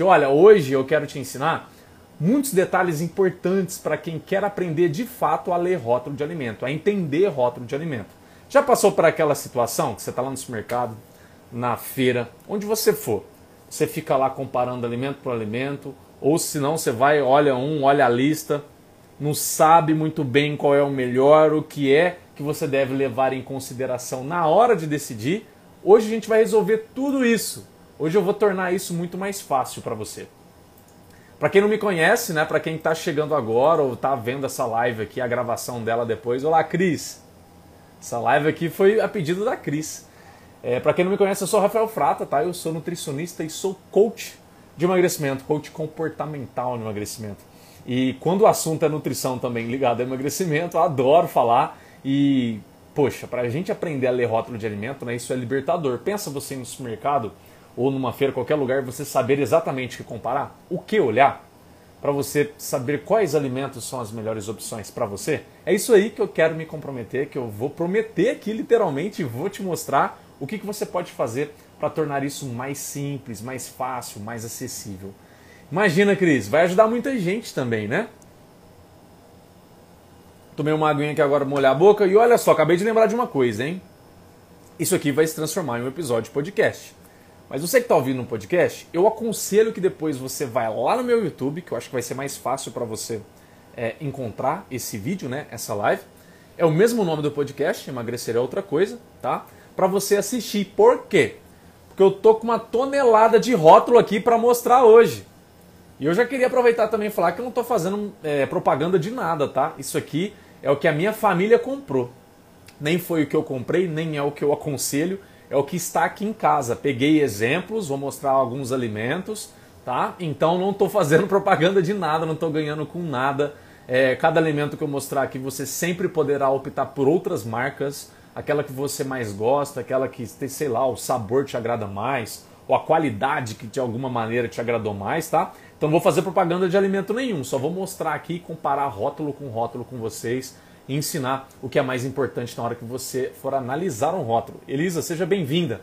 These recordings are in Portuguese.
Olha, hoje eu quero te ensinar muitos detalhes importantes para quem quer aprender de fato a ler rótulo de alimento, a entender rótulo de alimento. Já passou por aquela situação que você está lá no supermercado, na feira, onde você for, você fica lá comparando alimento por alimento, ou se não você vai, olha um, olha a lista, não sabe muito bem qual é o melhor, o que é que você deve levar em consideração na hora de decidir. Hoje a gente vai resolver tudo isso Hoje eu vou tornar isso muito mais fácil para você. Para quem não me conhece, né, para quem está chegando agora ou está vendo essa live aqui, a gravação dela depois, olá Cris. Essa live aqui foi a pedido da Cris. É, para quem não me conhece, eu sou Rafael Frata, tá? Eu sou nutricionista e sou coach de emagrecimento, coach comportamental no emagrecimento. E quando o assunto é nutrição também ligado ao emagrecimento, eu adoro falar e poxa, para a gente aprender a ler rótulo de alimento, né, isso é libertador. Pensa você no supermercado ou numa feira, qualquer lugar, você saber exatamente o que comparar, o que olhar, para você saber quais alimentos são as melhores opções para você. É isso aí que eu quero me comprometer, que eu vou prometer aqui literalmente e vou te mostrar o que, que você pode fazer para tornar isso mais simples, mais fácil, mais acessível. Imagina, Cris, vai ajudar muita gente também, né? Tomei uma aguinha aqui agora molhar a boca e olha só, acabei de lembrar de uma coisa, hein? Isso aqui vai se transformar em um episódio de podcast. Mas você que está ouvindo um podcast, eu aconselho que depois você vá lá no meu YouTube, que eu acho que vai ser mais fácil para você é, encontrar esse vídeo, né, essa live. É o mesmo nome do podcast, emagrecer é outra coisa, tá? Para você assistir. Por quê? Porque eu tô com uma tonelada de rótulo aqui para mostrar hoje. E eu já queria aproveitar também e falar que eu não estou fazendo é, propaganda de nada, tá? Isso aqui é o que a minha família comprou. Nem foi o que eu comprei, nem é o que eu aconselho é o que está aqui em casa. Peguei exemplos, vou mostrar alguns alimentos, tá? Então não estou fazendo propaganda de nada, não estou ganhando com nada. É, cada alimento que eu mostrar aqui, você sempre poderá optar por outras marcas, aquela que você mais gosta, aquela que, sei lá, o sabor te agrada mais, ou a qualidade que de alguma maneira te agradou mais, tá? Então não vou fazer propaganda de alimento nenhum, só vou mostrar aqui, comparar rótulo com rótulo com vocês e ensinar o que é mais importante na hora que você for analisar um rótulo. Elisa, seja bem-vinda.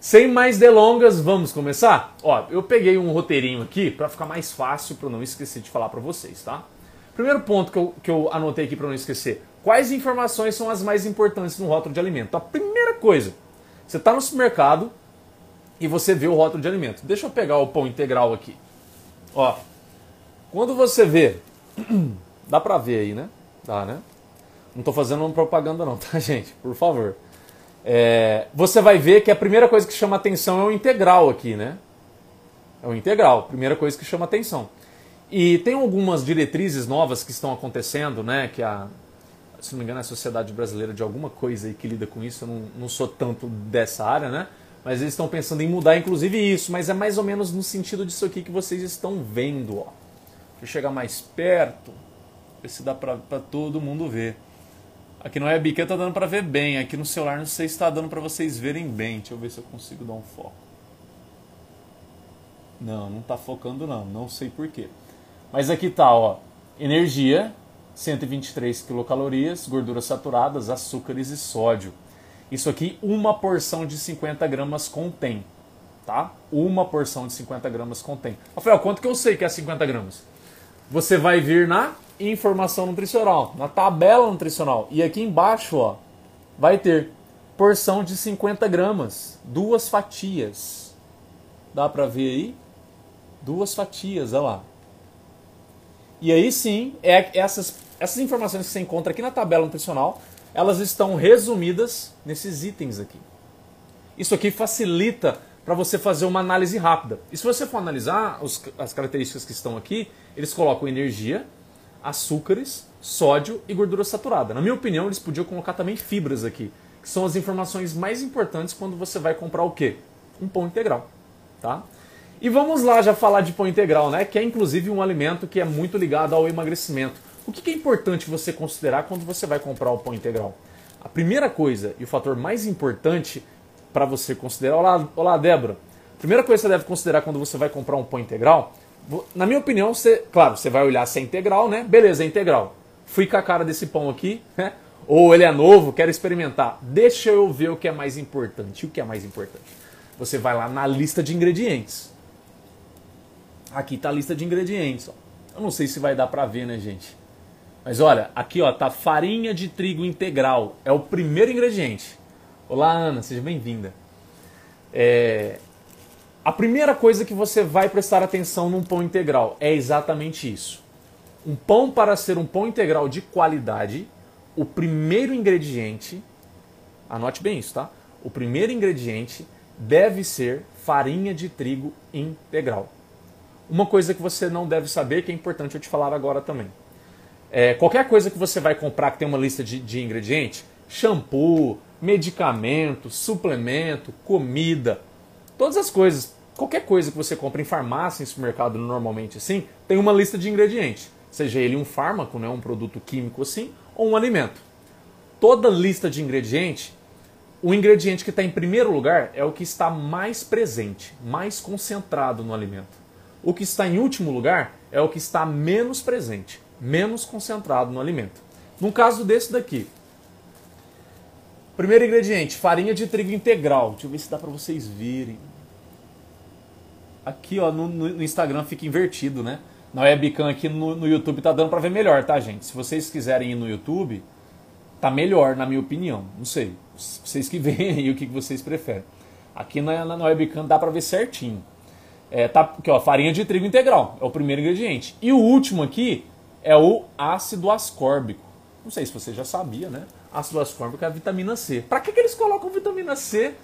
Sem mais delongas, vamos começar? Ó, eu peguei um roteirinho aqui para ficar mais fácil para não esquecer de falar para vocês, tá? Primeiro ponto que eu, que eu anotei aqui para não esquecer: quais informações são as mais importantes no rótulo de alimento? A primeira coisa, você está no supermercado e você vê o rótulo de alimento. Deixa eu pegar o pão integral aqui. Ó, quando você vê, dá para ver aí, né? Tá, né? Não estou fazendo uma propaganda não, tá, gente? Por favor. É, você vai ver que a primeira coisa que chama atenção é o integral aqui, né? É o integral, primeira coisa que chama atenção. E tem algumas diretrizes novas que estão acontecendo, né? Que a, se não me engano, é a Sociedade Brasileira de alguma coisa aí que lida com isso, eu não, não sou tanto dessa área, né? Mas eles estão pensando em mudar, inclusive, isso. Mas é mais ou menos no sentido disso aqui que vocês estão vendo, ó. Deixa eu chegar mais perto se dá pra todo mundo ver. Aqui no webcam tá dando pra ver bem, aqui no celular não sei se tá dando pra vocês verem bem. Deixa eu ver se eu consigo dar um foco. Não, não tá focando não, não sei porquê. Mas aqui tá, ó, energia, 123 quilocalorias, gorduras saturadas, açúcares e sódio. Isso aqui, uma porção de 50 gramas contém, tá? Uma porção de 50 gramas contém. Rafael, quanto que eu sei que é 50 gramas? Você vai vir na informação nutricional, na tabela nutricional. E aqui embaixo, ó, vai ter porção de 50 gramas, duas fatias. Dá para ver aí? Duas fatias, olha lá. E aí sim, é, essas, essas informações que você encontra aqui na tabela nutricional, elas estão resumidas nesses itens aqui. Isso aqui facilita para você fazer uma análise rápida. E se você for analisar os, as características que estão aqui, eles colocam energia, açúcares, sódio e gordura saturada. Na minha opinião, eles podiam colocar também fibras aqui, que são as informações mais importantes quando você vai comprar o quê? Um pão integral, tá? E vamos lá já falar de pão integral, né? Que é inclusive um alimento que é muito ligado ao emagrecimento. O que é importante você considerar quando você vai comprar o pão integral? A primeira coisa e o fator mais importante para você considerar. Olá, olá, Débora. Primeira coisa que você deve considerar quando você vai comprar um pão integral na minha opinião, você, claro, você vai olhar se é integral, né? Beleza, é integral. Fui com a cara desse pão aqui, né? Ou ele é novo, quero experimentar. Deixa eu ver o que é mais importante. O que é mais importante? Você vai lá na lista de ingredientes. Aqui está a lista de ingredientes. Ó. Eu não sei se vai dar para ver, né, gente? Mas olha, aqui ó, tá farinha de trigo integral. É o primeiro ingrediente. Olá, Ana, seja bem-vinda. É... A primeira coisa que você vai prestar atenção num pão integral é exatamente isso. Um pão para ser um pão integral de qualidade, o primeiro ingrediente, anote bem isso, tá? O primeiro ingrediente deve ser farinha de trigo integral. Uma coisa que você não deve saber, que é importante eu te falar agora também. É, qualquer coisa que você vai comprar que tem uma lista de, de ingredientes, shampoo, medicamento, suplemento, comida, todas as coisas, qualquer coisa que você compra em farmácia, em supermercado normalmente assim, tem uma lista de ingredientes. Seja ele um fármaco, né, um produto químico assim, ou um alimento. Toda lista de ingredientes, o ingrediente que está em primeiro lugar é o que está mais presente, mais concentrado no alimento. O que está em último lugar é o que está menos presente, menos concentrado no alimento. No caso desse daqui, primeiro ingrediente, farinha de trigo integral. Deixa eu ver se dá para vocês verem. Aqui ó, no, no, Instagram fica invertido, né? Na webcam aqui no, no YouTube tá dando para ver melhor, tá, gente? Se vocês quiserem ir no YouTube, tá melhor, na minha opinião. Não sei. Vocês que veem aí o que vocês preferem. Aqui na, na webcam dá para ver certinho. É, tá, aqui, ó, farinha de trigo integral, é o primeiro ingrediente. E o último aqui é o ácido ascórbico. Não sei se você já sabia, né? Ácido ascórbico é a vitamina C. Para que, que eles colocam vitamina C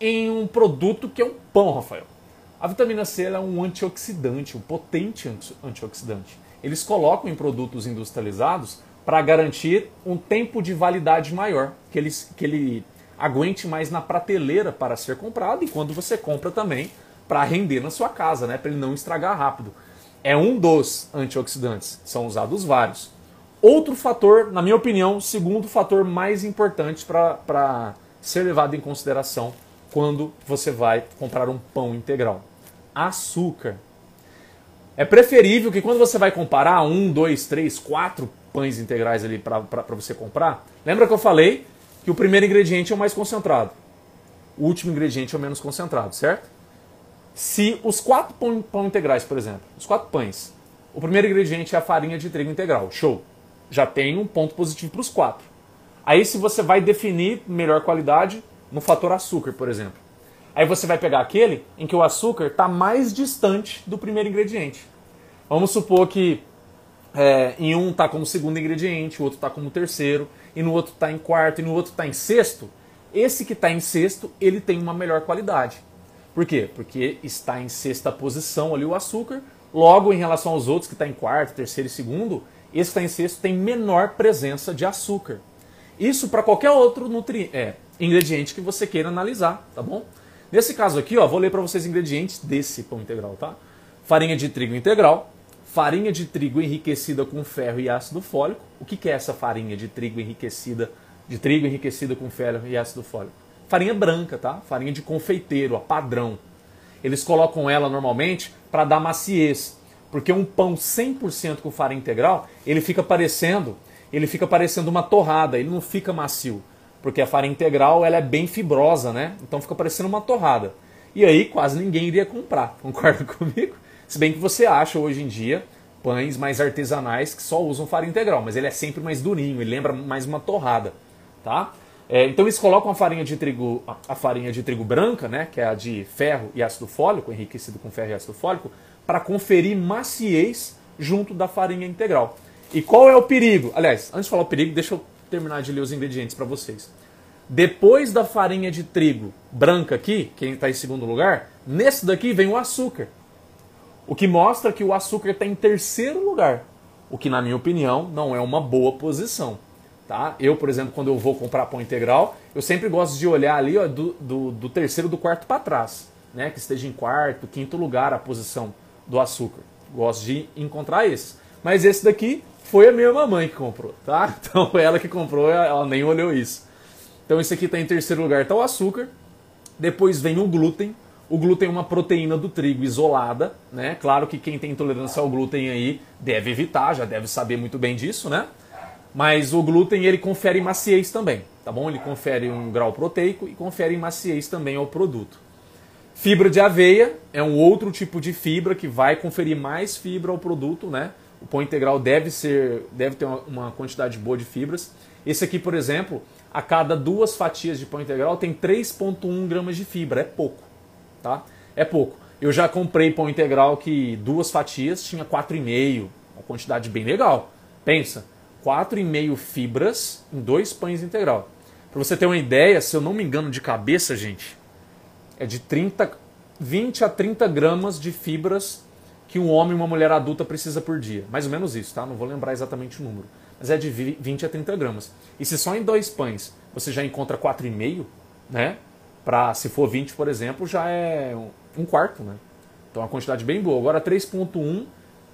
em um produto que é um pão, Rafael? A vitamina C é um antioxidante, um potente antioxidante. Eles colocam em produtos industrializados para garantir um tempo de validade maior, que ele, que ele aguente mais na prateleira para ser comprado e quando você compra também para render na sua casa, né? Para ele não estragar rápido. É um dos antioxidantes, são usados vários. Outro fator, na minha opinião, segundo fator mais importante para ser levado em consideração quando você vai comprar um pão integral: açúcar. É preferível que quando você vai comparar um, dois, três, quatro pães integrais ali para você comprar, lembra que eu falei que o primeiro ingrediente é o mais concentrado, o último ingrediente é o menos concentrado, certo? Se os quatro pão, pão integrais, por exemplo, os quatro pães, o primeiro ingrediente é a farinha de trigo integral, show. Já tem um ponto positivo para os quatro. Aí se você vai definir melhor qualidade no fator açúcar, por exemplo. Aí você vai pegar aquele em que o açúcar está mais distante do primeiro ingrediente. Vamos supor que é, em um está como segundo ingrediente, o outro está como terceiro, e no outro está em quarto, e no outro está em sexto. Esse que está em sexto, ele tem uma melhor qualidade. Por quê? Porque está em sexta posição ali o açúcar. Logo, em relação aos outros que está em quarto, terceiro e segundo, esse que está em sexto tem menor presença de açúcar. Isso para qualquer outro nutri é, ingrediente que você queira analisar, tá bom? Nesse caso aqui, ó, vou ler para vocês ingredientes desse pão integral, tá? Farinha de trigo integral, farinha de trigo enriquecida com ferro e ácido fólico. O que, que é essa farinha de trigo enriquecida, de trigo enriquecida com ferro e ácido fólico? farinha branca, tá? Farinha de confeiteiro, a padrão. Eles colocam ela normalmente para dar maciez, porque um pão 100% com farinha integral, ele fica parecendo, ele fica parecendo uma torrada, ele não fica macio, porque a farinha integral ela é bem fibrosa, né? Então fica parecendo uma torrada. E aí quase ninguém iria comprar, concorda comigo? Se bem que você acha hoje em dia pães mais artesanais que só usam farinha integral, mas ele é sempre mais durinho, ele lembra mais uma torrada, tá? É, então eles colocam a farinha de trigo, a farinha de trigo branca, né, que é a de ferro e ácido fólico, enriquecido com ferro e ácido fólico, para conferir maciez junto da farinha integral. E qual é o perigo? Aliás, antes de falar o perigo, deixa eu terminar de ler os ingredientes para vocês. Depois da farinha de trigo branca aqui, quem está em segundo lugar, nesse daqui vem o açúcar. O que mostra que o açúcar está em terceiro lugar. O que, na minha opinião, não é uma boa posição. Tá? Eu, por exemplo, quando eu vou comprar pão integral, eu sempre gosto de olhar ali ó, do, do, do terceiro do quarto para trás, né? que esteja em quarto, quinto lugar a posição do açúcar. Gosto de encontrar esse. Mas esse daqui foi a minha mamãe que comprou, tá? Então ela que comprou, ela nem olhou isso. Então esse aqui está em terceiro lugar, está o açúcar. Depois vem o glúten. O glúten é uma proteína do trigo isolada, né? Claro que quem tem intolerância ao glúten aí deve evitar, já deve saber muito bem disso, né? Mas o glúten ele confere maciez também, tá bom? Ele confere um grau proteico e confere maciez também ao produto. Fibra de aveia é um outro tipo de fibra que vai conferir mais fibra ao produto, né? O pão integral deve ser, deve ter uma, quantidade boa de fibras. Esse aqui, por exemplo, a cada duas fatias de pão integral tem 3,1 gramas de fibra, é pouco, tá? É pouco. Eu já comprei pão integral que duas fatias tinha 4,5, uma quantidade bem legal. Pensa, 4,5 fibras em dois pães integral. Para você ter uma ideia, se eu não me engano de cabeça, gente, é de 30, 20 a 30 gramas de fibras que um homem e uma mulher adulta precisa por dia. Mais ou menos isso, tá? Não vou lembrar exatamente o número. Mas é de 20 a 30 gramas. E se só em dois pães você já encontra 4,5, né? Para se for 20, por exemplo, já é um quarto, né? Então é uma quantidade bem boa. Agora 3,1,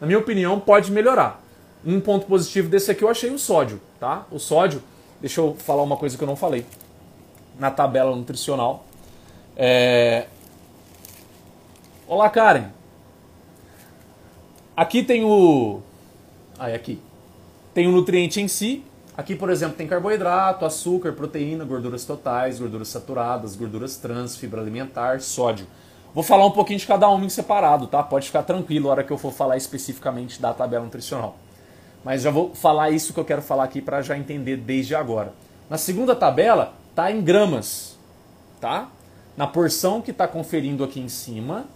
na minha opinião, pode melhorar. Um ponto positivo desse aqui eu achei o sódio, tá? O sódio, deixa eu falar uma coisa que eu não falei. Na tabela nutricional, é... Olá, Karen. Aqui tem o. Ah, é aqui. Tem o nutriente em si. Aqui, por exemplo, tem carboidrato, açúcar, proteína, gorduras totais, gorduras saturadas, gorduras trans, fibra alimentar, sódio. Vou falar um pouquinho de cada um em separado, tá? Pode ficar tranquilo na hora que eu for falar especificamente da tabela nutricional. Mas já vou falar isso que eu quero falar aqui para já entender desde agora. Na segunda tabela, tá em gramas, tá? Na porção que está conferindo aqui em cima,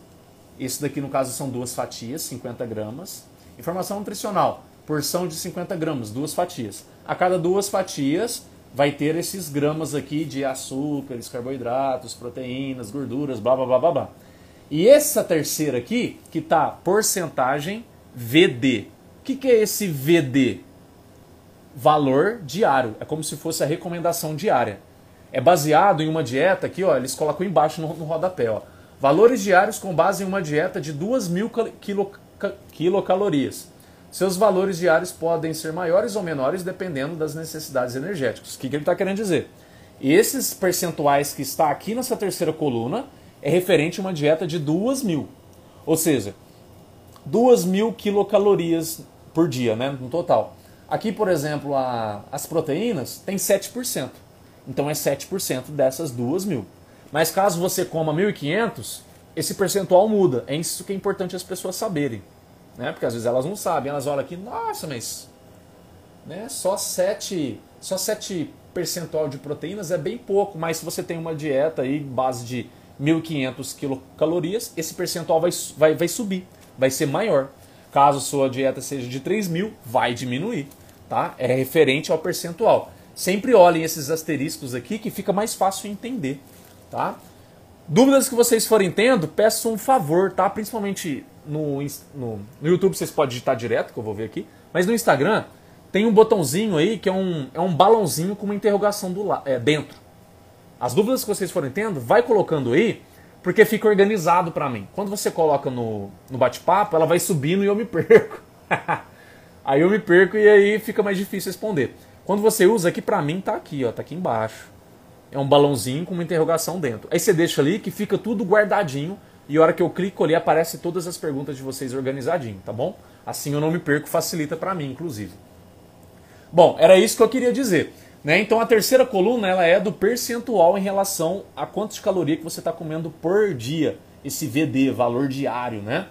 esse daqui no caso são duas fatias, 50 gramas. Informação nutricional, porção de 50 gramas, duas fatias. A cada duas fatias vai ter esses gramas aqui de açúcares, carboidratos, proteínas, gorduras, blá blá blá blá blá. E essa terceira aqui, que está porcentagem VD. O que, que é esse VD? Valor diário. É como se fosse a recomendação diária é baseado em uma dieta aqui, ó, eles colocam embaixo no, no rodapé, ó. Valores diários com base em uma dieta de 2 mil quilo, quilocalorias. Seus valores diários podem ser maiores ou menores dependendo das necessidades energéticas. O que, que ele está querendo dizer? Esses percentuais que está aqui nessa terceira coluna é referente a uma dieta de 2 mil. Ou seja, 2 mil quilocalorias por dia, né, no total. Aqui, por exemplo, a, as proteínas tem 7%. Então é 7% dessas duas mil. Mas caso você coma 1.500, esse percentual muda. É isso que é importante as pessoas saberem. Né? Porque às vezes elas não sabem, elas olham aqui, nossa, mas né, só 7, só 7 percentual de proteínas é bem pouco, mas se você tem uma dieta aí base de 1.500 quilocalorias, esse percentual vai, vai, vai subir, vai ser maior. Caso sua dieta seja de 3.000, vai diminuir. Tá? É referente ao percentual. Sempre olhem esses asteriscos aqui que fica mais fácil entender, tá? Dúvidas que vocês forem tendo, peço um favor, tá? Principalmente no, no, no YouTube vocês podem digitar direto, que eu vou ver aqui. Mas no Instagram tem um botãozinho aí que é um, é um balãozinho com uma interrogação do é, dentro. As dúvidas que vocês forem tendo, vai colocando aí, porque fica organizado para mim. Quando você coloca no, no bate-papo, ela vai subindo e eu me perco. aí eu me perco e aí fica mais difícil responder. Quando você usa aqui, para mim tá aqui, ó, tá aqui embaixo. É um balãozinho com uma interrogação dentro. Aí você deixa ali que fica tudo guardadinho e a hora que eu clico ali aparece todas as perguntas de vocês organizadinho, tá bom? Assim eu não me perco, facilita para mim, inclusive. Bom, era isso que eu queria dizer. Né? Então a terceira coluna ela é do percentual em relação a quanto de caloria que você está comendo por dia, esse VD, valor diário, né?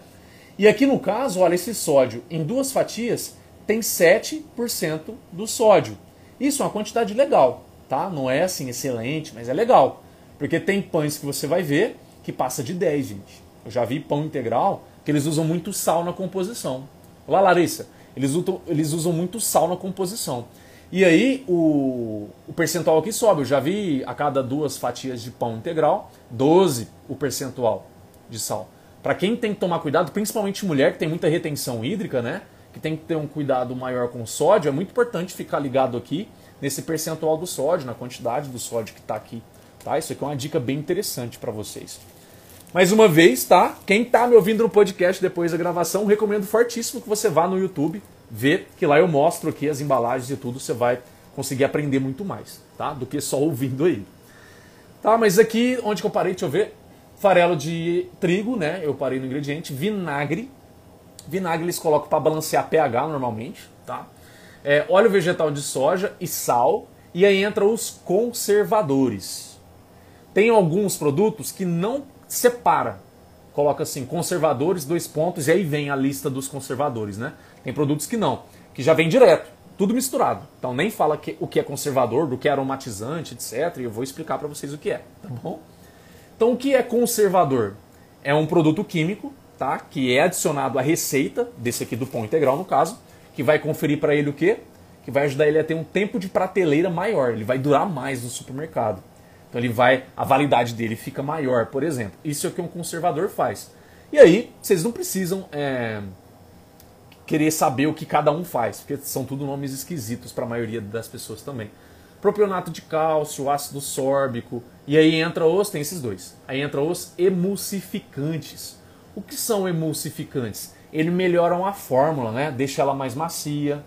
E aqui no caso, olha, esse sódio em duas fatias tem 7% do sódio. Isso é uma quantidade legal, tá? Não é assim excelente, mas é legal. Porque tem pães que você vai ver que passa de 10, gente. Eu já vi pão integral que eles usam muito sal na composição. Olá, Larissa. Eles usam, eles usam muito sal na composição. E aí o, o percentual aqui sobe. Eu já vi a cada duas fatias de pão integral, 12 o percentual de sal. Para quem tem que tomar cuidado, principalmente mulher que tem muita retenção hídrica, né? que tem que ter um cuidado maior com o sódio, é muito importante ficar ligado aqui nesse percentual do sódio, na quantidade do sódio que está aqui. Tá? Isso aqui é uma dica bem interessante para vocês. Mais uma vez, tá? Quem está me ouvindo no podcast depois da gravação, recomendo fortíssimo que você vá no YouTube ver, que lá eu mostro aqui as embalagens e tudo, você vai conseguir aprender muito mais, tá? Do que só ouvindo aí. Tá, mas aqui onde que eu parei, deixa eu ver. Farelo de trigo, né? Eu parei no ingrediente, vinagre, Vinagre eles colocam para balancear pH normalmente? É, óleo vegetal de soja e sal. E aí entra os conservadores. Tem alguns produtos que não separa. Coloca assim, conservadores, dois pontos, e aí vem a lista dos conservadores, né? Tem produtos que não, que já vem direto, tudo misturado. Então nem fala que, o que é conservador, do que é aromatizante, etc. E eu vou explicar para vocês o que é, tá bom? Então o que é conservador? É um produto químico, tá? Que é adicionado à receita, desse aqui do pão integral no caso, que vai conferir para ele o quê? Que vai ajudar ele a ter um tempo de prateleira maior, ele vai durar mais no supermercado. Então ele vai, a validade dele fica maior, por exemplo. Isso é o que um conservador faz. E aí, vocês não precisam é, querer saber o que cada um faz, porque são tudo nomes esquisitos para a maioria das pessoas também. Propionato de cálcio, ácido sórbico, e aí entra os, tem esses dois. Aí entra os emulsificantes. O que são emulsificantes? Eles melhoram a fórmula, né? Deixa ela mais macia,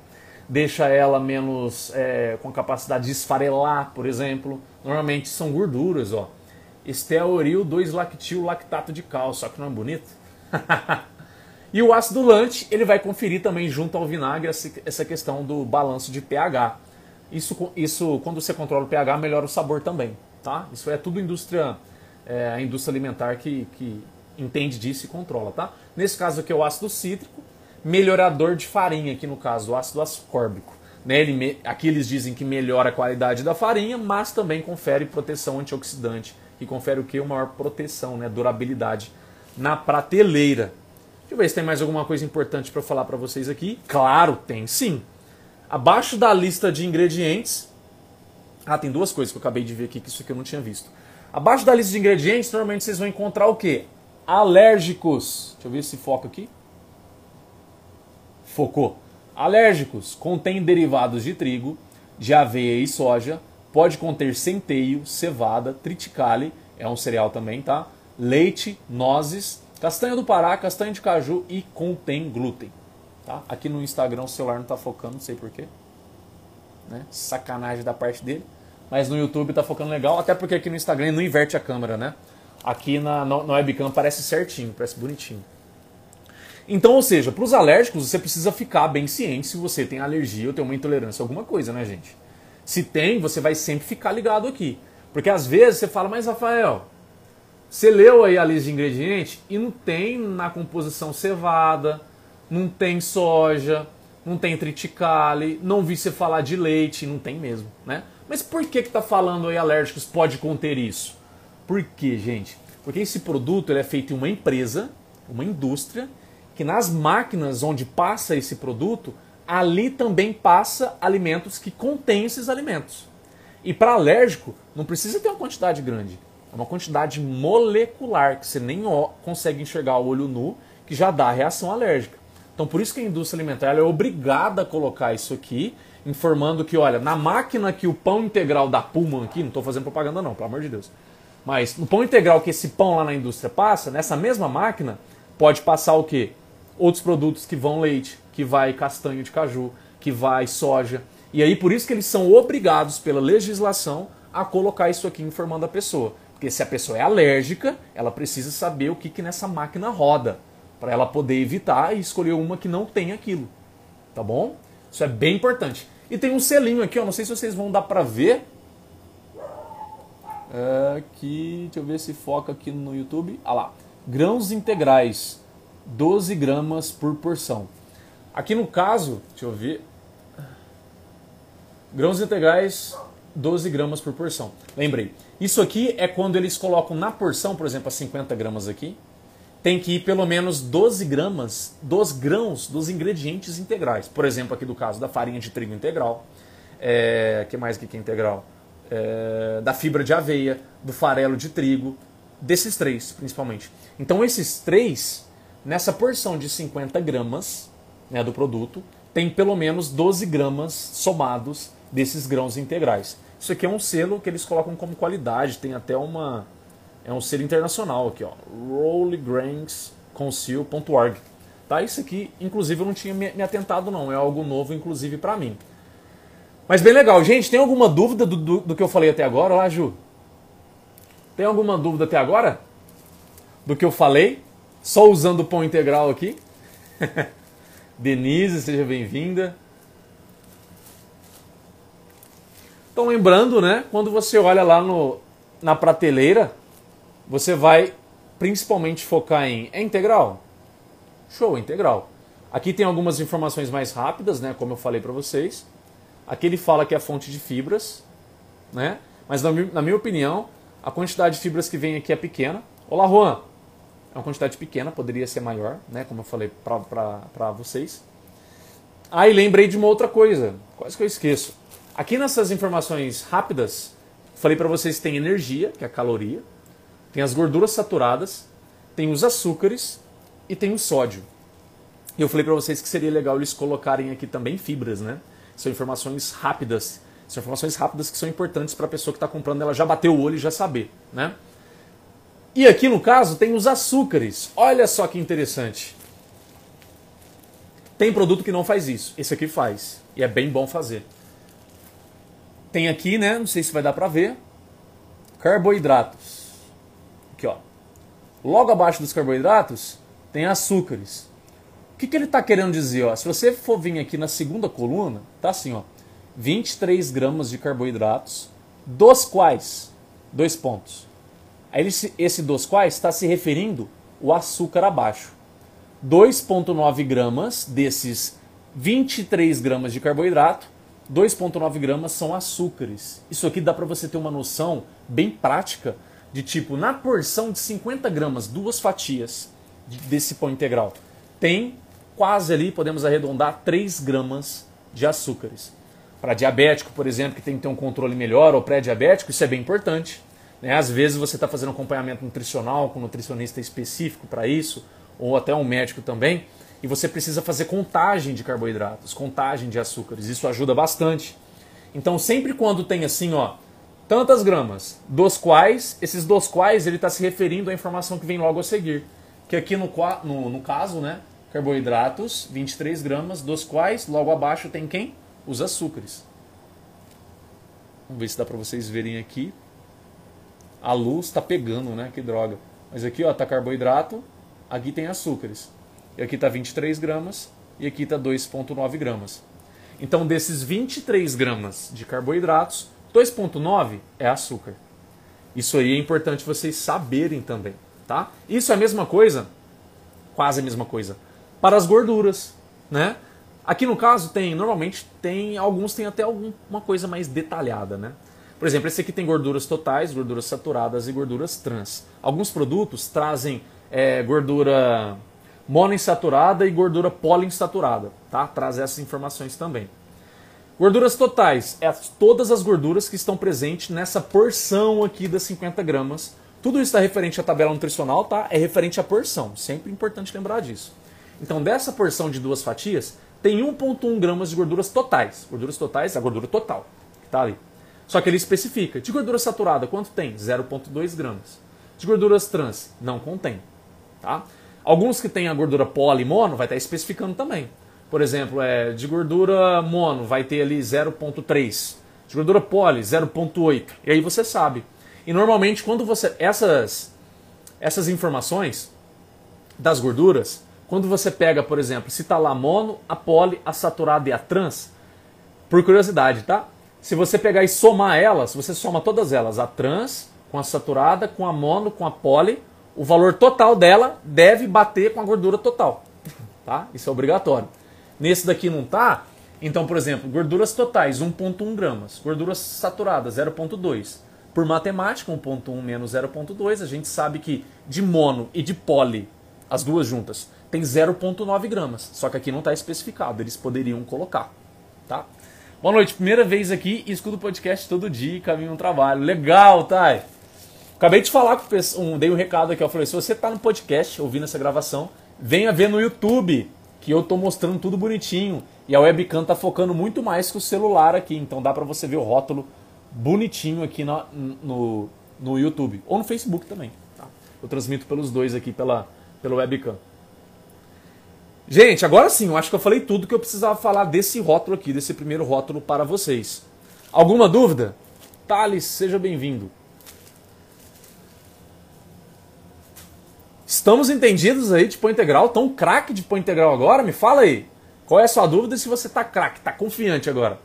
deixa ela menos é, com capacidade de esfarelar, por exemplo. Normalmente são gorduras, ó. Estearil 2-lactil lactato de cálcio, só que não é bonito? e o ácido lante, ele vai conferir também junto ao vinagre essa questão do balanço de pH. Isso, isso quando você controla o pH, melhora o sabor também, tá? Isso é tudo indústria, é, a indústria alimentar que, que entende disso e controla, tá? Nesse caso aqui é o ácido cítrico, melhorador de farinha, aqui no caso, o ácido ascórbico. Né? Ele, aqui eles dizem que melhora a qualidade da farinha, mas também confere proteção antioxidante, que confere o que? Uma maior proteção, né? durabilidade na prateleira. Deixa eu ver se tem mais alguma coisa importante para falar para vocês aqui. Claro, tem sim. Abaixo da lista de ingredientes. Ah, tem duas coisas que eu acabei de ver aqui que isso aqui eu não tinha visto. Abaixo da lista de ingredientes, normalmente vocês vão encontrar o quê? Alérgicos. Deixa eu ver se foca aqui. Focou. Alérgicos contém derivados de trigo, de aveia e soja, pode conter centeio, cevada, triticale, é um cereal também, tá? Leite, nozes, castanha do Pará, castanha de caju e contém glúten. Tá? Aqui no Instagram o celular não está focando, não sei porquê. Né? Sacanagem da parte dele. Mas no YouTube está focando legal, até porque aqui no Instagram não inverte a câmera, né? Aqui na, na webcam parece certinho, parece bonitinho. Então, ou seja, para os alérgicos você precisa ficar bem ciente se você tem alergia ou tem uma intolerância a alguma coisa, né, gente? Se tem, você vai sempre ficar ligado aqui. Porque às vezes você fala, mas Rafael, você leu aí a lista de ingredientes e não tem na composição cevada, não tem soja, não tem triticale, não vi você falar de leite, não tem mesmo, né? Mas por que que tá falando aí alérgicos pode conter isso? Por quê, gente? Porque esse produto ele é feito em uma empresa, uma indústria, que nas máquinas onde passa esse produto, ali também passa alimentos que contêm esses alimentos. E para alérgico, não precisa ter uma quantidade grande. É uma quantidade molecular, que você nem consegue enxergar o olho nu, que já dá a reação alérgica. Então por isso que a indústria alimentar é obrigada a colocar isso aqui, informando que, olha, na máquina que o pão integral da Puma aqui, não estou fazendo propaganda não, pelo amor de Deus, mas no pão integral que esse pão lá na indústria passa, nessa mesma máquina, pode passar o quê? outros produtos que vão leite, que vai castanho de caju, que vai soja. E aí por isso que eles são obrigados pela legislação a colocar isso aqui informando a pessoa. Porque se a pessoa é alérgica, ela precisa saber o que, que nessa máquina roda, para ela poder evitar e escolher uma que não tem aquilo. Tá bom? Isso é bem importante. E tem um selinho aqui, ó, não sei se vocês vão dar para ver. Aqui, deixa eu ver se foca aqui no YouTube. Ah lá, grãos integrais. 12 gramas por porção. Aqui no caso, deixa eu ver. Grãos integrais, 12 gramas por porção. Lembrei, isso aqui é quando eles colocam na porção, por exemplo, a 50 gramas aqui, tem que ir pelo menos 12 gramas dos grãos dos ingredientes integrais. Por exemplo, aqui do caso da farinha de trigo integral, é, que mais que é integral? É, da fibra de aveia, do farelo de trigo, desses três principalmente. Então esses três Nessa porção de 50 gramas né, do produto, tem pelo menos 12 gramas somados desses grãos integrais. Isso aqui é um selo que eles colocam como qualidade, tem até uma. É um selo internacional aqui, ó. Rollegrainsconceal.org. Tá? Isso aqui, inclusive, eu não tinha me, atentado, não. É algo novo, inclusive, para mim. Mas bem legal. Gente, tem alguma dúvida do, do, do que eu falei até agora? Olá, Ju. Tem alguma dúvida até agora? Do que eu falei? Só usando o pão integral aqui. Denise, seja bem-vinda. Então lembrando, né, quando você olha lá no, na prateleira, você vai principalmente focar em é integral? Show, integral. Aqui tem algumas informações mais rápidas, né, como eu falei para vocês. Aqui ele fala que é a fonte de fibras, né? Mas na, minha opinião, a quantidade de fibras que vem aqui é pequena. Olá, Juan. É uma quantidade pequena, poderia ser maior, né? Como eu falei para vocês. Ah, e lembrei de uma outra coisa, quase que eu esqueço. Aqui nessas informações rápidas, falei para vocês que tem energia, que é a caloria, tem as gorduras saturadas, tem os açúcares e tem o sódio. E eu falei para vocês que seria legal eles colocarem aqui também fibras, né? São informações rápidas. São informações rápidas que são importantes para a pessoa que está comprando ela já bater o olho e já saber, né? E aqui no caso tem os açúcares. Olha só que interessante. Tem produto que não faz isso. Esse aqui faz. E é bem bom fazer. Tem aqui, né? Não sei se vai dar para ver. Carboidratos. Aqui, ó. Logo abaixo dos carboidratos tem açúcares. O que, que ele está querendo dizer? Ó? Se você for vir aqui na segunda coluna, tá assim, ó. 23 gramas de carboidratos, dos quais, dois pontos. Aí esse, esse dos quais está se referindo o açúcar abaixo. 2,9 gramas desses 23 gramas de carboidrato, 2,9 gramas são açúcares. Isso aqui dá para você ter uma noção bem prática de tipo, na porção de 50 gramas, duas fatias desse pão integral, tem quase ali, podemos arredondar, 3 gramas de açúcares. Para diabético, por exemplo, que tem que ter um controle melhor, ou pré-diabético, isso é bem importante. Né? Às vezes você está fazendo acompanhamento nutricional com um nutricionista específico para isso, ou até um médico também, e você precisa fazer contagem de carboidratos, contagem de açúcares. Isso ajuda bastante. Então, sempre quando tem assim, ó, tantas gramas, dos quais, esses dos quais ele está se referindo à informação que vem logo a seguir. Que aqui no, no, no caso, né, carboidratos, 23 gramas, dos quais logo abaixo tem quem? Os açúcares. Vamos ver se dá para vocês verem aqui. A luz está pegando, né? Que droga. Mas aqui ó, tá carboidrato, aqui tem açúcares. E aqui está 23 gramas e aqui está 2,9 gramas. Então, desses 23 gramas de carboidratos, 2,9 é açúcar. Isso aí é importante vocês saberem também, tá? Isso é a mesma coisa, quase a mesma coisa, para as gorduras, né? Aqui no caso tem, normalmente tem, alguns tem até alguma coisa mais detalhada, né? Por exemplo, esse aqui tem gorduras totais, gorduras saturadas e gorduras trans. Alguns produtos trazem é, gordura monoinsaturada e gordura poliinsaturada, tá? Traz essas informações também. Gorduras totais, é todas as gorduras que estão presentes nessa porção aqui das 50 gramas. Tudo isso está referente à tabela nutricional, tá? É referente à porção, sempre importante lembrar disso. Então, dessa porção de duas fatias, tem 1,1 gramas de gorduras totais. Gorduras totais é a gordura total, que está ali. Só que ele especifica. De gordura saturada, quanto tem? 0,2 gramas. De gorduras trans, não contém. Tá? Alguns que têm a gordura poli mono vai estar especificando também. Por exemplo, é, de gordura mono vai ter ali 0,3. De gordura poli, 0,8. E aí você sabe. E normalmente quando você. Essas, essas informações das gorduras, quando você pega, por exemplo, se está lá a mono, a poli, a saturada e a trans, por curiosidade, tá? Se você pegar e somar elas, você soma todas elas, a trans com a saturada, com a mono, com a poli, o valor total dela deve bater com a gordura total. Tá? Isso é obrigatório. Nesse daqui não tá, então, por exemplo, gorduras totais 1.1 gramas, gorduras saturadas 0.2. Por matemática, 1.1 menos 0.2, a gente sabe que de mono e de poli, as duas juntas, tem 0.9 gramas. Só que aqui não está especificado, eles poderiam colocar. Tá? Boa noite, primeira vez aqui escuto o podcast todo dia, caminho no trabalho. Legal, Thay! Acabei de falar com um, dei um recado aqui, eu falei, se você está no podcast ouvindo essa gravação, venha ver no YouTube, que eu estou mostrando tudo bonitinho. E a webcam está focando muito mais que o celular aqui, então dá para você ver o rótulo bonitinho aqui no, no, no YouTube. Ou no Facebook também. Tá? Eu transmito pelos dois aqui pela, pela webcam. Gente, agora sim, eu acho que eu falei tudo que eu precisava falar desse rótulo aqui, desse primeiro rótulo para vocês. Alguma dúvida? Thales, seja bem-vindo. Estamos entendidos aí de pão integral? Tão craque de pão integral agora? Me fala aí. Qual é a sua dúvida se você está craque, está confiante agora?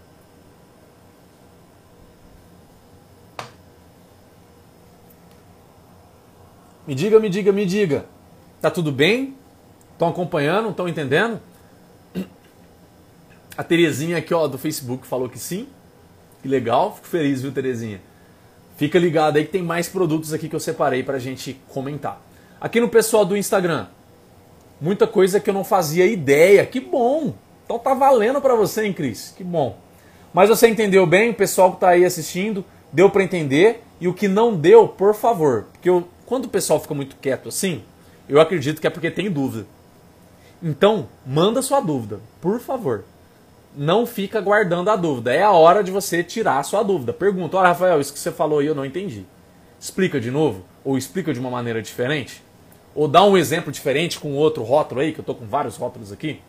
Me diga, me diga, me diga. Tá tudo bem? Estão acompanhando? Estão entendendo? A Terezinha aqui, ó, do Facebook falou que sim. Que legal, fico feliz, viu, Terezinha? Fica ligado aí que tem mais produtos aqui que eu separei pra gente comentar. Aqui no pessoal do Instagram, muita coisa que eu não fazia ideia. Que bom! Então tá valendo para você, hein, Cris? Que bom. Mas você entendeu bem, o pessoal que tá aí assistindo, deu para entender. E o que não deu, por favor, porque eu, quando o pessoal fica muito quieto assim, eu acredito que é porque tem dúvida. Então, manda sua dúvida, por favor. Não fica guardando a dúvida. É a hora de você tirar a sua dúvida. Pergunta: Olha, Rafael, isso que você falou aí eu não entendi. Explica de novo, ou explica de uma maneira diferente, ou dá um exemplo diferente com outro rótulo aí, que eu estou com vários rótulos aqui.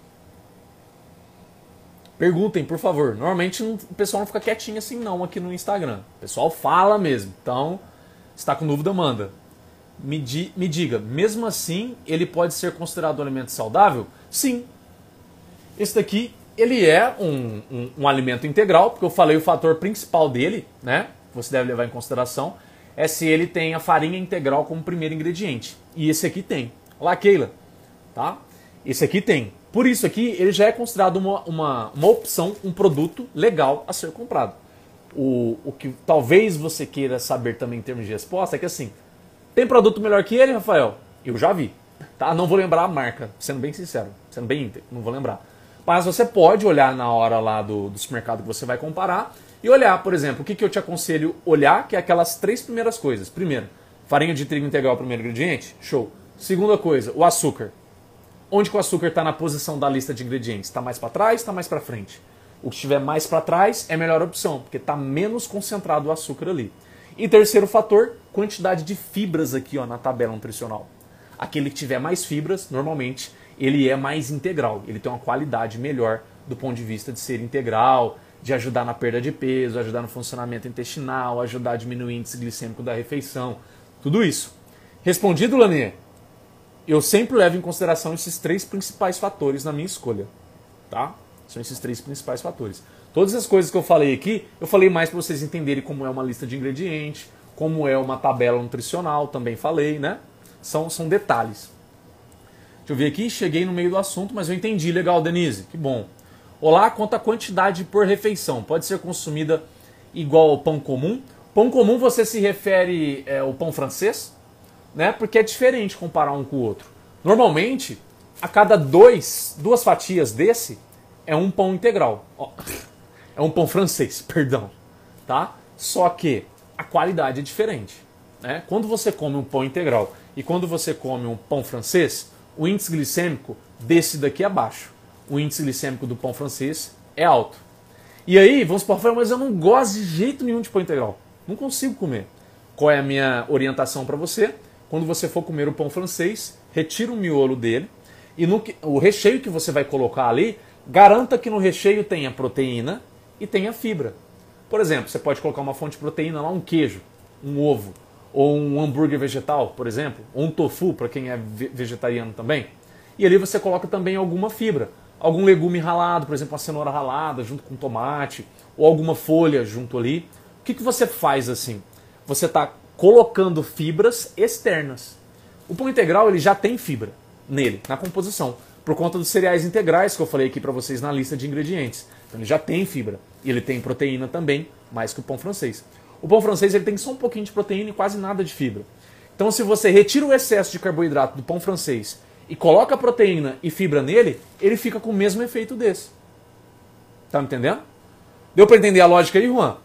Perguntem, por favor. Normalmente o pessoal não fica quietinho assim não aqui no Instagram. O pessoal fala mesmo. Então, se está com dúvida, manda me, di, me diga, mesmo assim, ele pode ser considerado um alimento saudável? Sim. Esse daqui, ele é um, um, um, alimento integral, porque eu falei o fator principal dele, né? Você deve levar em consideração, é se ele tem a farinha integral como primeiro ingrediente. E esse aqui tem. Olá, Keila. Tá? Esse aqui tem. Por isso aqui, ele já é considerado uma, uma, uma opção, um produto legal a ser comprado. O, o que talvez você queira saber também em termos de resposta é que assim, tem produto melhor que ele, Rafael? Eu já vi. Tá? Não vou lembrar a marca, sendo bem sincero, sendo bem íntegro, não vou lembrar. Mas você pode olhar na hora lá do, do supermercado que você vai comparar e olhar, por exemplo, o que, que eu te aconselho olhar, que é aquelas três primeiras coisas. Primeiro, farinha de trigo integral, primeiro ingrediente, show. Segunda coisa, o açúcar. Onde que o açúcar está na posição da lista de ingredientes? Está mais para trás, está mais para frente? O que estiver mais para trás é a melhor opção, porque está menos concentrado o açúcar ali. E terceiro fator, quantidade de fibras aqui ó, na tabela nutricional. Aquele que tiver mais fibras, normalmente, ele é mais integral. Ele tem uma qualidade melhor do ponto de vista de ser integral, de ajudar na perda de peso, ajudar no funcionamento intestinal, ajudar a diminuir o índice glicêmico da refeição. Tudo isso. Respondido, Lanê? Eu sempre levo em consideração esses três principais fatores na minha escolha. Tá? São esses três principais fatores. Todas as coisas que eu falei aqui, eu falei mais para vocês entenderem como é uma lista de ingredientes, como é uma tabela nutricional, também falei, né? São, são detalhes. Deixa eu ver aqui, cheguei no meio do assunto, mas eu entendi. Legal, Denise, que bom. Olá, quanto à quantidade por refeição? Pode ser consumida igual ao pão comum? Pão comum você se refere é, ao pão francês, né? Porque é diferente comparar um com o outro. Normalmente, a cada dois, duas fatias desse é um pão integral. É um pão francês, perdão. Tá? Só que a qualidade é diferente. Né? Quando você come um pão integral e quando você come um pão francês, o índice glicêmico desse daqui é baixo. O índice glicêmico do pão francês é alto. E aí, vamos supor, mas eu não gosto de jeito nenhum de pão integral. Não consigo comer. Qual é a minha orientação para você? Quando você for comer o pão francês, retira o miolo dele e no, o recheio que você vai colocar ali, garanta que no recheio tenha proteína e tenha fibra. Por exemplo, você pode colocar uma fonte de proteína lá, um queijo, um ovo, ou um hambúrguer vegetal, por exemplo, ou um tofu para quem é vegetariano também. E ali você coloca também alguma fibra, algum legume ralado, por exemplo, uma cenoura ralada junto com tomate, ou alguma folha junto ali. O que, que você faz assim? Você está colocando fibras externas. O pão integral ele já tem fibra nele, na composição, por conta dos cereais integrais que eu falei aqui para vocês na lista de ingredientes. Então ele já tem fibra. E ele tem proteína também, mais que o pão francês. O pão francês ele tem só um pouquinho de proteína e quase nada de fibra. Então se você retira o excesso de carboidrato do pão francês e coloca proteína e fibra nele, ele fica com o mesmo efeito desse. Tá me entendendo? Deu para entender a lógica aí, Juan?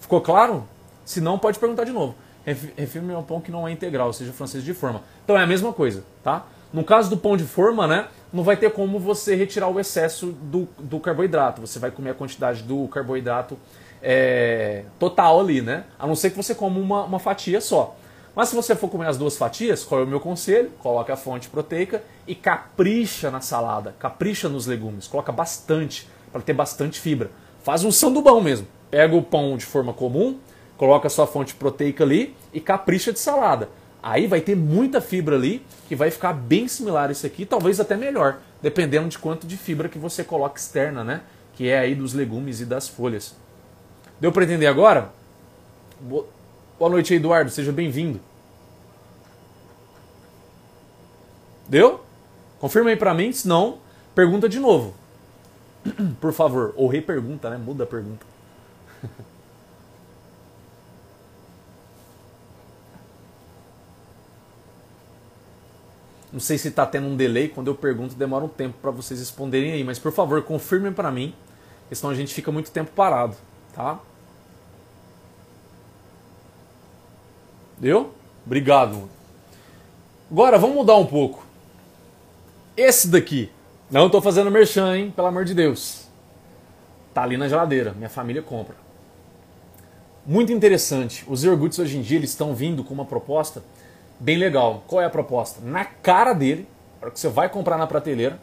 Ficou claro? Se não, pode perguntar de novo. Refirme ao pão que não é integral, ou seja, francês de forma. Então é a mesma coisa, tá? No caso do pão de forma, né, não vai ter como você retirar o excesso do, do carboidrato. Você vai comer a quantidade do carboidrato é, total ali, né? A não ser que você coma uma, uma fatia só. Mas se você for comer as duas fatias, qual é o meu conselho? Coloque a fonte proteica e capricha na salada, capricha nos legumes, coloca bastante para ter bastante fibra. Faz um sandubão mesmo. Pega o pão de forma comum, coloca a sua fonte proteica ali e capricha de salada. Aí vai ter muita fibra ali, que vai ficar bem similar a isso aqui, talvez até melhor, dependendo de quanto de fibra que você coloca externa, né? Que é aí dos legumes e das folhas. Deu para entender agora? Boa noite, Eduardo, seja bem-vindo. Deu? Confirma aí pra mim, senão pergunta de novo. Por favor, ou repergunta, né? Muda a pergunta. Não sei se está tendo um delay, quando eu pergunto demora um tempo para vocês responderem aí, mas por favor, confirmem para mim, senão a gente fica muito tempo parado, tá? Deu? Obrigado. Agora vamos mudar um pouco. Esse daqui, não estou fazendo merchan, hein? Pelo amor de Deus. Tá ali na geladeira, minha família compra. Muito interessante. Os iogurtes hoje em dia eles estão vindo com uma proposta bem legal. Qual é a proposta? Na cara dele, para que você vai comprar na prateleira,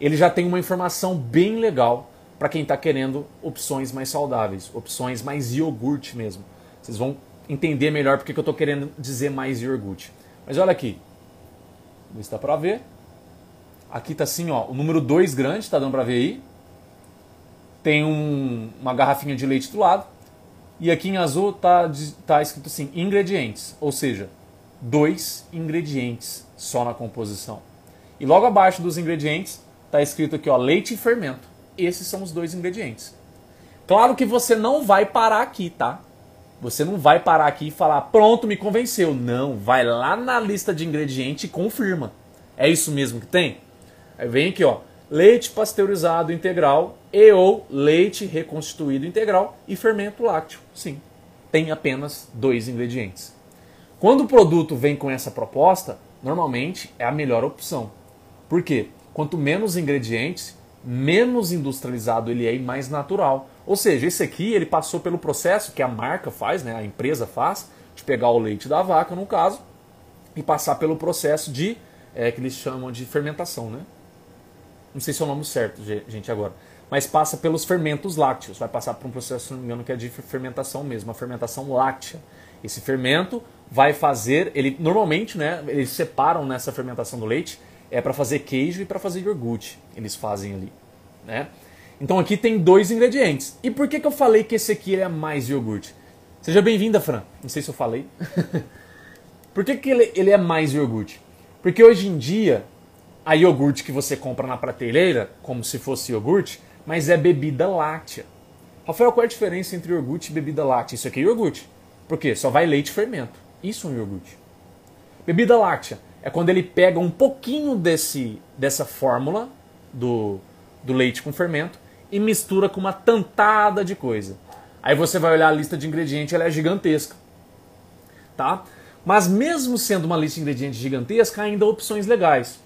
ele já tem uma informação bem legal para quem está querendo opções mais saudáveis, opções mais iogurte mesmo. Vocês vão entender melhor porque que eu estou querendo dizer mais iogurte. Mas olha aqui, não está para ver. Aqui está assim, ó, o número 2 grande, está dando para ver aí. Tem um, uma garrafinha de leite do lado. E aqui em azul está tá escrito assim, ingredientes, ou seja, dois ingredientes só na composição. E logo abaixo dos ingredientes está escrito aqui, ó, leite e fermento. Esses são os dois ingredientes. Claro que você não vai parar aqui, tá? Você não vai parar aqui e falar, pronto, me convenceu. Não, vai lá na lista de ingredientes e confirma. É isso mesmo que tem? Aí vem aqui, ó, leite pasteurizado integral e ou leite reconstituído integral e fermento lácteo. Sim, tem apenas dois ingredientes. Quando o produto vem com essa proposta, normalmente é a melhor opção. Por quê? Quanto menos ingredientes, menos industrializado ele é e mais natural. Ou seja, esse aqui ele passou pelo processo que a marca faz, né, a empresa faz, de pegar o leite da vaca, no caso, e passar pelo processo de é, que eles chamam de fermentação, né? Não sei se é o nome certo, gente, agora. Mas passa pelos fermentos lácteos. Vai passar por um processo, se não me engano, que é de fermentação mesmo, a fermentação láctea. Esse fermento vai fazer, ele normalmente, né, eles separam nessa fermentação do leite é para fazer queijo e para fazer iogurte. Eles fazem ali, né? Então aqui tem dois ingredientes. E por que, que eu falei que esse aqui é mais iogurte? Seja bem-vinda, Fran. Não sei se eu falei. por que, que ele, ele é mais iogurte? Porque hoje em dia, a iogurte que você compra na prateleira, como se fosse iogurte, mas é bebida láctea. Rafael, qual é a diferença entre iogurte e bebida láctea? Isso aqui é iogurte. Por quê? Só vai leite e fermento. Isso é um iogurte. Bebida láctea é quando ele pega um pouquinho desse, dessa fórmula do, do leite com fermento e mistura com uma tantada de coisa. Aí você vai olhar a lista de ingredientes, ela é gigantesca. Tá? Mas mesmo sendo uma lista de ingredientes gigantesca, ainda há opções legais.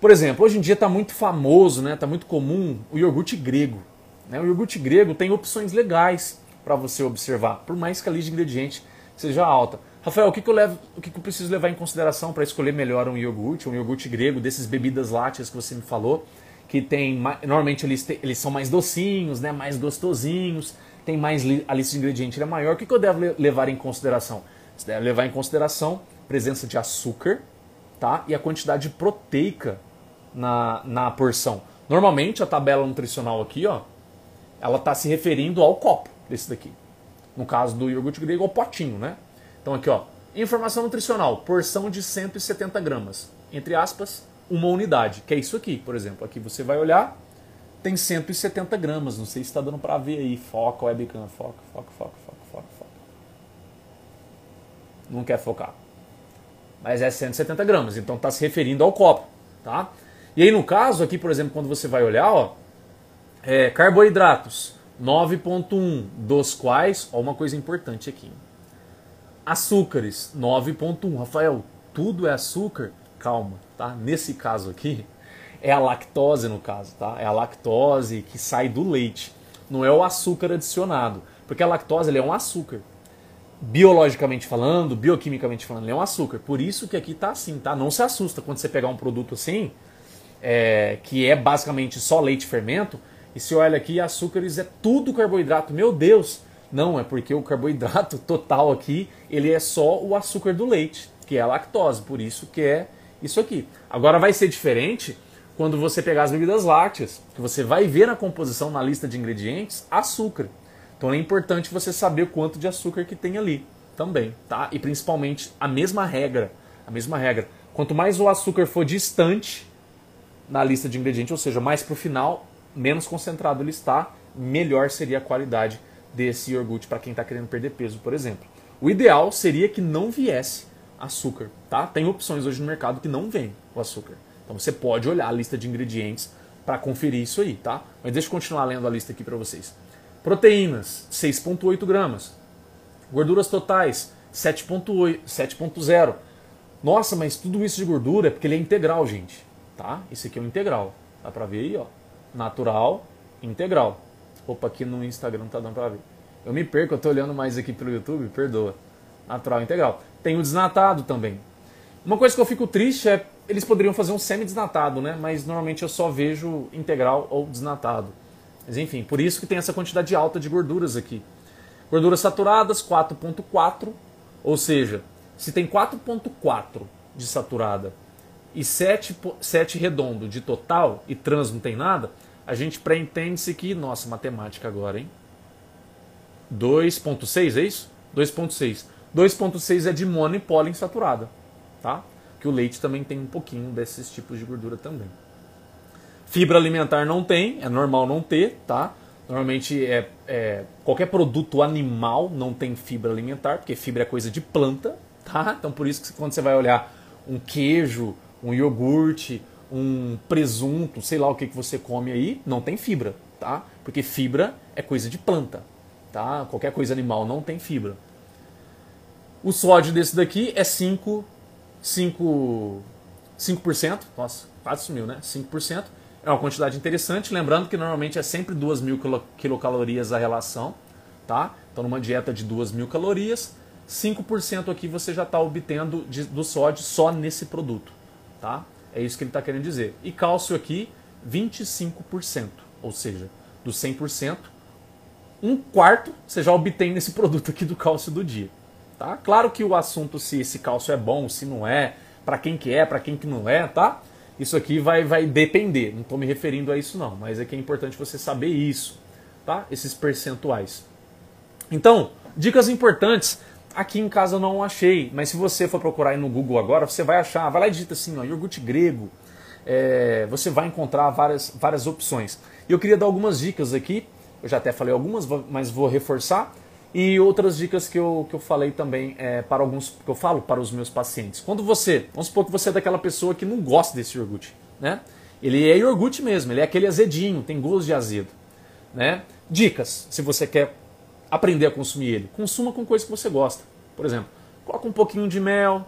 Por exemplo, hoje em dia está muito famoso, está né, tá muito comum o iogurte grego. Né? O iogurte grego tem opções legais para você observar, por mais que a lista de ingredientes seja alta. Rafael, o que, que eu, levo, o que, que eu preciso levar em consideração para escolher melhor um iogurte, um iogurte grego, desses bebidas lácteas que você me falou, que tem, normalmente eles, te, eles são mais docinhos, né, mais gostosinhos, tem mais, a lista de ingredientes é maior, o que, que eu devo levar em consideração? Você deve levar em consideração a presença de açúcar tá, e a quantidade proteica na, na porção. Normalmente a tabela nutricional aqui, ó, ela está se referindo ao copo desse daqui. No caso do iogurte grego, é o potinho, né? Então aqui, ó, informação nutricional, porção de 170 gramas, entre aspas, uma unidade, que é isso aqui, por exemplo. Aqui você vai olhar, tem 170 gramas, não sei se está dando para ver aí, foca, webcam, foca, foca, foca, foca, foca, foca. Não quer focar. Mas é 170 gramas, então está se referindo ao copo, tá? E aí no caso aqui, por exemplo, quando você vai olhar, ó, é, carboidratos, 9.1, dos quais, ó, uma coisa importante aqui. Açúcares, 9.1. Rafael, tudo é açúcar? Calma, tá? Nesse caso aqui, é a lactose no caso, tá? É a lactose que sai do leite. Não é o açúcar adicionado. Porque a lactose ele é um açúcar. Biologicamente falando, bioquimicamente falando, ele é um açúcar. Por isso que aqui tá assim, tá? Não se assusta quando você pegar um produto assim, é, que é basicamente só leite e fermento, e se olha aqui, açúcares é tudo carboidrato. Meu Deus! Não, é porque o carboidrato total aqui, ele é só o açúcar do leite, que é a lactose, por isso que é isso aqui. Agora vai ser diferente quando você pegar as bebidas lácteas, que você vai ver na composição, na lista de ingredientes, açúcar. Então é importante você saber o quanto de açúcar que tem ali também, tá? E principalmente a mesma regra, a mesma regra. Quanto mais o açúcar for distante na lista de ingredientes, ou seja, mais para o final, menos concentrado ele está, melhor seria a qualidade desse iogurte para quem está querendo perder peso, por exemplo. O ideal seria que não viesse açúcar, tá? Tem opções hoje no mercado que não vem o açúcar. Então você pode olhar a lista de ingredientes para conferir isso aí, tá? Mas deixa eu continuar lendo a lista aqui para vocês. Proteínas, 6,8 gramas. Gorduras totais, 7,0. Nossa, mas tudo isso de gordura é porque ele é integral, gente. Tá? Esse aqui é um integral. Dá pra ver aí, ó. Natural, integral. Opa, aqui no Instagram não tá dando pra ver. Eu me perco, eu tô olhando mais aqui pelo YouTube, perdoa. Natural, integral. Tem o desnatado também. Uma coisa que eu fico triste é eles poderiam fazer um semi-desnatado, né? Mas normalmente eu só vejo integral ou desnatado. Mas enfim, por isso que tem essa quantidade alta de gorduras aqui. Gorduras saturadas, 4.4, ou seja, se tem 4.4 de saturada e 7, 7 redondo de total e trans não tem nada, a gente pré-entende-se que, nossa, matemática agora, hein? 2.6 é isso? 2.6. 2.6 é de mono e poliinsaturada, tá? Que o leite também tem um pouquinho desses tipos de gordura também. Fibra alimentar não tem, é normal não ter, tá? Normalmente é, é, qualquer produto animal não tem fibra alimentar, porque fibra é coisa de planta, tá? Então por isso que quando você vai olhar um queijo, um iogurte, um presunto, sei lá o que, que você come aí, não tem fibra, tá? Porque fibra é coisa de planta, tá? Qualquer coisa animal não tem fibra. O sódio desse daqui é 5, 5, 5%, nossa, quase sumiu, né? 5%. É uma quantidade interessante, lembrando que normalmente é sempre 2 mil quilocalorias a relação, tá? Então numa dieta de 2 mil calorias, 5% aqui você já está obtendo de, do sódio só nesse produto, tá? É isso que ele está querendo dizer. E cálcio aqui, 25%, ou seja, do 100%, um quarto você já obtém nesse produto aqui do cálcio do dia. Tá? Claro que o assunto se esse cálcio é bom, se não é, para quem que é, para quem que não é, tá? Isso aqui vai, vai depender, não estou me referindo a isso não, mas é que é importante você saber isso, tá? Esses percentuais. Então, dicas importantes, aqui em casa eu não achei, mas se você for procurar aí no Google agora, você vai achar, vai lá e digita assim, ó, iogurte grego, é, você vai encontrar várias, várias opções. E eu queria dar algumas dicas aqui, eu já até falei algumas, mas vou reforçar. E outras dicas que eu, que eu falei também é, para alguns, que eu falo para os meus pacientes. Quando você, vamos supor que você é daquela pessoa que não gosta desse iogurte, né? Ele é iogurte mesmo, ele é aquele azedinho, tem gosto de azedo, né? Dicas, se você quer aprender a consumir ele, consuma com coisas que você gosta. Por exemplo, coloca um pouquinho de mel,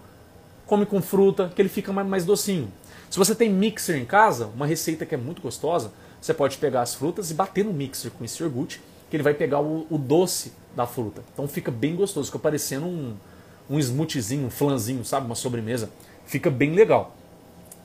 come com fruta, que ele fica mais, mais docinho. Se você tem mixer em casa, uma receita que é muito gostosa, você pode pegar as frutas e bater no mixer com esse iogurte, que ele vai pegar o, o doce da fruta. Então fica bem gostoso, fica parecendo um, um smoothiezinho, um flanzinho, sabe? Uma sobremesa. Fica bem legal.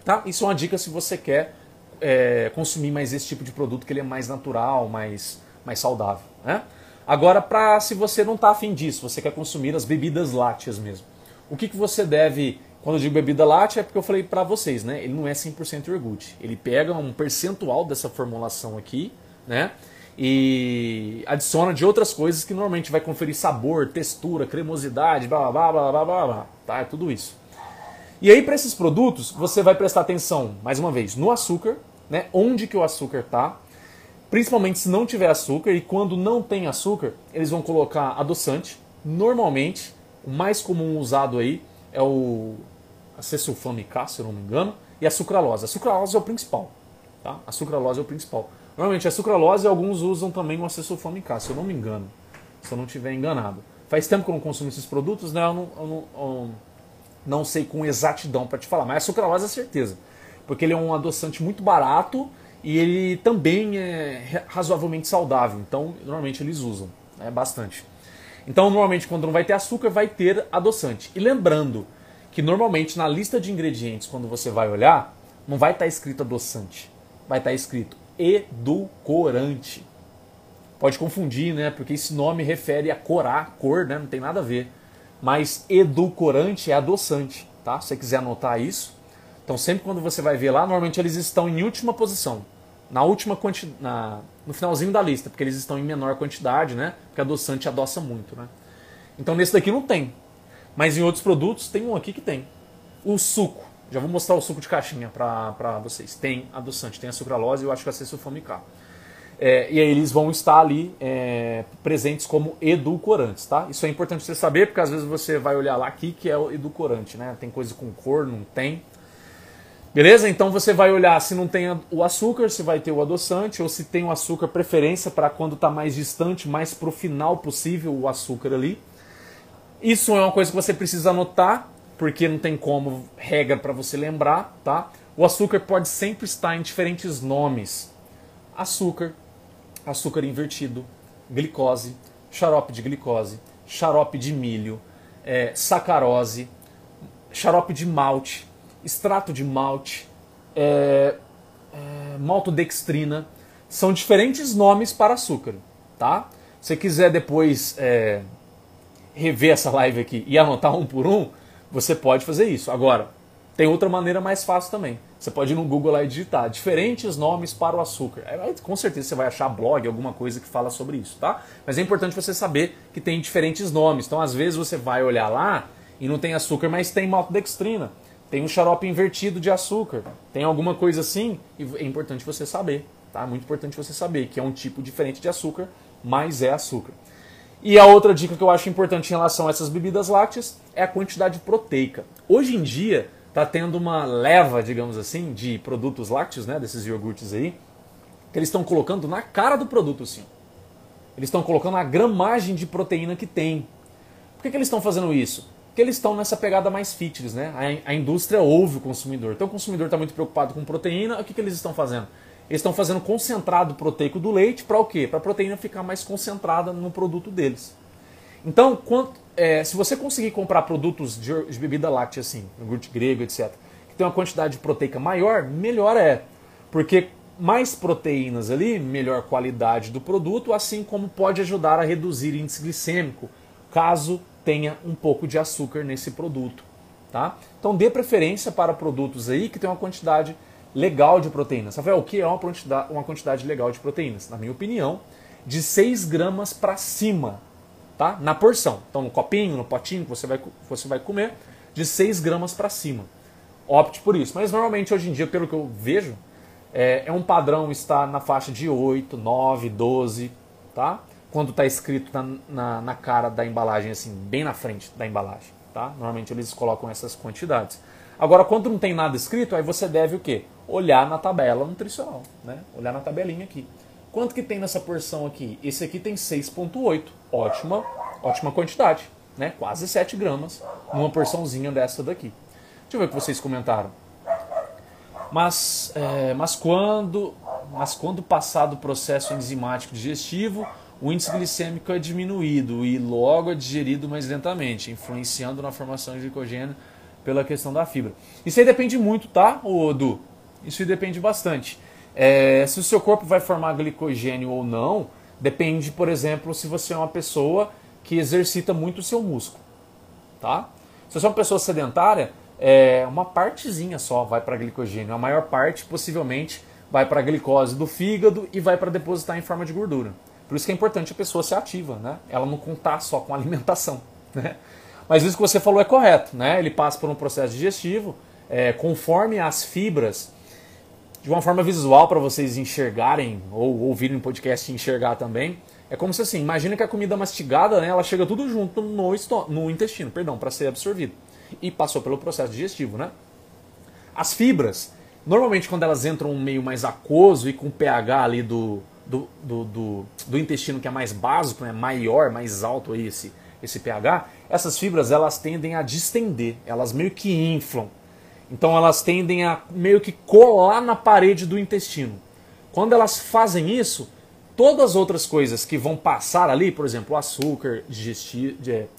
Tá? Isso é uma dica se você quer é, consumir mais esse tipo de produto, que ele é mais natural, mais, mais saudável. Né? Agora, para se você não está afim disso, você quer consumir as bebidas lácteas mesmo. O que, que você deve. Quando eu digo bebida láctea, é porque eu falei para vocês, né? Ele não é 100% iogurte. Ele pega um percentual dessa formulação aqui, né? e adiciona de outras coisas que normalmente vai conferir sabor, textura, cremosidade, blá blá blá blá blá blá, tá? É tudo isso. E aí para esses produtos você vai prestar atenção, mais uma vez, no açúcar, né? Onde que o açúcar tá? Principalmente se não tiver açúcar e quando não tem açúcar, eles vão colocar adoçante. Normalmente, o mais comum usado aí é o acesulfame K, se eu não me engano, e a sucralose. A sucralose é o principal, tá? A sucralose é o principal. Normalmente a sucralose alguns usam também o acesulfame K, se eu não me engano. Se eu não estiver enganado. Faz tempo que eu não consumo esses produtos, né? Eu não, eu não, eu não sei com exatidão para te falar, mas a sucralose é certeza. Porque ele é um adoçante muito barato e ele também é razoavelmente saudável. Então, normalmente eles usam né? bastante. Então, normalmente, quando não vai ter açúcar, vai ter adoçante. E lembrando que normalmente na lista de ingredientes, quando você vai olhar, não vai estar escrito adoçante. Vai estar escrito edulcorante. Pode confundir, né? Porque esse nome refere a corar, cor, né? Não tem nada a ver. Mas edulcorante é adoçante, tá? Se você quiser anotar isso. Então sempre quando você vai ver lá, normalmente eles estão em última posição. Na última quantidade, no finalzinho da lista, porque eles estão em menor quantidade, né? Porque adoçante adoça muito, né? Então nesse daqui não tem. Mas em outros produtos tem um aqui que tem. O suco. Já vou mostrar o suco de caixinha para vocês. Tem adoçante, tem a sucralose e eu acho que vai ser sulfamicar. É, e aí eles vão estar ali é, presentes como edulcorantes, tá? Isso é importante você saber, porque às vezes você vai olhar lá aqui que é o edulcorante, né? Tem coisa com cor, não tem. Beleza? Então você vai olhar se não tem o açúcar, se vai ter o adoçante, ou se tem o açúcar preferência para quando está mais distante, mais para o final possível o açúcar ali. Isso é uma coisa que você precisa anotar, porque não tem como regra para você lembrar, tá? O açúcar pode sempre estar em diferentes nomes. Açúcar, açúcar invertido, glicose, xarope de glicose, xarope de milho, é, sacarose, xarope de malte, extrato de malte, é, é, maltodextrina. São diferentes nomes para açúcar, tá? Se você quiser depois é, rever essa live aqui e anotar um por um, você pode fazer isso. Agora, tem outra maneira mais fácil também. Você pode ir no Google lá e digitar diferentes nomes para o açúcar. Com certeza você vai achar blog, alguma coisa que fala sobre isso, tá? Mas é importante você saber que tem diferentes nomes. Então, às vezes, você vai olhar lá e não tem açúcar, mas tem maltodextrina. Tem um xarope invertido de açúcar. Tem alguma coisa assim, e é importante você saber, tá? Muito importante você saber que é um tipo diferente de açúcar, mas é açúcar. E a outra dica que eu acho importante em relação a essas bebidas lácteas é a quantidade proteica. Hoje em dia, está tendo uma leva, digamos assim, de produtos lácteos, né, desses iogurtes aí, que eles estão colocando na cara do produto, sim. Eles estão colocando a gramagem de proteína que tem. Por que, que eles estão fazendo isso? Porque eles estão nessa pegada mais fitness, né? A, a indústria ouve o consumidor. Então o consumidor está muito preocupado com proteína, o que, que eles estão fazendo? Eles estão fazendo concentrado proteico do leite para o quê? Para a proteína ficar mais concentrada no produto deles. Então, quanto, é, se você conseguir comprar produtos de, de bebida láctea, assim, iogurte grego, etc., que tem uma quantidade proteica maior, melhor é. Porque mais proteínas ali, melhor qualidade do produto, assim como pode ajudar a reduzir índice glicêmico, caso tenha um pouco de açúcar nesse produto. Tá? Então dê preferência para produtos aí que tem uma quantidade legal de proteínas. Rafael, o que é uma quantidade, legal de proteínas? Na minha opinião, de 6 gramas para cima tá? Na porção. Então, no copinho, no potinho que você vai, você vai comer, de 6 gramas para cima. Opte por isso. Mas normalmente hoje em dia, pelo que eu vejo, é, é um padrão estar na faixa de 8, 9, 12, tá? Quando está escrito na, na, na, cara da embalagem, assim, bem na frente da embalagem, tá? Normalmente eles colocam essas quantidades. Agora, quando não tem nada escrito, aí você deve o quê? Olhar na tabela nutricional, né? Olhar na tabelinha aqui. Quanto que tem nessa porção aqui? Esse aqui tem 6,8. Ótima, ótima quantidade, né? Quase 7 gramas numa porçãozinha dessa daqui. Deixa eu ver o que vocês comentaram. Mas, é, mas, quando, mas quando passado o processo enzimático digestivo, o índice glicêmico é diminuído e logo é digerido mais lentamente, influenciando na formação de glicogênio pela questão da fibra. Isso aí depende muito, tá, Odu? Isso aí depende bastante. É, se o seu corpo vai formar glicogênio ou não, depende, por exemplo, se você é uma pessoa que exercita muito o seu músculo. Tá? Se você é uma pessoa sedentária, é, uma partezinha só vai para glicogênio. A maior parte, possivelmente, vai para a glicose do fígado e vai para depositar em forma de gordura. Por isso que é importante a pessoa ser ativa, né? Ela não contar só com alimentação. Né? Mas isso que você falou é correto, né? Ele passa por um processo digestivo, é, conforme as fibras de uma forma visual para vocês enxergarem ou ouvirem o podcast e enxergar também. É como se assim, imagina que a comida mastigada, né, ela chega tudo junto no, no intestino, perdão, para ser absorvido. E passou pelo processo digestivo, né? As fibras, normalmente quando elas entram meio mais aquoso e com pH ali do, do, do, do, do intestino que é mais básico, né, maior, mais alto aí esse, esse pH, essas fibras elas tendem a distender, elas meio que inflam. Então elas tendem a meio que colar na parede do intestino. Quando elas fazem isso, todas as outras coisas que vão passar ali, por exemplo, o açúcar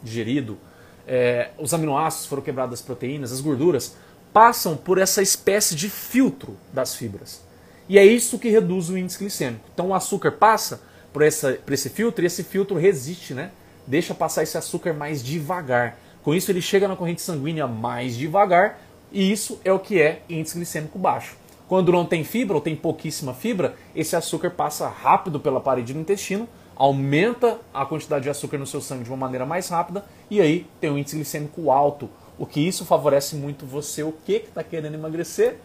digerido, é, os aminoácidos foram quebrados das proteínas, as gorduras, passam por essa espécie de filtro das fibras. E é isso que reduz o índice glicêmico. Então o açúcar passa por, essa, por esse filtro e esse filtro resiste, né? Deixa passar esse açúcar mais devagar. Com isso ele chega na corrente sanguínea mais devagar e isso é o que é índice glicêmico baixo. Quando não tem fibra ou tem pouquíssima fibra, esse açúcar passa rápido pela parede do intestino, aumenta a quantidade de açúcar no seu sangue de uma maneira mais rápida e aí tem um índice glicêmico alto, O que isso favorece muito você, o que está querendo emagrecer,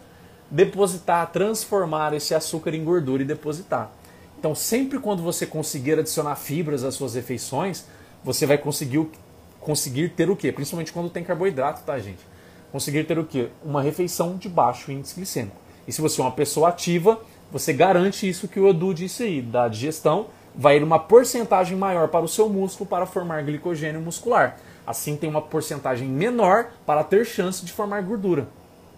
depositar, transformar esse açúcar em gordura e depositar. Então, sempre quando você conseguir adicionar fibras às suas refeições, você vai conseguir, conseguir ter o quê? Principalmente quando tem carboidrato, tá, gente? Conseguir ter o quê? Uma refeição de baixo índice glicêmico. E se você é uma pessoa ativa, você garante isso que o Edu disse aí, da digestão, vai ir uma porcentagem maior para o seu músculo para formar glicogênio muscular. Assim tem uma porcentagem menor para ter chance de formar gordura,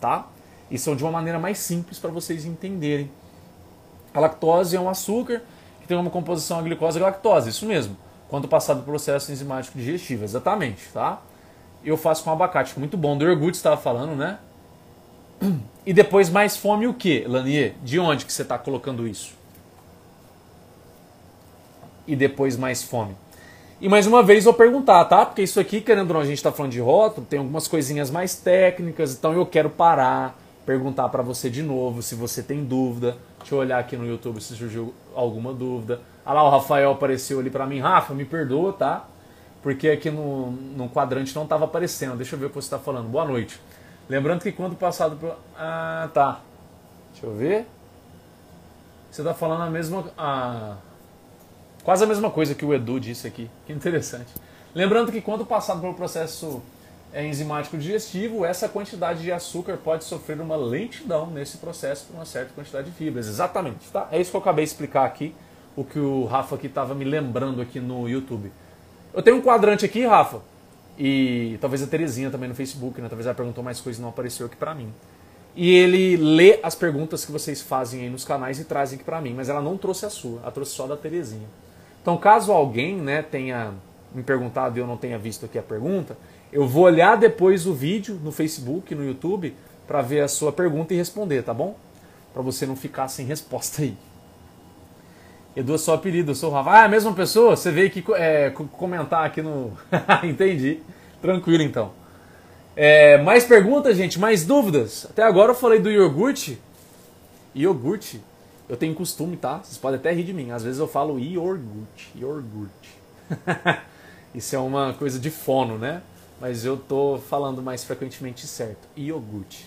tá? Isso é de uma maneira mais simples para vocês entenderem. A lactose é um açúcar que tem uma composição a glicose e lactose, isso mesmo. Quando passado pelo processo enzimático digestivo, exatamente, tá? Eu faço com abacate, muito bom. Do iogurte estava falando, né? E depois mais fome o que, Lanier? De onde que você está colocando isso? E depois mais fome. E mais uma vez vou perguntar, tá? Porque isso aqui, querendo ou não, a gente está falando de rótulo, tem algumas coisinhas mais técnicas, então eu quero parar, perguntar para você de novo se você tem dúvida. Deixa eu olhar aqui no YouTube se surgiu alguma dúvida. Ah lá, o Rafael apareceu ali para mim. Rafa, me perdoa, tá? Porque aqui no, no quadrante não estava aparecendo. Deixa eu ver o que você está falando. Boa noite. Lembrando que quando passado. Ah, tá. Deixa eu ver. Você está falando a mesma. Ah, quase a mesma coisa que o Edu disse aqui. Que interessante. Lembrando que quando passado pelo processo é, enzimático digestivo, essa quantidade de açúcar pode sofrer uma lentidão nesse processo por uma certa quantidade de fibras. Exatamente. Tá? É isso que eu acabei de explicar aqui. O que o Rafa aqui estava me lembrando aqui no YouTube. Eu tenho um quadrante aqui, Rafa, e talvez a Terezinha também no Facebook, né? Talvez ela perguntou mais coisas e não apareceu aqui para mim. E ele lê as perguntas que vocês fazem aí nos canais e trazem aqui para mim, mas ela não trouxe a sua, ela trouxe só da Terezinha. Então, caso alguém, né, tenha me perguntado e eu não tenha visto aqui a pergunta, eu vou olhar depois o vídeo no Facebook, no YouTube, para ver a sua pergunta e responder, tá bom? Para você não ficar sem resposta aí. Edu é seu apelido, eu sou o Rafa. Ah, é a mesma pessoa? Você veio aqui é, comentar aqui no. Entendi. Tranquilo então. É, mais perguntas, gente? Mais dúvidas? Até agora eu falei do iogurte. Iogurte. Eu tenho costume, tá? Vocês podem até rir de mim. Às vezes eu falo iogurte. Iogurte. Isso é uma coisa de fono, né? Mas eu tô falando mais frequentemente certo. Iogurte.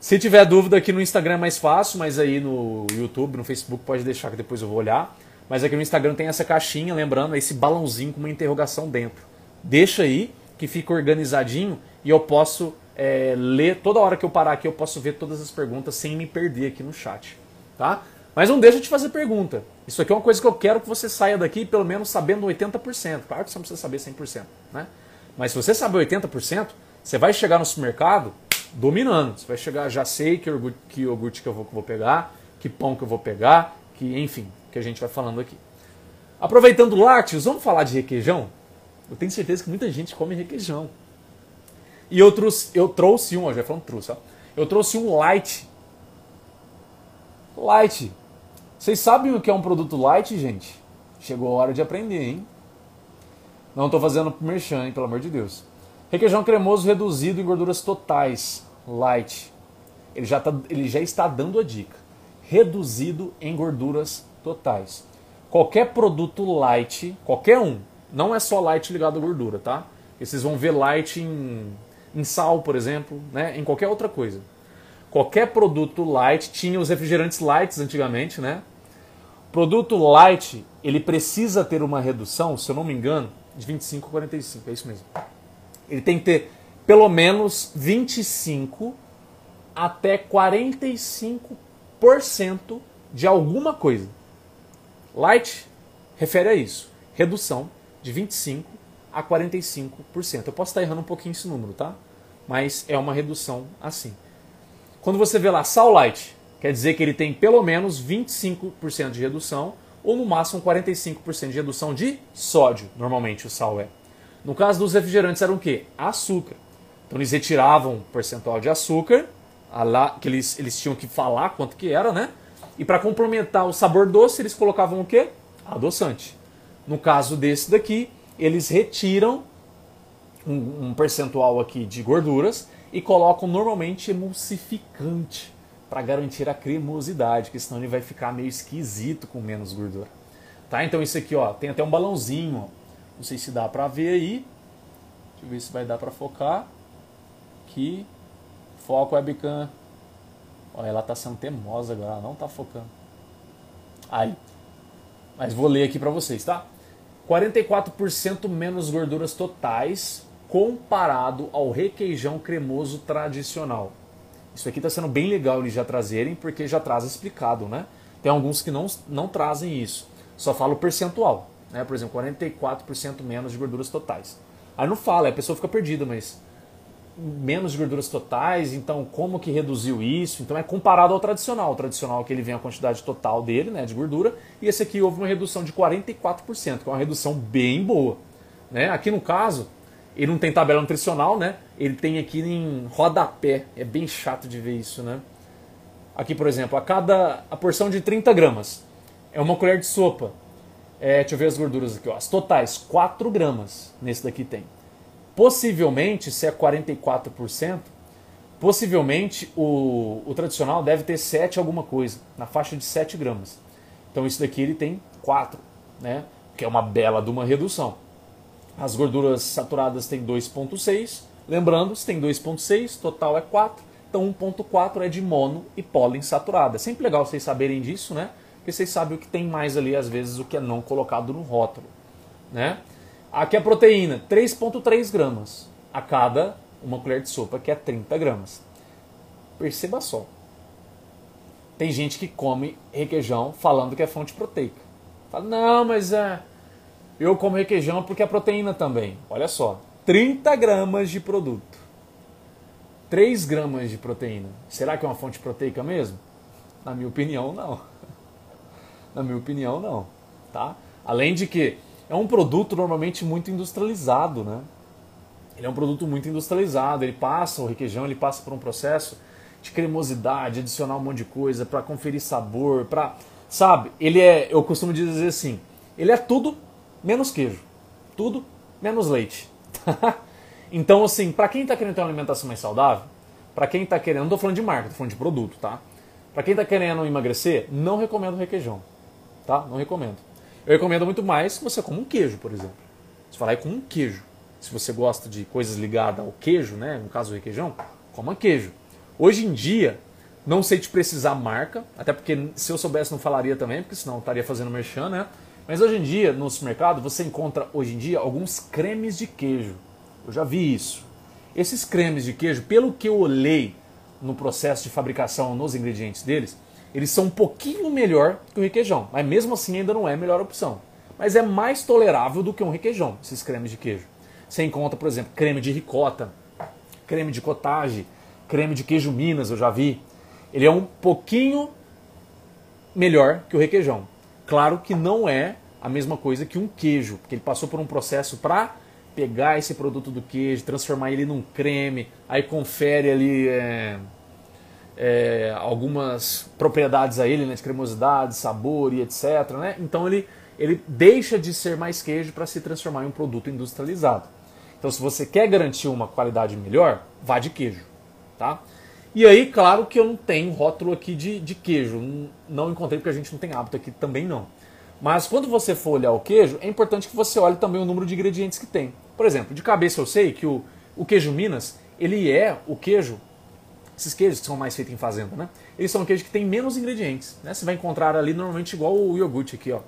Se tiver dúvida aqui no Instagram é mais fácil, mas aí no YouTube, no Facebook pode deixar que depois eu vou olhar. Mas aqui no Instagram tem essa caixinha, lembrando, esse balãozinho com uma interrogação dentro. Deixa aí, que fica organizadinho e eu posso é, ler, toda hora que eu parar aqui eu posso ver todas as perguntas sem me perder aqui no chat. Tá? Mas não deixa de fazer pergunta. Isso aqui é uma coisa que eu quero que você saia daqui pelo menos sabendo 80%. Claro que você não precisa saber 100%. Né? Mas se você saber 80%, você vai chegar no supermercado dominando. Você vai chegar, já sei que iogurte, que iogurte que eu vou, que vou pegar, que pão que eu vou pegar, que enfim, que a gente vai falando aqui. Aproveitando lácteos, vamos falar de requeijão? Eu tenho certeza que muita gente come requeijão. E eu trouxe, eu trouxe um, ó, já falando trouxe, ó. Eu trouxe um light. Light. Vocês sabem o que é um produto light, gente? Chegou a hora de aprender, hein? Não estou fazendo merchan, hein, pelo amor de Deus. Requeijão cremoso reduzido em gorduras totais, light. Ele já, tá, ele já está dando a dica. Reduzido em gorduras totais. Qualquer produto light, qualquer um, não é só light ligado à gordura, tá? Vocês vão ver light em, em sal, por exemplo, né? em qualquer outra coisa. Qualquer produto light, tinha os refrigerantes lights antigamente, né? Produto light, ele precisa ter uma redução, se eu não me engano, de 25 a 45, é isso mesmo. Ele tem que ter pelo menos 25 até 45% de alguma coisa. Light refere a isso. Redução de 25 a 45%. Eu posso estar errando um pouquinho esse número, tá? Mas é uma redução assim. Quando você vê lá sal light, quer dizer que ele tem pelo menos 25% de redução ou no máximo 45% de redução de sódio, normalmente o sal é. No caso dos refrigerantes eram o quê? Açúcar. Então eles retiravam o percentual de açúcar, lá, que eles, eles tinham que falar quanto que era, né? E para complementar o sabor doce, eles colocavam o quê? Adoçante. No caso desse daqui, eles retiram um, um percentual aqui de gorduras e colocam normalmente emulsificante para garantir a cremosidade, que senão ele vai ficar meio esquisito com menos gordura. Tá? Então isso aqui ó, tem até um balãozinho, ó. Não sei se dá para ver aí. Deixa eu ver se vai dar para focar. Aqui. Foco webcam. Olha, ela tá sendo teimosa agora, ela não tá focando. Aí. Mas vou ler aqui para vocês, tá? 44% menos gorduras totais comparado ao requeijão cremoso tradicional. Isso aqui está sendo bem legal eles já trazerem, porque já traz explicado, né? Tem alguns que não, não trazem isso, só fala o percentual, né? Por exemplo, 44% menos de gorduras totais. Aí não fala, a pessoa fica perdida, mas menos de gorduras totais, então como que reduziu isso? Então é comparado ao tradicional. O tradicional que ele vem a quantidade total dele, né, de gordura, e esse aqui houve uma redução de 44%, que é uma redução bem boa. Né? Aqui no caso, ele não tem tabela nutricional, né? Ele tem aqui em rodapé. É bem chato de ver isso, né? Aqui, por exemplo, a cada a porção de 30 gramas é uma colher de sopa. É, deixa eu ver as gorduras aqui, ó. As totais, 4 gramas nesse daqui tem. Possivelmente, se é 44%, possivelmente o, o tradicional deve ter 7 alguma coisa, na faixa de 7 gramas. Então isso daqui ele tem 4, né? Que é uma bela de uma redução. As gorduras saturadas tem 2,6. Lembrando, se tem 2,6, total é 4. Então 1,4 é de mono e poliinsaturada. É sempre legal vocês saberem disso, né? Porque vocês sabem o que tem mais ali, às vezes, o que é não colocado no rótulo. Né? Aqui a proteína, 3,3 gramas a cada uma colher de sopa, que é 30 gramas. Perceba só. Tem gente que come requeijão falando que é fonte proteica. Fala, não, mas é, eu como requeijão porque é proteína também. Olha só, 30 gramas de produto. 3 gramas de proteína. Será que é uma fonte proteica mesmo? Na minha opinião, não. Na minha opinião, não. Tá? Além de que é um produto normalmente muito industrializado, né? Ele é um produto muito industrializado, ele passa o requeijão, ele passa por um processo de cremosidade, adicionar um monte de coisa para conferir sabor, para, sabe? Ele é, eu costumo dizer assim, ele é tudo menos queijo, tudo menos leite. então assim, para quem está querendo ter uma alimentação mais saudável, para quem está querendo, não tô falando de marca, tô falando de produto, tá? Para quem está querendo emagrecer, não recomendo requeijão, tá? Não recomendo. Eu recomendo muito mais que você coma um queijo, por exemplo. Você falar com um queijo. Se você gosta de coisas ligadas ao queijo, né? No caso do requeijão, coma queijo. Hoje em dia, não sei te precisar marca, até porque se eu soubesse não falaria também, porque senão estaria fazendo merchan, né? Mas hoje em dia, no supermercado, você encontra hoje em dia alguns cremes de queijo. Eu já vi isso. Esses cremes de queijo, pelo que eu olhei no processo de fabricação, nos ingredientes deles, eles são um pouquinho melhor que o requeijão, mas mesmo assim ainda não é a melhor opção. Mas é mais tolerável do que um requeijão, esses cremes de queijo. Você encontra, por exemplo, creme de ricota, creme de cottage, creme de queijo Minas, eu já vi. Ele é um pouquinho melhor que o requeijão. Claro que não é a mesma coisa que um queijo, porque ele passou por um processo para pegar esse produto do queijo, transformar ele num creme, aí confere ali é, é, algumas propriedades a ele, né, de cremosidade, sabor e etc. Né? Então ele, ele deixa de ser mais queijo para se transformar em um produto industrializado. Então se você quer garantir uma qualidade melhor, vá de queijo. Tá? E aí, claro que eu não tenho rótulo aqui de, de queijo, não encontrei porque a gente não tem hábito aqui também não. Mas quando você for olhar o queijo, é importante que você olhe também o número de ingredientes que tem. Por exemplo, de cabeça eu sei que o, o queijo Minas, ele é o queijo esses queijos que são mais feitos em fazenda, né? Eles são queijos que têm menos ingredientes, né? Você vai encontrar ali normalmente igual o iogurte aqui, ó.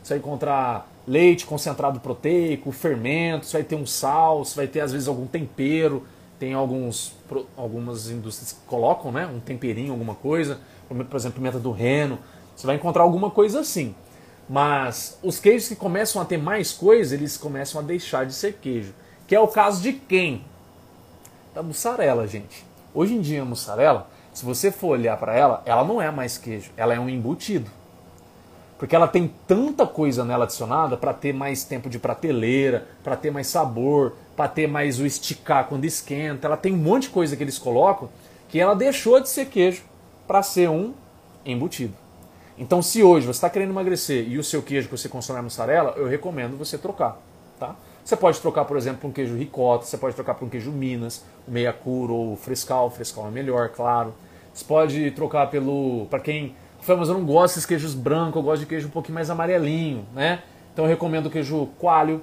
Você vai encontrar leite concentrado proteico, fermento, você vai ter um sal, você vai ter às vezes algum tempero, tem alguns algumas indústrias que colocam, né, um temperinho, alguma coisa, por exemplo, pimenta do reno. Você vai encontrar alguma coisa assim. Mas os queijos que começam a ter mais coisa, eles começam a deixar de ser queijo. Que é o caso de quem? Da mussarela, gente. Hoje em dia a mussarela, se você for olhar para ela, ela não é mais queijo, ela é um embutido. Porque ela tem tanta coisa nela adicionada para ter mais tempo de prateleira, para ter mais sabor, para ter mais o esticar quando esquenta. Ela tem um monte de coisa que eles colocam que ela deixou de ser queijo para ser um embutido. Então, se hoje você está querendo emagrecer e o seu queijo que você consome é mussarela, eu recomendo você trocar. Tá? Você pode trocar, por exemplo, por um queijo ricota, você pode trocar por um queijo Minas, meia cura ou frescal, frescal é melhor, claro. Você pode trocar pelo, para quem, mas eu não gosto desses queijos brancos, eu gosto de queijo um pouquinho mais amarelinho, né? Então eu recomendo o queijo coalho,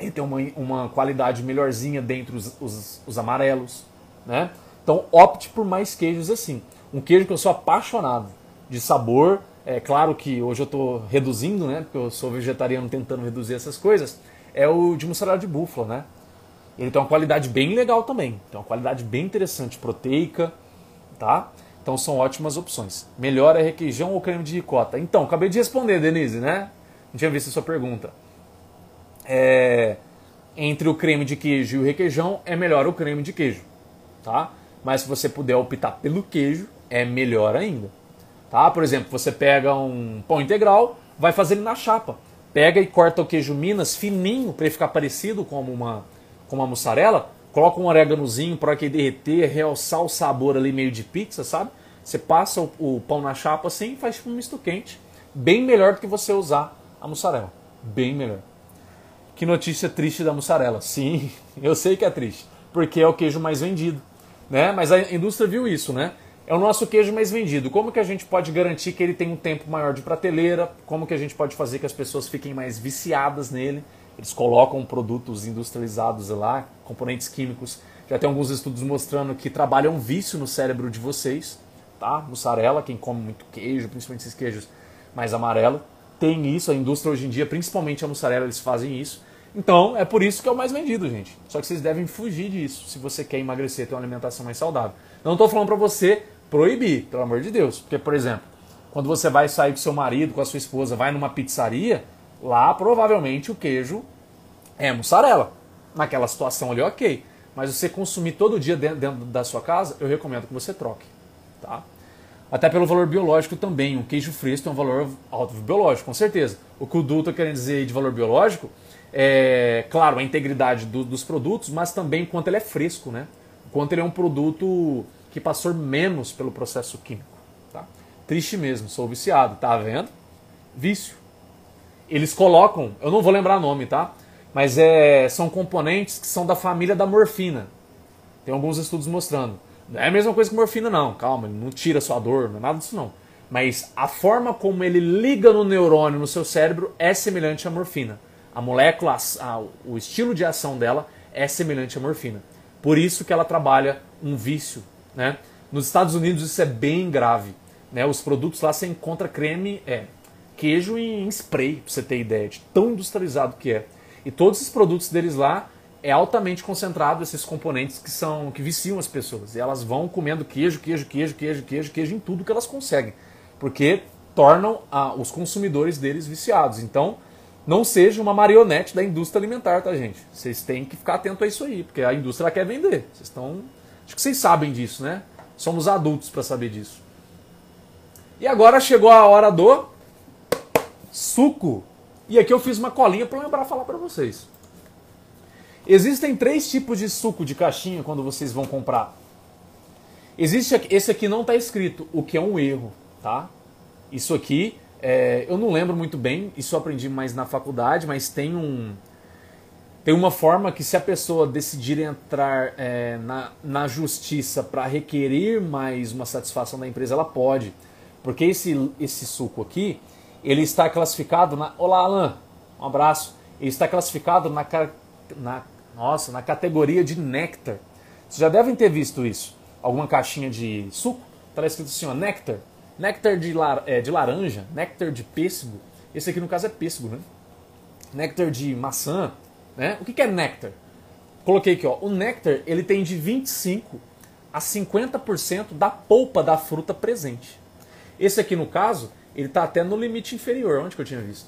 ele tem uma, uma qualidade melhorzinha dentre os, os, os amarelos, né? Então opte por mais queijos assim. Um queijo que eu sou apaixonado de sabor. É claro que hoje eu estou reduzindo, né? Porque eu sou vegetariano tentando reduzir essas coisas. É o de mussarela de búfala, né? Ele tem uma qualidade bem legal também. Tem uma qualidade bem interessante, proteica, tá? Então são ótimas opções. Melhor é requeijão ou creme de ricota? Então, acabei de responder, Denise, né? Não tinha visto a sua pergunta. É... Entre o creme de queijo e o requeijão, é melhor o creme de queijo, tá? Mas se você puder optar pelo queijo, é melhor ainda. Tá? Por exemplo, você pega um pão integral, vai fazer ele na chapa. Pega e corta o queijo Minas fininho para ele ficar parecido com uma, com uma mussarela. Coloca um oréganozinho para que derreter, realçar o sabor ali meio de pizza, sabe? Você passa o, o pão na chapa assim e faz tipo um misto quente. Bem melhor do que você usar a mussarela. Bem melhor. Que notícia triste da mussarela. Sim, eu sei que é triste. Porque é o queijo mais vendido. Né? Mas a indústria viu isso, né? É o nosso queijo mais vendido. Como que a gente pode garantir que ele tem um tempo maior de prateleira? Como que a gente pode fazer que as pessoas fiquem mais viciadas nele? Eles colocam produtos industrializados lá, componentes químicos. Já tem alguns estudos mostrando que trabalham vício no cérebro de vocês, tá? Mussarela, quem come muito queijo, principalmente esses queijos mais amarelo, tem isso. A indústria hoje em dia, principalmente a mussarela, eles fazem isso. Então, é por isso que é o mais vendido, gente. Só que vocês devem fugir disso se você quer emagrecer, ter uma alimentação mais saudável. Não estou falando para você proibir, pelo amor de Deus. Porque, por exemplo, quando você vai sair com seu marido, com a sua esposa, vai numa pizzaria, lá provavelmente o queijo é mussarela. Naquela situação ali, ok. Mas você consumir todo dia dentro, dentro da sua casa, eu recomendo que você troque. Tá? Até pelo valor biológico também. O queijo fresco tem um valor alto biológico, com certeza. O que o Du está querendo dizer de valor biológico é, claro, a integridade do, dos produtos, mas também quanto ele é fresco, né? Quanto ele é um produto que passou menos pelo processo químico. Tá? Triste mesmo, sou viciado, tá vendo? Vício. Eles colocam, eu não vou lembrar nome, tá? Mas é, são componentes que são da família da morfina. Tem alguns estudos mostrando. Não é a mesma coisa que morfina, não. Calma, não tira sua dor, não é nada disso, não. Mas a forma como ele liga no neurônio, no seu cérebro, é semelhante à morfina. A molécula, a, o estilo de ação dela é semelhante à morfina. Por isso que ela trabalha um vício né? Nos Estados Unidos isso é bem grave. Né? Os produtos lá você encontra creme, é, queijo em spray, pra você ter ideia de tão industrializado que é. E todos esses produtos deles lá é altamente concentrado esses componentes que são que viciam as pessoas. E elas vão comendo queijo, queijo, queijo, queijo, queijo, queijo em tudo que elas conseguem, porque tornam a, os consumidores deles viciados. Então, não seja uma marionete da indústria alimentar, tá, gente? Vocês têm que ficar atento a isso aí, porque a indústria quer vender. Vocês estão Acho que vocês sabem disso, né? Somos adultos para saber disso. E agora chegou a hora do suco. E aqui eu fiz uma colinha para lembrar falar para vocês. Existem três tipos de suco de caixinha quando vocês vão comprar. Existe esse aqui não está escrito, o que é um erro, tá? Isso aqui é, eu não lembro muito bem, isso eu aprendi mais na faculdade, mas tem um tem uma forma que, se a pessoa decidir entrar é, na, na justiça para requerer mais uma satisfação da empresa, ela pode. Porque esse, esse suco aqui, ele está classificado na. Olá, Alan, um abraço. Ele está classificado na, na, nossa, na categoria de néctar. Vocês já devem ter visto isso. Alguma caixinha de suco? Está escrito assim, ó, néctar. Néctar de, lar, é, de laranja, néctar de pêssego. Esse aqui no caso é pêssego, né? Néctar de maçã, né? O que é néctar? Coloquei aqui, ó, o néctar ele tem de 25 a 50% da polpa da fruta presente. Esse aqui no caso, ele está até no limite inferior. Onde que eu tinha visto?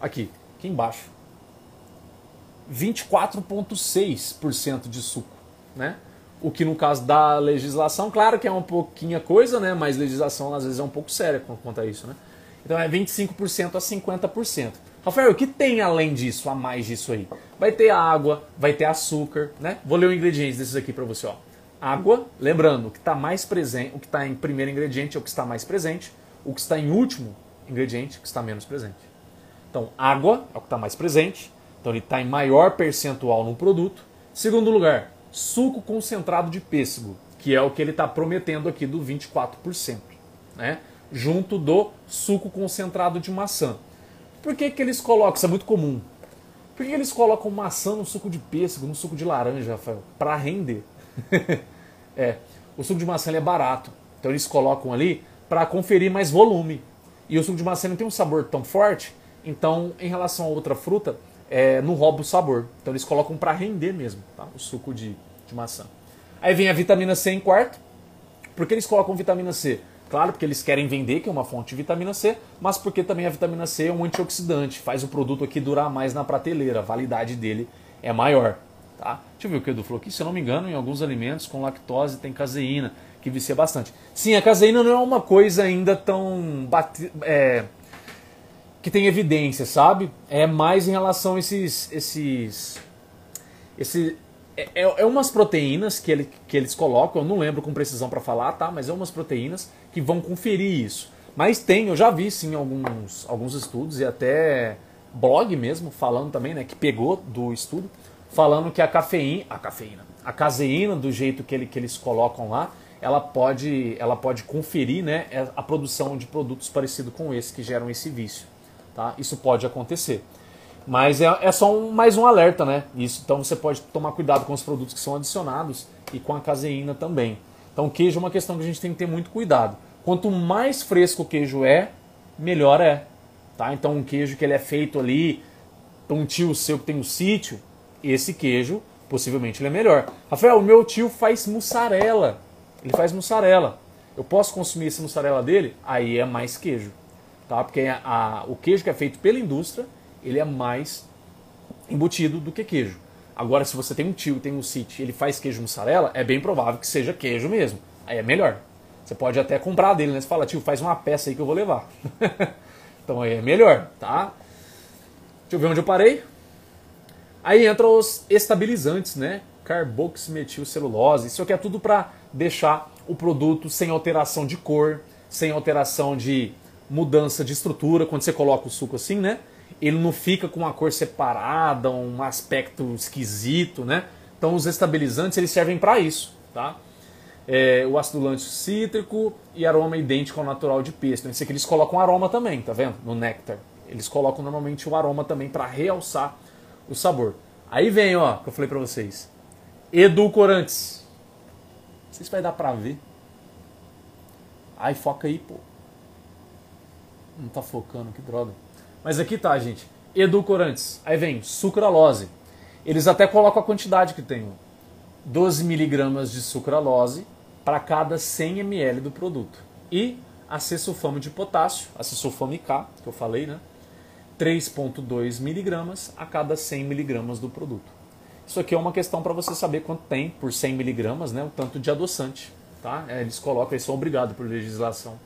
Aqui, aqui embaixo. 24,6% de suco, né? O que no caso da legislação, claro que é um pouquinho coisa, né? Mas legislação às vezes é um pouco séria quanto a isso, né? Então é 25% a 50%. Rafael, o que tem além disso, a mais disso aí? Vai ter água, vai ter açúcar, né? Vou ler os ingredientes desses aqui para você, ó. Água, lembrando, o que está mais presente, o que está em primeiro ingrediente é o que está mais presente, o que está em último ingrediente é o que está menos presente. Então, água é o que está mais presente, então ele está em maior percentual no produto. Segundo lugar, suco concentrado de pêssego, que é o que ele está prometendo aqui do 24%, né? junto do suco concentrado de maçã. Por que, que eles colocam? Isso é muito comum. Por que, que eles colocam maçã no suco de pêssego, no suco de laranja, Rafael? Para render. é, o suco de maçã é barato. Então eles colocam ali para conferir mais volume. E o suco de maçã não tem um sabor tão forte, então em relação a outra fruta, é, não rouba o sabor. Então eles colocam para render mesmo, tá? o suco de, de maçã. Aí vem a vitamina C em quarto. Por que eles colocam vitamina C? Claro, porque eles querem vender, que é uma fonte de vitamina C, mas porque também a vitamina C é um antioxidante, faz o produto aqui durar mais na prateleira, a validade dele é maior. Tá? Deixa eu ver o que o Edu falou aqui. Se eu não me engano, em alguns alimentos com lactose tem caseína, que vicia bastante. Sim, a caseína não é uma coisa ainda tão. Bate... É... que tem evidência, sabe? É mais em relação a esses. esses esse, é, é, é umas proteínas que, ele, que eles colocam, eu não lembro com precisão para falar, tá? Mas é umas proteínas que vão conferir isso. Mas tem, eu já vi sim alguns, alguns estudos e até blog mesmo falando também, né, que pegou do estudo, falando que a cafeína, a cafeína, a caseína do jeito que, ele, que eles colocam lá, ela pode, ela pode conferir, né, é, a produção de produtos parecidos com esse que geram esse vício, tá? Isso pode acontecer. Mas é, é só um, mais um alerta, né? Isso, então você pode tomar cuidado com os produtos que são adicionados e com a caseína também. Então o queijo é uma questão que a gente tem que ter muito cuidado. Quanto mais fresco o queijo é, melhor é. Tá? Então um queijo que ele é feito ali, um tio seu que tem um sítio, esse queijo possivelmente ele é melhor. Rafael, o meu tio faz mussarela. Ele faz mussarela. Eu posso consumir esse mussarela dele? Aí é mais queijo. Tá? Porque a, a, o queijo que é feito pela indústria ele é mais embutido do que queijo. Agora, se você tem um tio, tem um sítio, ele faz queijo mussarela, é bem provável que seja queijo mesmo. Aí é melhor. Você pode até comprar dele, né? Você fala, tio, faz uma peça aí que eu vou levar. então aí é melhor, tá? Deixa eu ver onde eu parei. Aí entram os estabilizantes, né? Carboximetilcelulose. Isso aqui é tudo para deixar o produto sem alteração de cor, sem alteração de mudança de estrutura. Quando você coloca o suco assim, né? ele não fica com uma cor separada, um aspecto esquisito, né? Então os estabilizantes eles servem para isso, tá? É, o ácido lântico cítrico e aroma idêntico ao natural de pêssego. Esse aqui eles colocam aroma também, tá vendo? No néctar. Eles colocam normalmente o aroma também para realçar o sabor. Aí vem, ó, que eu falei para vocês. Edulcorantes. Não sei se vai dar pra ver. Ai, foca aí, pô. Não tá focando, que droga. Mas aqui tá, gente. Edulcorantes. Aí vem sucralose. Eles até colocam a quantidade que tem. 12 miligramas de sucralose para cada 100 ml do produto. E acesulfame de potássio, acesulfame K, que eu falei, né? 3,2 miligramas a cada 100 miligramas do produto. Isso aqui é uma questão para você saber quanto tem por 100 miligramas, né? O tanto de adoçante, tá? É, eles colocam, eles são obrigados por legislação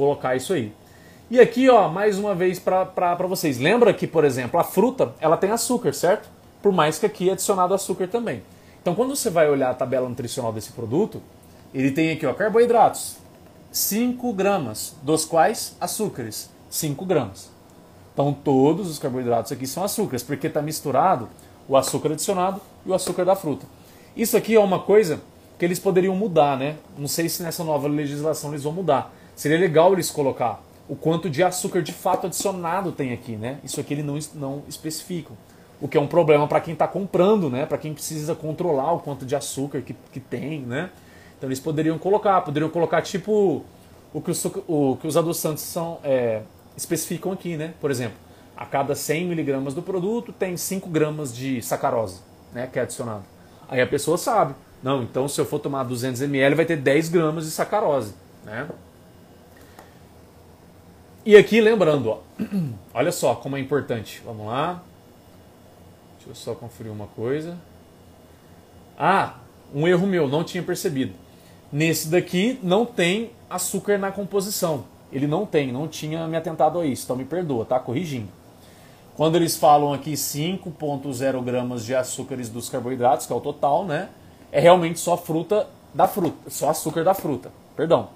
colocar isso aí. E aqui, ó, mais uma vez para vocês. Lembra que, por exemplo, a fruta, ela tem açúcar, certo? Por mais que aqui é adicionado açúcar também. Então, quando você vai olhar a tabela nutricional desse produto, ele tem aqui, ó, carboidratos, 5 gramas, dos quais açúcares, 5 gramas. Então, todos os carboidratos aqui são açúcares, porque está misturado o açúcar adicionado e o açúcar da fruta. Isso aqui é uma coisa que eles poderiam mudar, né? Não sei se nessa nova legislação eles vão mudar. Seria legal eles colocar o quanto de açúcar de fato adicionado tem aqui, né? Isso aqui ele não, não especificam. O que é um problema para quem está comprando, né? Para quem precisa controlar o quanto de açúcar que, que tem, né? Então eles poderiam colocar, poderiam colocar tipo o que os, o, que os adoçantes são, é, especificam aqui, né? Por exemplo, a cada 100 miligramas do produto tem 5 gramas de sacarose, né? Que é adicionado. Aí a pessoa sabe, não, então se eu for tomar 200 ml vai ter 10 gramas de sacarose, né? E aqui lembrando, ó, olha só como é importante. Vamos lá. Deixa eu só conferir uma coisa. Ah, um erro meu, não tinha percebido. Nesse daqui não tem açúcar na composição. Ele não tem, não tinha me atentado a isso, então me perdoa, tá? Corrigindo. Quando eles falam aqui 5,0 gramas de açúcares dos carboidratos, que é o total, né? É realmente só fruta da fruta, só açúcar da fruta. Perdão.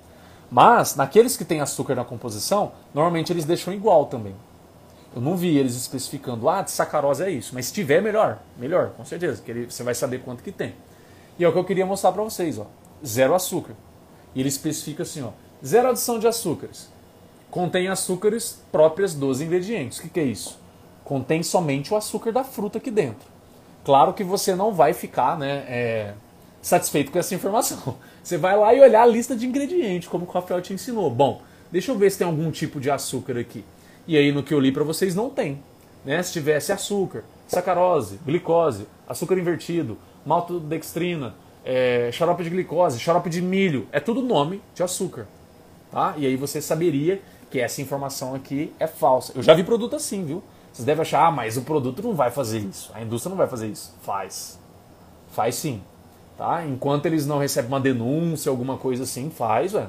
Mas, naqueles que têm açúcar na composição, normalmente eles deixam igual também. Eu não vi eles especificando, ah, de sacarose é isso. Mas se tiver, melhor. Melhor, com certeza. Que você vai saber quanto que tem. E é o que eu queria mostrar para vocês, ó. Zero açúcar. E ele especifica assim, ó. Zero adição de açúcares. contém açúcares próprias dos ingredientes. O que, que é isso? Contém somente o açúcar da fruta aqui dentro. Claro que você não vai ficar né, é, satisfeito com essa informação. Você vai lá e olhar a lista de ingredientes, como o Rafael te ensinou. Bom, deixa eu ver se tem algum tipo de açúcar aqui. E aí no que eu li para vocês não tem. Né? Se tivesse açúcar, sacarose, glicose, açúcar invertido, maltodextrina, é, xarope de glicose, xarope de milho, é tudo nome de açúcar. Tá? E aí você saberia que essa informação aqui é falsa. Eu já vi produto assim, viu? Vocês devem achar, ah, mas o produto não vai fazer isso, a indústria não vai fazer isso. Faz. Faz sim. Tá? Enquanto eles não recebem uma denúncia, alguma coisa assim, faz, velho.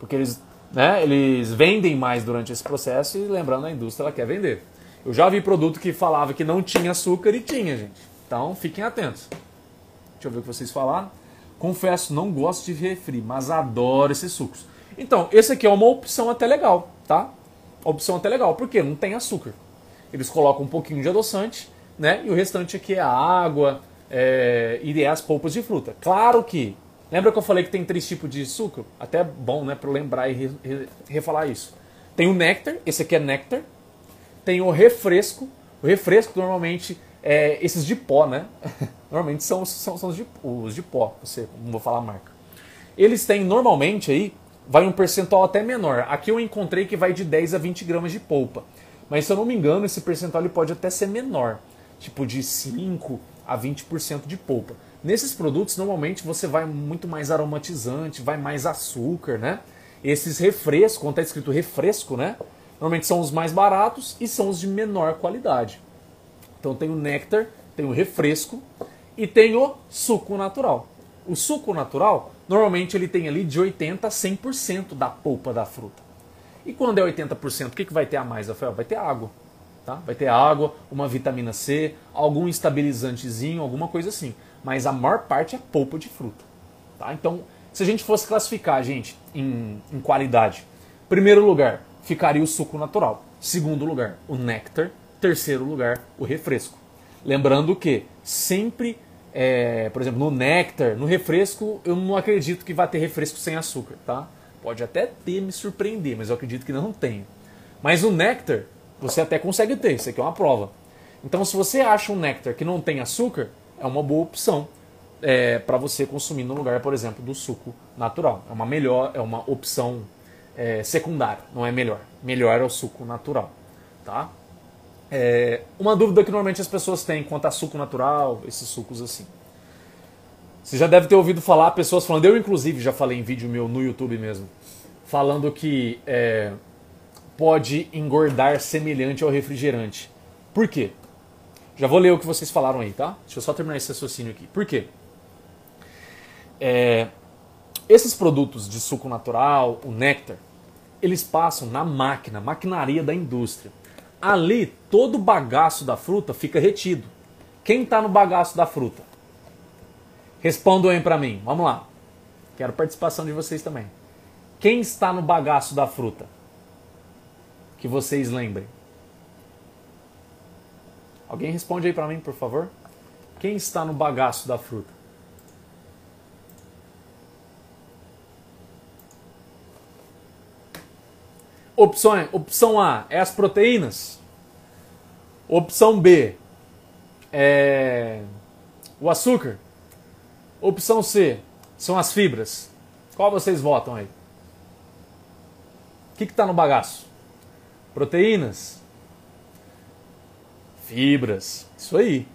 Porque eles, né, eles vendem mais durante esse processo e lembrando, a indústria ela quer vender. Eu já vi produto que falava que não tinha açúcar e tinha, gente. Então fiquem atentos. Deixa eu ver o que vocês falaram. Confesso, não gosto de refri, mas adoro esses sucos. Então, esse aqui é uma opção até legal, tá? Opção até legal, porque não tem açúcar. Eles colocam um pouquinho de adoçante, né? E o restante aqui é a água, é, e as polpas de fruta. Claro que. Lembra que eu falei que tem três tipos de suco? Até é bom, né, para lembrar e re, re, refalar isso. Tem o néctar, esse aqui é néctar. Tem o refresco. O refresco normalmente é esses de pó, né? normalmente são, são, são os, de, os de pó, você, não vou falar a marca. Eles têm normalmente aí, vai um percentual até menor. Aqui eu encontrei que vai de 10 a 20 gramas de polpa. Mas se eu não me engano, esse percentual ele pode até ser menor. Tipo de 5 a 20% de polpa. Nesses produtos, normalmente você vai muito mais aromatizante, vai mais açúcar, né? Esses refrescos, quando está escrito refresco, né? Normalmente são os mais baratos e são os de menor qualidade. Então tem o néctar, tem o refresco e tem o suco natural. O suco natural, normalmente ele tem ali de 80% a 100% da polpa da fruta. E quando é 80%, o que, que vai ter a mais, Rafael? Vai ter água. Tá? Vai ter água, uma vitamina C, algum estabilizantezinho, alguma coisa assim. Mas a maior parte é polpa de fruta. Tá? Então, se a gente fosse classificar, gente, em, em qualidade, primeiro lugar ficaria o suco natural. Segundo lugar, o néctar. Terceiro lugar, o refresco. Lembrando que sempre, é, por exemplo, no néctar, no refresco, eu não acredito que vai ter refresco sem açúcar, tá? Pode até ter, me surpreender, mas eu acredito que não tem. Mas o néctar, você até consegue ter, isso aqui é uma prova. Então, se você acha um néctar que não tem açúcar, é uma boa opção é, para você consumir no lugar, por exemplo, do suco natural. É uma melhor, é uma opção é, secundária, não é melhor. Melhor é o suco natural, tá? É, uma dúvida que normalmente as pessoas têm quanto a suco natural, esses sucos assim. Você já deve ter ouvido falar pessoas falando, eu inclusive já falei em vídeo meu no YouTube mesmo, falando que é, pode engordar semelhante ao refrigerante. Por quê? Já vou ler o que vocês falaram aí, tá? Deixa eu só terminar esse raciocínio aqui. Por quê? É, esses produtos de suco natural, o néctar, eles passam na máquina, maquinaria da indústria. Ali, todo o bagaço da fruta fica retido. Quem está no bagaço da fruta? Respondam aí para mim. Vamos lá. Quero participação de vocês também. Quem está no bagaço da fruta? que vocês lembrem? Alguém responde aí para mim, por favor? Quem está no bagaço da fruta? Opção, opção A é as proteínas. Opção B é o açúcar. Opção C são as fibras. Qual vocês votam aí? O que está no bagaço? proteínas, fibras, isso aí.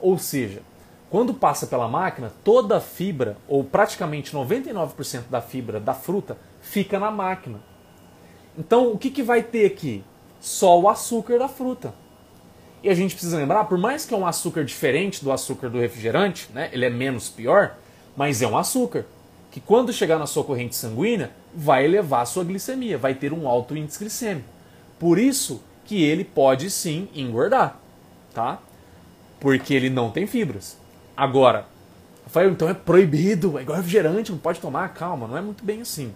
Ou seja, quando passa pela máquina, toda a fibra, ou praticamente 99% da fibra da fruta, fica na máquina. Então, o que, que vai ter aqui? Só o açúcar da fruta. E a gente precisa lembrar, por mais que é um açúcar diferente do açúcar do refrigerante, né, ele é menos pior, mas é um açúcar que quando chegar na sua corrente sanguínea vai elevar a sua glicemia, vai ter um alto índice glicêmico. Por isso que ele pode sim engordar, tá? Porque ele não tem fibras. Agora, Rafael, então é proibido, é igual refrigerante, não pode tomar. Calma, não é muito bem assim.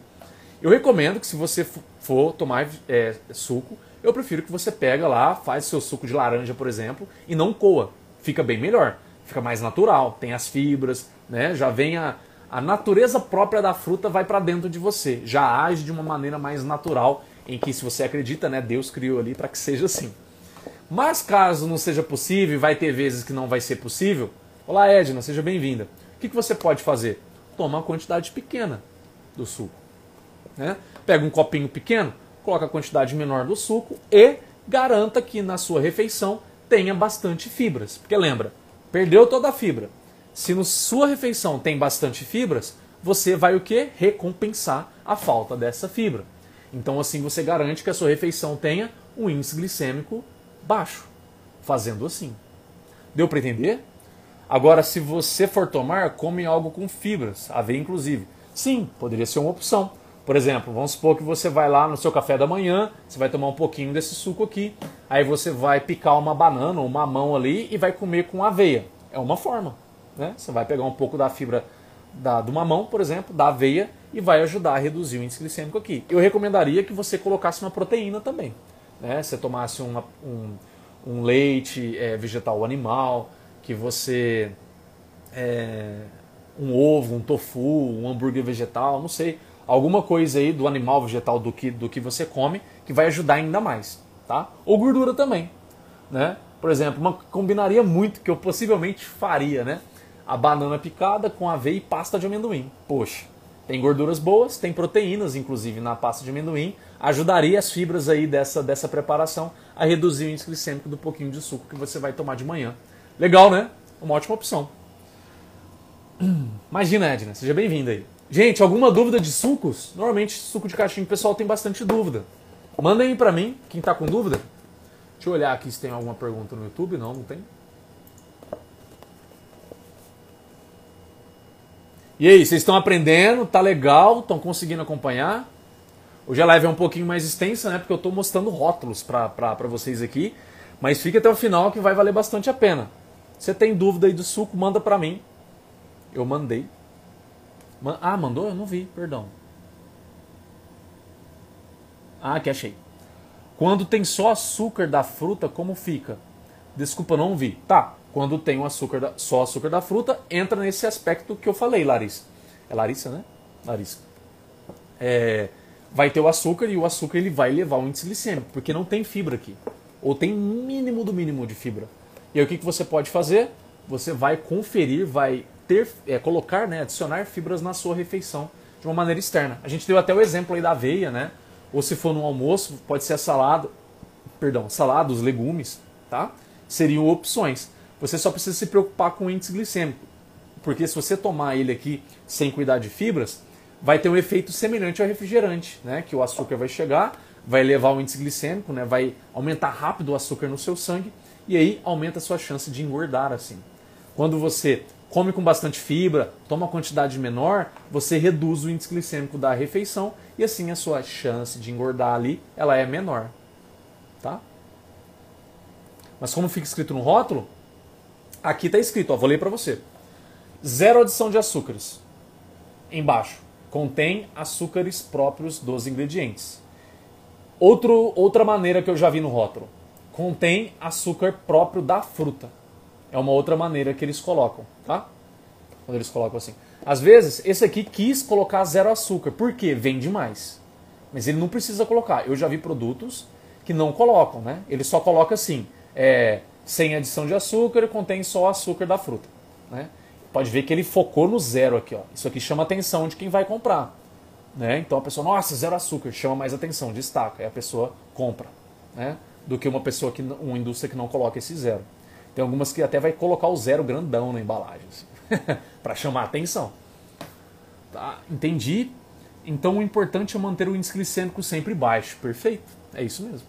Eu recomendo que se você for tomar é, suco, eu prefiro que você pega lá, faz seu suco de laranja, por exemplo, e não coa. Fica bem melhor. Fica mais natural, tem as fibras, né? Já vem a, a natureza própria da fruta vai para dentro de você, já age de uma maneira mais natural em que se você acredita, né, Deus criou ali para que seja assim. Mas caso não seja possível, vai ter vezes que não vai ser possível. Olá, Edna, seja bem-vinda. O que, que você pode fazer? Toma uma quantidade pequena do suco. Né? Pega um copinho pequeno, coloca a quantidade menor do suco e garanta que na sua refeição tenha bastante fibras. Porque lembra, perdeu toda a fibra. Se na sua refeição tem bastante fibras, você vai o que? Recompensar a falta dessa fibra. Então assim você garante que a sua refeição tenha um índice glicêmico baixo, fazendo assim. Deu para entender? Agora, se você for tomar, come algo com fibras, aveia inclusive. Sim, poderia ser uma opção. Por exemplo, vamos supor que você vai lá no seu café da manhã, você vai tomar um pouquinho desse suco aqui, aí você vai picar uma banana ou uma mão ali e vai comer com aveia. É uma forma. Né? Você vai pegar um pouco da fibra da, do mamão, por exemplo, da aveia, e vai ajudar a reduzir o índice glicêmico aqui. Eu recomendaria que você colocasse uma proteína também. Né? Você tomasse uma, um, um leite é, vegetal ou animal, que você. É, um ovo, um tofu, um hambúrguer vegetal, não sei alguma coisa aí do animal vegetal do que, do que você come que vai ajudar ainda mais, tá? Ou gordura também, né? Por exemplo, uma combinaria muito que eu possivelmente faria, né? A banana picada com aveia e pasta de amendoim. Poxa, tem gorduras boas, tem proteínas inclusive na pasta de amendoim, ajudaria as fibras aí dessa, dessa preparação a reduzir o índice glicêmico do pouquinho de suco que você vai tomar de manhã. Legal, né? Uma ótima opção. Imagina, Edna, seja bem-vinda aí. Gente, alguma dúvida de sucos? Normalmente suco de caixinha o pessoal tem bastante dúvida. Mandem aí pra mim, quem tá com dúvida. Deixa eu olhar aqui se tem alguma pergunta no YouTube. Não, não tem. E aí, vocês estão aprendendo? Tá legal? Estão conseguindo acompanhar? Hoje a live é um pouquinho mais extensa, né? Porque eu estou mostrando rótulos para vocês aqui. Mas fique até o final que vai valer bastante a pena. Você tem dúvida aí do suco, manda para mim. Eu mandei. Ah, mandou? Eu não vi, perdão. Ah, que achei. Quando tem só açúcar da fruta, como fica? Desculpa, não vi. Tá, quando tem o açúcar da, só açúcar da fruta, entra nesse aspecto que eu falei, Larissa. É Larissa, né? Larissa. É, vai ter o açúcar e o açúcar ele vai levar o índice glicêmico, porque não tem fibra aqui. Ou tem mínimo do mínimo de fibra. E aí o que, que você pode fazer? Você vai conferir, vai ter, é, colocar, né, adicionar fibras na sua refeição de uma maneira externa. A gente deu até o exemplo aí da aveia, né? Ou se for no almoço, pode ser a salada, perdão, salada, os legumes, tá? Seriam opções. Você só precisa se preocupar com o índice glicêmico, porque se você tomar ele aqui sem cuidar de fibras, vai ter um efeito semelhante ao refrigerante, né? Que o açúcar vai chegar, vai levar o índice glicêmico, né? Vai aumentar rápido o açúcar no seu sangue e aí aumenta a sua chance de engordar assim. Quando você come com bastante fibra, toma uma quantidade menor, você reduz o índice glicêmico da refeição e assim a sua chance de engordar ali ela é menor. Tá? Mas como fica escrito no rótulo, aqui está escrito, ó, vou ler para você. Zero adição de açúcares. Embaixo, contém açúcares próprios dos ingredientes. Outro, outra maneira que eu já vi no rótulo, contém açúcar próprio da fruta. É uma outra maneira que eles colocam, tá? Quando eles colocam assim. Às vezes, esse aqui quis colocar zero açúcar. Por quê? Vende mais. Mas ele não precisa colocar. Eu já vi produtos que não colocam, né? Ele só coloca assim, é, sem adição de açúcar, contém só açúcar da fruta, né? Pode ver que ele focou no zero aqui, ó. Isso aqui chama atenção de quem vai comprar, né? Então a pessoa, nossa, zero açúcar, chama mais atenção, destaca, aí a pessoa compra, né? Do que uma pessoa que, uma indústria que não coloca esse zero. Tem algumas que até vai colocar o zero grandão na embalagem, assim, para chamar a atenção. Tá? Entendi. Então o importante é manter o índice glicêmico sempre baixo. Perfeito. É isso mesmo.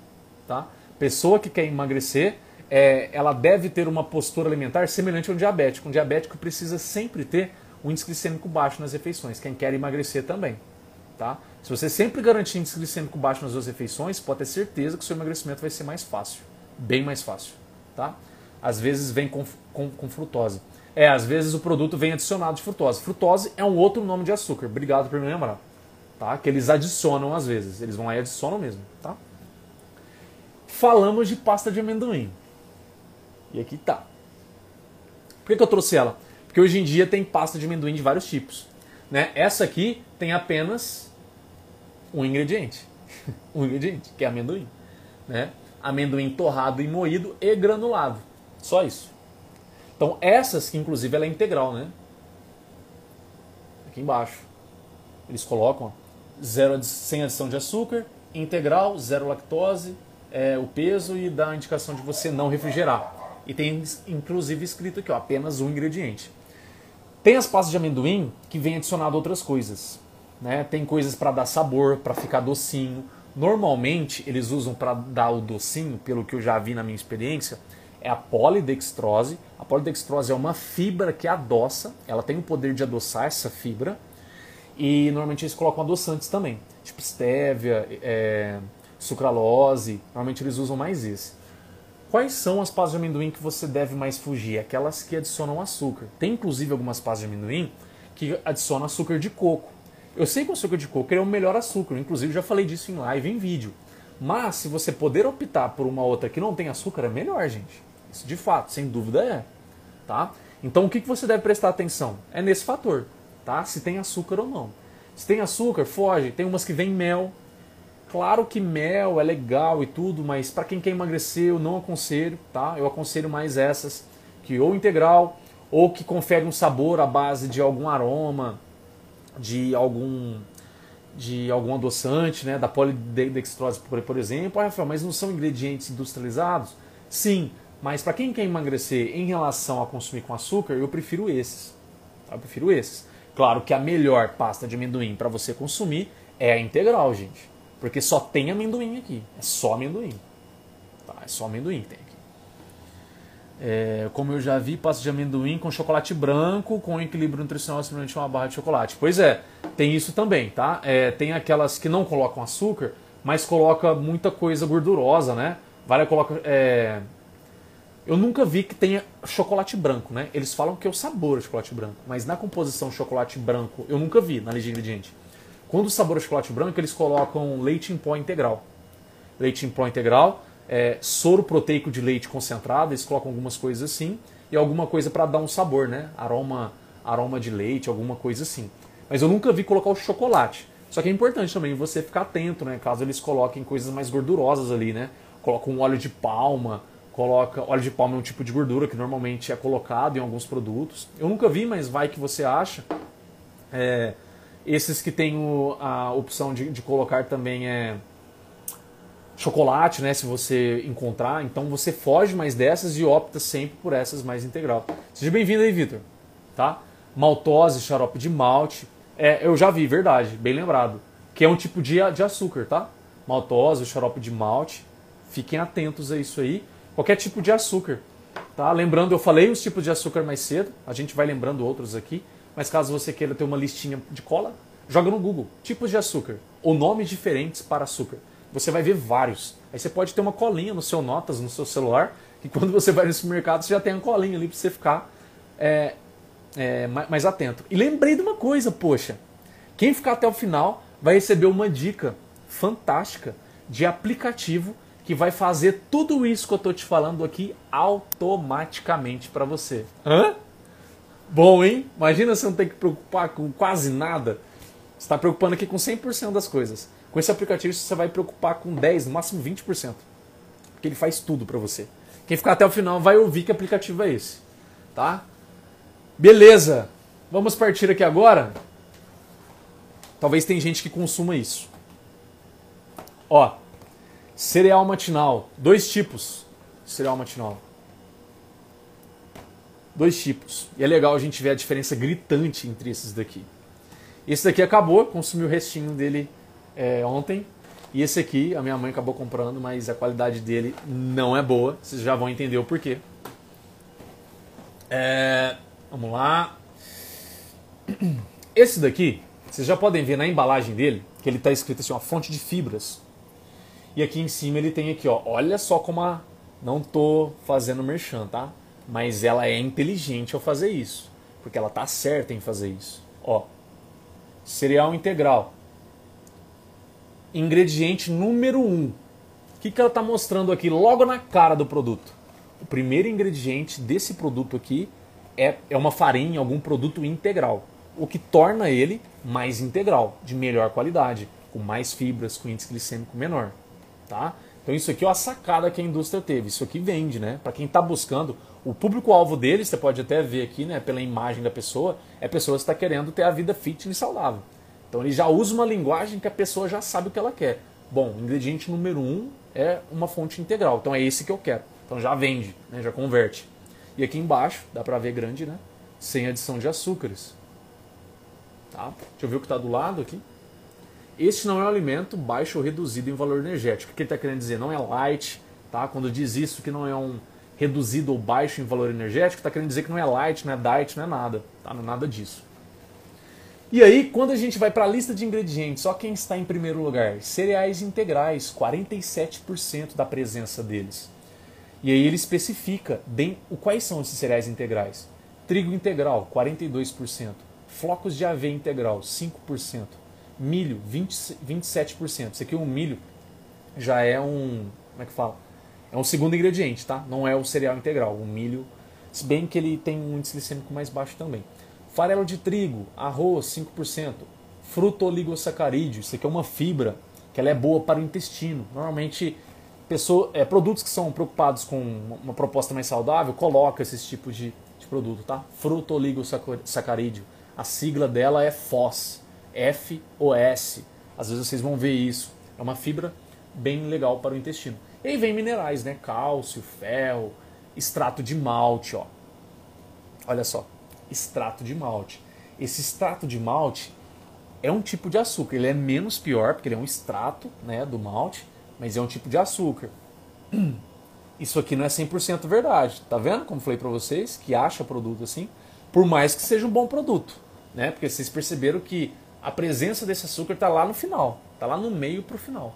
Tá? Pessoa que quer emagrecer, é, ela deve ter uma postura alimentar semelhante ao diabético. Um diabético precisa sempre ter o índice glicêmico baixo nas refeições. Quem quer emagrecer também. Tá? Se você sempre garantir índice glicêmico baixo nas suas refeições, pode ter certeza que o seu emagrecimento vai ser mais fácil. Bem mais fácil. Tá? Às vezes vem com, com, com, frutose. É, às vezes o produto vem adicionado de frutose. Frutose é um outro nome de açúcar. Obrigado por me lembrar. Tá? Que eles adicionam às vezes. Eles vão lá e adicionam mesmo. Tá? Falamos de pasta de amendoim. E aqui tá. Por que, que eu trouxe ela? Porque hoje em dia tem pasta de amendoim de vários tipos. Né? Essa aqui tem apenas um ingrediente. um ingrediente, que é amendoim. Né? Amendoim torrado e moído e granulado. Só isso. Então essas que inclusive ela é integral, né? Aqui embaixo. Eles colocam zero, sem adição de açúcar, integral, zero lactose, é, o peso e dá a indicação de você não refrigerar. E tem inclusive escrito aqui, ó, apenas um ingrediente. Tem as pastas de amendoim que vem adicionado outras coisas. Né? Tem coisas para dar sabor, para ficar docinho. Normalmente eles usam para dar o docinho, pelo que eu já vi na minha experiência, é a polidextrose. A polidextrose é uma fibra que adoça, ela tem o poder de adoçar essa fibra. E normalmente eles colocam adoçantes também, tipo stevia, é, sucralose. Normalmente eles usam mais esse. Quais são as pastas de amendoim que você deve mais fugir? Aquelas que adicionam açúcar. Tem inclusive algumas pastas de amendoim que adicionam açúcar de coco. Eu sei que o açúcar de coco é o melhor açúcar, inclusive já falei disso em live, em vídeo. Mas se você poder optar por uma outra que não tem açúcar, é melhor, gente. De fato, sem dúvida é. Tá? Então o que você deve prestar atenção? É nesse fator, tá? Se tem açúcar ou não. Se tem açúcar, foge. Tem umas que vem mel, Claro que mel é legal e tudo, mas para quem quer emagrecer eu não aconselho, tá? Eu aconselho mais essas que ou integral ou que confere um sabor à base de algum aroma, de algum de algum adoçante, né, da polidextrose, por, por exemplo. Ah, Rafael, mas não são ingredientes industrializados? Sim, mas para quem quer emagrecer em relação a consumir com açúcar, eu prefiro esses. Tá? Eu prefiro esses. Claro que a melhor pasta de amendoim para você consumir é a integral, gente. Porque só tem amendoim aqui. É só amendoim. Tá, é só amendoim que tem aqui. É, como eu já vi, pasta de amendoim com chocolate branco, com equilíbrio nutricional simplesmente uma barra de chocolate. Pois é, tem isso também, tá? É, tem aquelas que não colocam açúcar, mas coloca muita coisa gordurosa, né? Vale coloca. É... Eu nunca vi que tenha chocolate branco, né? Eles falam que é o sabor de chocolate branco, mas na composição chocolate branco eu nunca vi na lista de ingredientes. Quando o sabor é chocolate branco, eles colocam leite em pó integral. Leite em pó integral, é, soro proteico de leite concentrado, eles colocam algumas coisas assim, e alguma coisa para dar um sabor, né? Aroma, aroma de leite, alguma coisa assim. Mas eu nunca vi colocar o chocolate. Só que é importante também você ficar atento, né? Caso eles coloquem coisas mais gordurosas ali, né? Coloca um óleo de palma, coloca óleo de palma é um tipo de gordura que normalmente é colocado em alguns produtos. Eu nunca vi, mas vai que você acha. É, esses que tem o, a opção de, de, colocar também é chocolate, né? Se você encontrar. Então você foge mais dessas e opta sempre por essas mais integral. Seja bem-vindo aí, Vitor. Tá? Maltose, xarope de malte. É, eu já vi, verdade, bem lembrado. Que é um tipo de, de açúcar, tá? Maltose, xarope de malte. Fiquem atentos a isso aí. Qualquer tipo de açúcar. Tá? Lembrando, eu falei os tipos de açúcar mais cedo. A gente vai lembrando outros aqui. Mas caso você queira ter uma listinha de cola, joga no Google tipos de açúcar ou nomes diferentes para açúcar. Você vai ver vários. Aí você pode ter uma colinha no seu notas, no seu celular, que quando você vai no supermercado você já tem uma colinha ali para você ficar é, é, mais atento. E lembrei de uma coisa, poxa, quem ficar até o final vai receber uma dica fantástica de aplicativo que vai fazer tudo isso que eu estou te falando aqui automaticamente para você. Hã? Bom, hein? Imagina você não ter que preocupar com quase nada. Você está preocupando aqui com 100% das coisas. Com esse aplicativo você vai preocupar com 10, no máximo 20%. Porque ele faz tudo para você. Quem ficar até o final vai ouvir que aplicativo é esse. Tá? Beleza. Vamos partir aqui agora. Talvez tem gente que consuma isso. Ó, cereal matinal, dois tipos de cereal matinal dois tipos. E é legal a gente ver a diferença gritante entre esses daqui. Esse daqui acabou, consumi o restinho dele é, ontem. E esse aqui, a minha mãe acabou comprando, mas a qualidade dele não é boa. Vocês já vão entender o porquê. É, vamos lá. Esse daqui, vocês já podem ver na embalagem dele, que ele está escrito assim, uma fonte de fibras. E aqui em cima ele tem aqui, ó, olha só como a... Não tô fazendo merchan, tá? mas ela é inteligente ao fazer isso, porque ela está certa em fazer isso. Ó, cereal integral. Ingrediente número 1. Um. O que, que ela está mostrando aqui logo na cara do produto? O primeiro ingrediente desse produto aqui é, é uma farinha, algum produto integral, o que torna ele mais integral, de melhor qualidade. com mais fibras, com índice glicêmico menor, tá? Então isso aqui é a sacada que a indústria teve. Isso aqui vende, né? Para quem está buscando, o público-alvo deles, você pode até ver aqui, né, pela imagem da pessoa, é pessoa que está querendo ter a vida fitness saudável. Então ele já usa uma linguagem que a pessoa já sabe o que ela quer. Bom, ingrediente número um é uma fonte integral. Então é esse que eu quero. Então já vende, né, já converte. E aqui embaixo, dá para ver grande, né? Sem adição de açúcares. Tá? Deixa eu ver o que está do lado aqui. Este não é um alimento baixo ou reduzido em valor energético. O que ele está querendo dizer? Não é light. Tá? Quando diz isso que não é um reduzido ou baixo em valor energético, está querendo dizer que não é light, não é diet, não é nada. Tá? Não é nada disso. E aí, quando a gente vai para a lista de ingredientes, só quem está em primeiro lugar? Cereais integrais, 47% da presença deles. E aí ele especifica bem o quais são esses cereais integrais. Trigo integral, 42%. Flocos de aveia integral, 5%. Milho, 20, 27%. Isso aqui, o milho, já é um. Como é que fala? É um segundo ingrediente, tá? Não é o cereal integral. O milho, se bem que ele tem um índice glicêmico mais baixo também. Farelo de trigo, arroz, 5%. Fruto oligosacarídeo, isso aqui é uma fibra que ela é boa para o intestino. Normalmente, pessoa, é, produtos que são preocupados com uma proposta mais saudável, coloca esse tipo de, de produto, tá? Fruto oligosacarídeo. A sigla dela é FOS. F-O-S. Às vezes vocês vão ver isso. É uma fibra bem legal para o intestino. E aí vem minerais, né? Cálcio, ferro, extrato de malte, ó. Olha só, extrato de malte. Esse extrato de malte é um tipo de açúcar. Ele é menos pior, porque ele é um extrato né, do malte, mas é um tipo de açúcar. Isso aqui não é 100% verdade. Tá vendo como falei para vocês? Que acha produto assim, por mais que seja um bom produto. Né? Porque vocês perceberam que a presença desse açúcar está lá no final, está lá no meio para o final.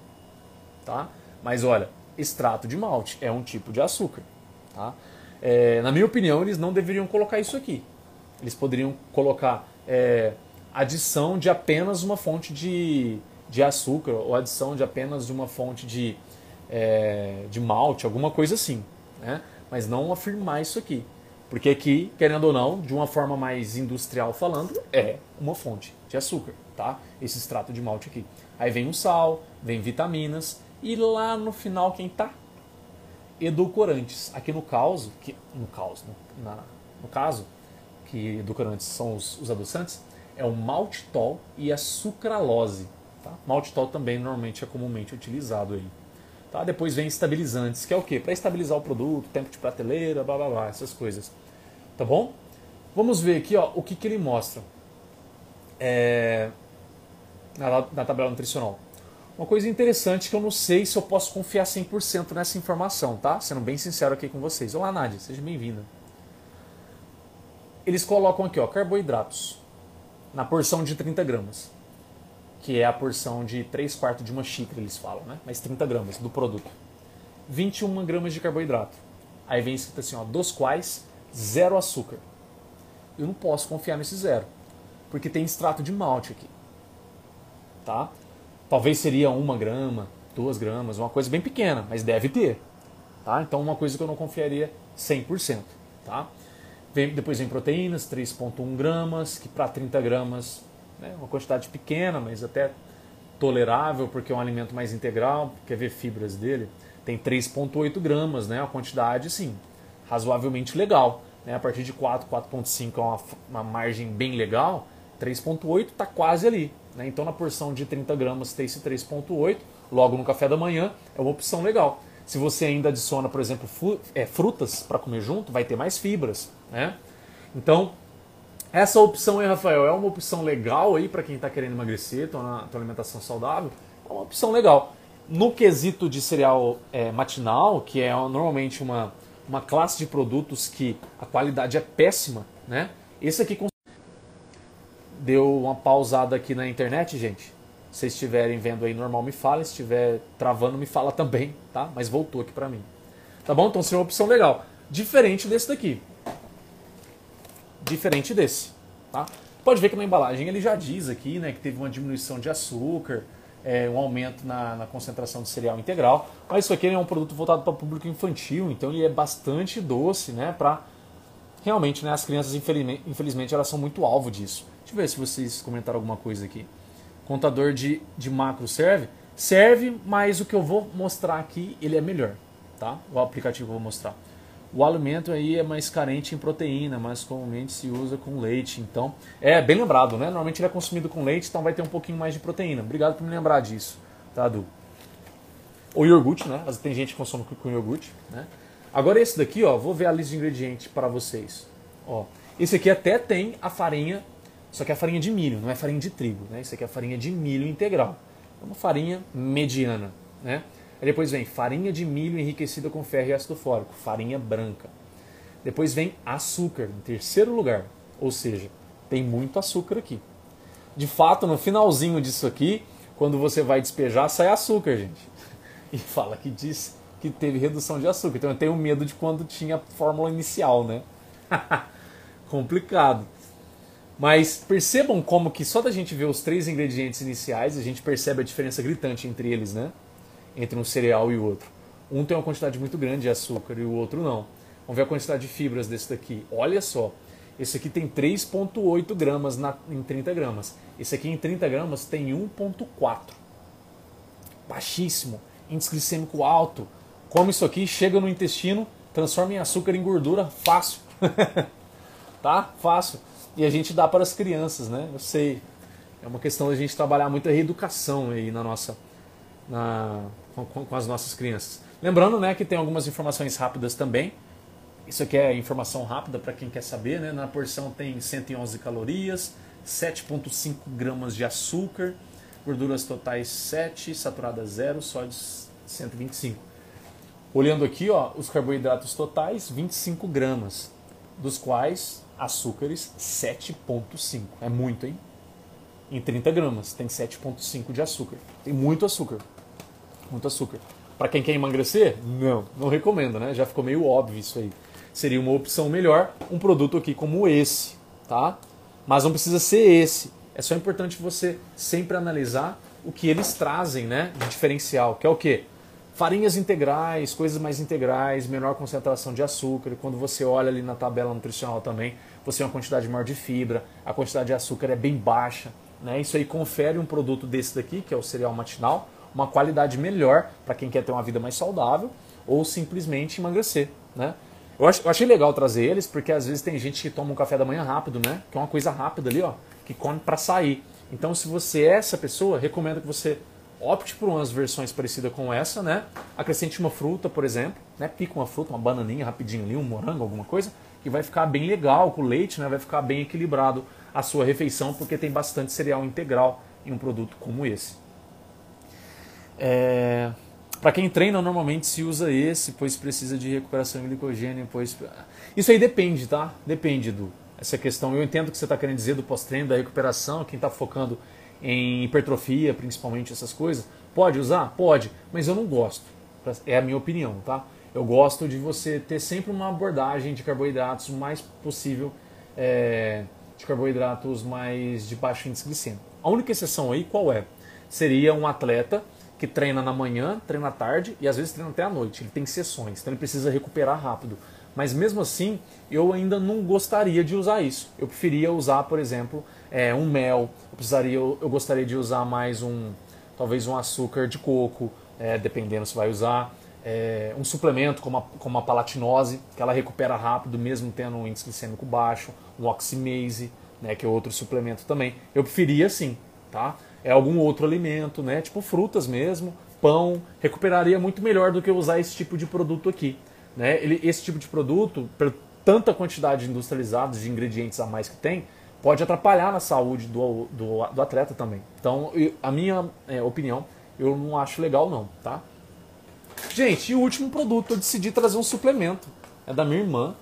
Tá? Mas olha, extrato de malte é um tipo de açúcar. Tá? É, na minha opinião, eles não deveriam colocar isso aqui. Eles poderiam colocar é, adição de apenas uma fonte de, de açúcar ou adição de apenas uma fonte de, é, de malte, alguma coisa assim. Né? Mas não afirmar isso aqui. Porque aqui, querendo ou não, de uma forma mais industrial falando, é uma fonte de açúcar, tá? Esse extrato de malte aqui. Aí vem o sal, vem vitaminas e lá no final quem tá? Edulcorantes. Aqui no caso, que no caso, no, na, no caso, que edulcorantes são os, os adoçantes, é o maltitol e a sucralose. Tá? Maltitol também normalmente é comumente utilizado aí. Tá? Depois vem estabilizantes, que é o quê? Para estabilizar o produto, tempo de prateleira, blá blá blá, essas coisas. Tá bom? Vamos ver aqui ó, o que, que ele mostra é, na, na tabela nutricional. Uma coisa interessante que eu não sei se eu posso confiar 100% nessa informação, tá? Sendo bem sincero aqui com vocês. Olá, Nádia, seja bem-vinda. Eles colocam aqui, ó, carboidratos, na porção de 30 gramas que é a porção de 3 quartos de uma xícara, eles falam, né? Mas 30 gramas do produto. 21 gramas de carboidrato. Aí vem escrito assim, ó, dos quais zero açúcar. Eu não posso confiar nesse zero, porque tem extrato de malte aqui. Tá? Talvez seria uma grama, duas gramas, uma coisa bem pequena, mas deve ter. Tá? Então uma coisa que eu não confiaria 100%. Tá? Vem, depois vem proteínas, 3,1 gramas, que para 30 gramas né? uma quantidade pequena, mas até tolerável, porque é um alimento mais integral. Quer ver fibras dele? Tem 3,8 gramas, né? uma quantidade, sim, razoavelmente legal. Né? A partir de 4, 4,5 é uma, uma margem bem legal. 3,8 está quase ali. Né? Então, na porção de 30 gramas, tem esse 3,8, logo no café da manhã, é uma opção legal. Se você ainda adiciona, por exemplo, é, frutas para comer junto, vai ter mais fibras. Né? Então, essa opção aí, Rafael, é uma opção legal aí para quem está querendo emagrecer, ter uma, alimentação saudável? É uma opção legal. No quesito de cereal é, matinal, que é normalmente uma, uma classe de produtos que a qualidade é péssima, né? Esse aqui deu uma pausada aqui na internet, gente. Se vocês estiverem vendo aí normal, me fala. Se estiver travando, me fala também, tá? Mas voltou aqui para mim. Tá bom? Então seria uma opção legal. Diferente desse daqui diferente desse. Tá? Pode ver que na embalagem ele já diz aqui né, que teve uma diminuição de açúcar, é, um aumento na, na, concentração de cereal integral, mas isso aqui é um produto voltado para público infantil, então ele é bastante doce, né, para realmente né, as crianças infelizmente elas são muito alvo disso. Deixa eu ver se vocês comentaram alguma coisa aqui. Contador de, de macro serve? Serve, mas o que eu vou mostrar aqui, ele é melhor, tá? O aplicativo que eu vou mostrar. O alimento aí é mais carente em proteína, mas comumente se usa com leite. Então, é bem lembrado, né? Normalmente ele é consumido com leite, então vai ter um pouquinho mais de proteína. Obrigado por me lembrar disso, tá, Du? O iogurte, né? Tem gente que consome com iogurte, né? Agora esse daqui, ó, vou ver a lista de ingredientes para vocês. Ó, esse aqui até tem a farinha, só que é a farinha de milho, não é farinha de trigo, né? Isso aqui é a farinha de milho integral. É uma farinha mediana, né? Aí depois vem farinha de milho enriquecida com ferro e ácido fólico, farinha branca. Depois vem açúcar, em terceiro lugar. Ou seja, tem muito açúcar aqui. De fato, no finalzinho disso aqui, quando você vai despejar, sai açúcar, gente. E fala que diz que teve redução de açúcar. Então eu tenho medo de quando tinha fórmula inicial, né? Complicado. Mas percebam como que só da gente ver os três ingredientes iniciais, a gente percebe a diferença gritante entre eles, né? Entre um cereal e o outro. Um tem uma quantidade muito grande de açúcar e o outro não. Vamos ver a quantidade de fibras desse daqui. Olha só, esse aqui tem 3,8 gramas na, em 30 gramas. Esse aqui em 30 gramas tem 1,4. Baixíssimo. Índice glicêmico alto. Come isso aqui, chega no intestino, transforma em açúcar em gordura, fácil. tá? Fácil. E a gente dá para as crianças, né? Eu sei. É uma questão da gente trabalhar muito a reeducação aí na nossa, na, com, com, as nossas crianças. Lembrando, né, que tem algumas informações rápidas também. Isso aqui é informação rápida para quem quer saber, né? Na porção tem 111 calorias, 7,5 gramas de açúcar, gorduras totais 7, saturadas 0, sódios 125. Olhando aqui, ó, os carboidratos totais 25 gramas, dos quais açúcares 7,5. É muito, hein? Em 30 gramas tem 7,5 de açúcar. Tem muito açúcar. Muito açúcar. Para quem quer emagrecer, não, não recomendo, né? Já ficou meio óbvio isso aí. Seria uma opção melhor um produto aqui como esse, tá? Mas não precisa ser esse. É só importante você sempre analisar o que eles trazem, né, de diferencial, que é o quê? Farinhas integrais, coisas mais integrais, menor concentração de açúcar. Quando você olha ali na tabela nutricional também, você tem uma quantidade maior de fibra, a quantidade de açúcar é bem baixa. Né? Isso aí confere um produto desse daqui, que é o cereal matinal, uma qualidade melhor para quem quer ter uma vida mais saudável ou simplesmente emagrecer. Né? Eu, eu achei legal trazer eles, porque às vezes tem gente que toma um café da manhã rápido, né? que é uma coisa rápida ali, ó, que come para sair. Então, se você é essa pessoa, recomendo que você opte por umas versões parecidas com essa, né? Acrescente uma fruta, por exemplo, né? Pica uma fruta, uma bananinha rapidinho ali, um morango, alguma coisa, que vai ficar bem legal com o leite, né? Vai ficar bem equilibrado a sua refeição, porque tem bastante cereal integral em um produto como esse. É... Para quem treina, normalmente se usa esse, pois precisa de recuperação de glicogênio, pois... Isso aí depende, tá? Depende do... Essa questão, eu entendo o que você está querendo dizer do pós-treino, da recuperação, quem está focando em hipertrofia, principalmente essas coisas. Pode usar? Pode, mas eu não gosto. É a minha opinião, tá? Eu gosto de você ter sempre uma abordagem de carboidratos mais possível, é, de carboidratos mais de baixo índice glicêmico. A única exceção aí qual é? Seria um atleta que treina na manhã, treina à tarde e às vezes treina até à noite. Ele tem sessões, então ele precisa recuperar rápido. Mas mesmo assim, eu ainda não gostaria de usar isso. Eu preferia usar, por exemplo, é, um mel. Eu precisaria, eu, eu, gostaria de usar mais um, talvez um açúcar de coco, é, dependendo se vai usar. É, um suplemento como a, como a palatinose, que ela recupera rápido, mesmo tendo um índice glicêmico baixo, um oximase, né, que é outro suplemento também. Eu preferia sim, tá? É algum outro alimento, né, tipo frutas mesmo, pão, recuperaria muito melhor do que usar esse tipo de produto aqui. Né? Ele, esse tipo de produto, por tanta quantidade industrializada de ingredientes a mais que tem, pode atrapalhar na saúde do, do, do atleta também. Então, eu, a minha é, opinião, eu não acho legal não, tá? Gente, e o último produto, eu decidi trazer um suplemento. É da minha irmã.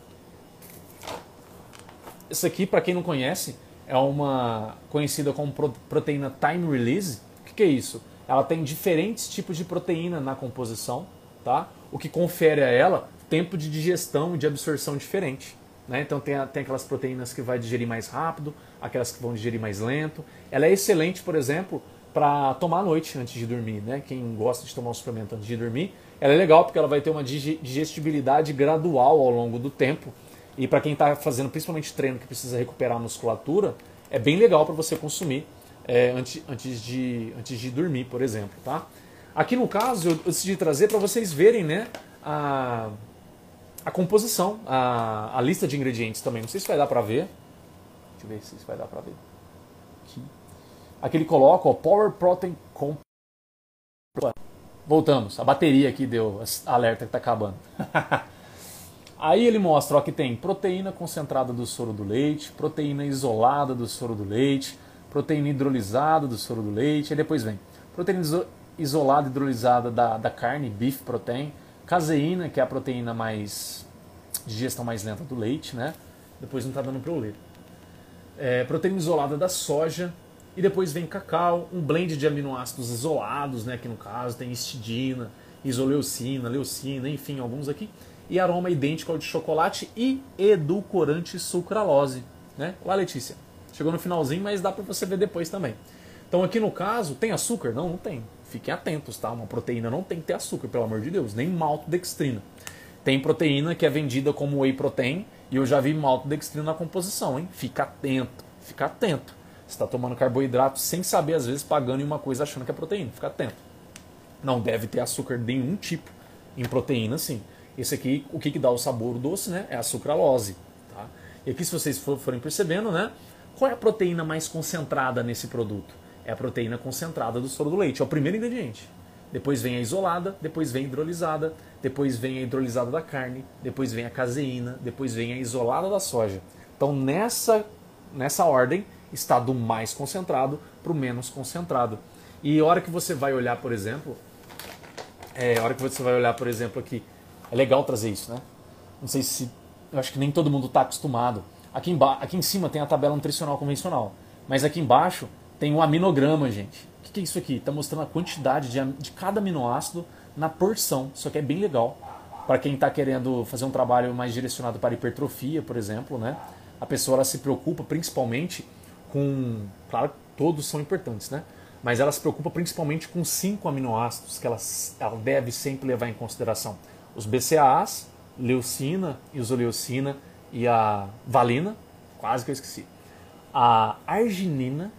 Esse aqui, para quem não conhece, é uma conhecida como proteína time release. O que, que é isso? Ela tem diferentes tipos de proteína na composição, tá? O que confere a ela tempo de digestão e de absorção diferente. Né? Então tem, tem aquelas proteínas que vai digerir mais rápido, aquelas que vão digerir mais lento. Ela é excelente, por exemplo, para tomar à noite antes de dormir. Né? Quem gosta de tomar um suplemento antes de dormir, ela é legal porque ela vai ter uma digestibilidade gradual ao longo do tempo. E para quem está fazendo principalmente treino que precisa recuperar a musculatura, é bem legal para você consumir é, antes, antes, de, antes de dormir, por exemplo. Tá? Aqui no caso, eu decidi trazer para vocês verem né, a, a composição, a, a lista de ingredientes também. Não sei se vai dar para ver. Deixa eu ver se vai dar para ver. Aqui. Aqui ele coloca Power Protein Comp. Voltamos. A bateria aqui deu alerta que está acabando. Aí ele mostra ó, que tem proteína concentrada do soro do leite, proteína isolada do soro do leite, proteína hidrolisada do soro do leite, aí depois vem proteína isolada hidrolisada da, da carne, beef protein, caseína, que é a proteína mais digestão mais lenta do leite, né? Depois não está dando para eu ler. É, proteína isolada da soja, e depois vem cacau, um blend de aminoácidos isolados, né? Que no caso tem histidina, isoleucina, leucina, enfim, alguns aqui e aroma idêntico ao de chocolate e edulcorante sucralose. Né? Olá, Letícia. Chegou no finalzinho, mas dá para você ver depois também. Então aqui no caso, tem açúcar? Não, não tem. Fiquem atentos, tá? Uma proteína não tem que ter açúcar, pelo amor de Deus, nem maltodextrina. Tem proteína que é vendida como whey protein e eu já vi maltodextrina na composição, hein? Fica atento, fica atento. Você está tomando carboidrato sem saber, às vezes, pagando em uma coisa achando que é proteína. Fica atento. Não deve ter açúcar de nenhum tipo em proteína, sim. Esse aqui, o que, que dá o sabor doce, né? É a sucralose. Tá? E aqui, se vocês forem percebendo, né? Qual é a proteína mais concentrada nesse produto? É a proteína concentrada do soro do leite. É o primeiro ingrediente. Depois vem a isolada, depois vem a hidrolisada, depois vem a hidrolisada da carne, depois vem a caseína, depois vem a isolada da soja. Então, nessa, nessa ordem, está do mais concentrado para o menos concentrado. E a hora que você vai olhar, por exemplo, é, a hora que você vai olhar, por exemplo, aqui, é legal trazer isso, né? Não sei se. Eu acho que nem todo mundo está acostumado. Aqui, aqui em cima tem a tabela nutricional convencional. Mas aqui embaixo tem o aminograma, gente. O que, é isso aqui? Está mostrando a quantidade de, de cada aminoácido na porção. Isso aqui é bem legal. Para quem está querendo fazer um trabalho mais direcionado para hipertrofia, por exemplo, né? A pessoa se preocupa principalmente com. Claro, todos são importantes, né? Mas ela se preocupa principalmente com cinco aminoácidos que ela, ela deve sempre levar em consideração os BCAAs, leucina, isoleucina e a valina, quase que eu esqueci. A arginina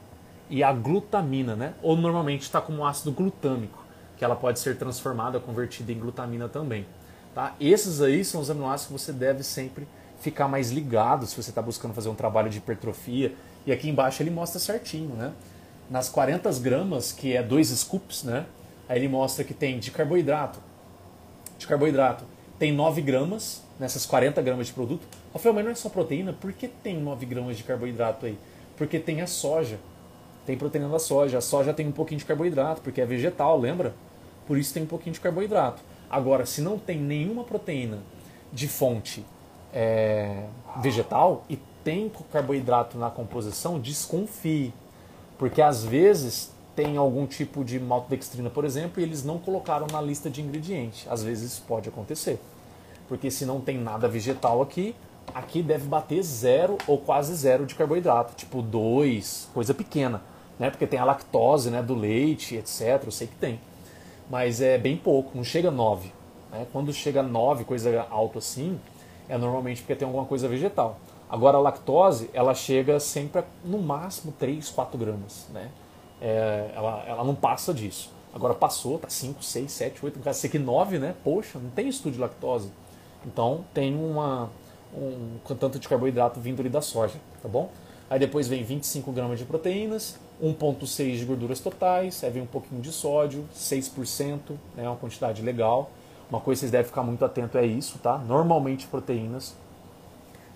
e a glutamina, né? Ou normalmente está como ácido glutâmico, que ela pode ser transformada, convertida em glutamina também. Tá? Esses aí são os aminoácidos que você deve sempre ficar mais ligado se você está buscando fazer um trabalho de hipertrofia. E aqui embaixo ele mostra certinho, né? Nas 40 gramas, que é dois scoops, né? Aí ele mostra que tem de carboidrato, de carboidrato tem 9 gramas nessas 40 gramas de produto. Rafael, mas não é só proteína? Por que tem 9 gramas de carboidrato aí? Porque tem a soja. Tem proteína da soja. A soja tem um pouquinho de carboidrato, porque é vegetal, lembra? Por isso tem um pouquinho de carboidrato. Agora, se não tem nenhuma proteína de fonte é, vegetal e tem carboidrato na composição, desconfie. Porque às vezes tem algum tipo de maltodextrina, por exemplo, e eles não colocaram na lista de ingredientes. Às vezes isso pode acontecer. Porque se não tem nada vegetal aqui, aqui deve bater zero ou quase zero de carboidrato, tipo 2, coisa pequena, né? Porque tem a lactose, né, do leite, etc, eu sei que tem. Mas é bem pouco, não chega a 9. Né? Quando chega a 9, coisa alta assim, é normalmente porque tem alguma coisa vegetal. Agora a lactose, ela chega sempre a, no máximo 3, 4 gramas, né? é, ela, ela não passa disso. Agora passou, tá 5, 6, 7, 8, no caso aqui 9, né? Poxa, não tem estudo de lactose. Então tem uma, um tanto de carboidrato vindo ali da soja, tá bom? Aí depois vem 25 gramas de proteínas, 1,6 de gorduras totais, vem um pouquinho de sódio, 6%, né, uma quantidade legal. Uma coisa que vocês devem ficar muito atento é isso, tá? Normalmente proteínas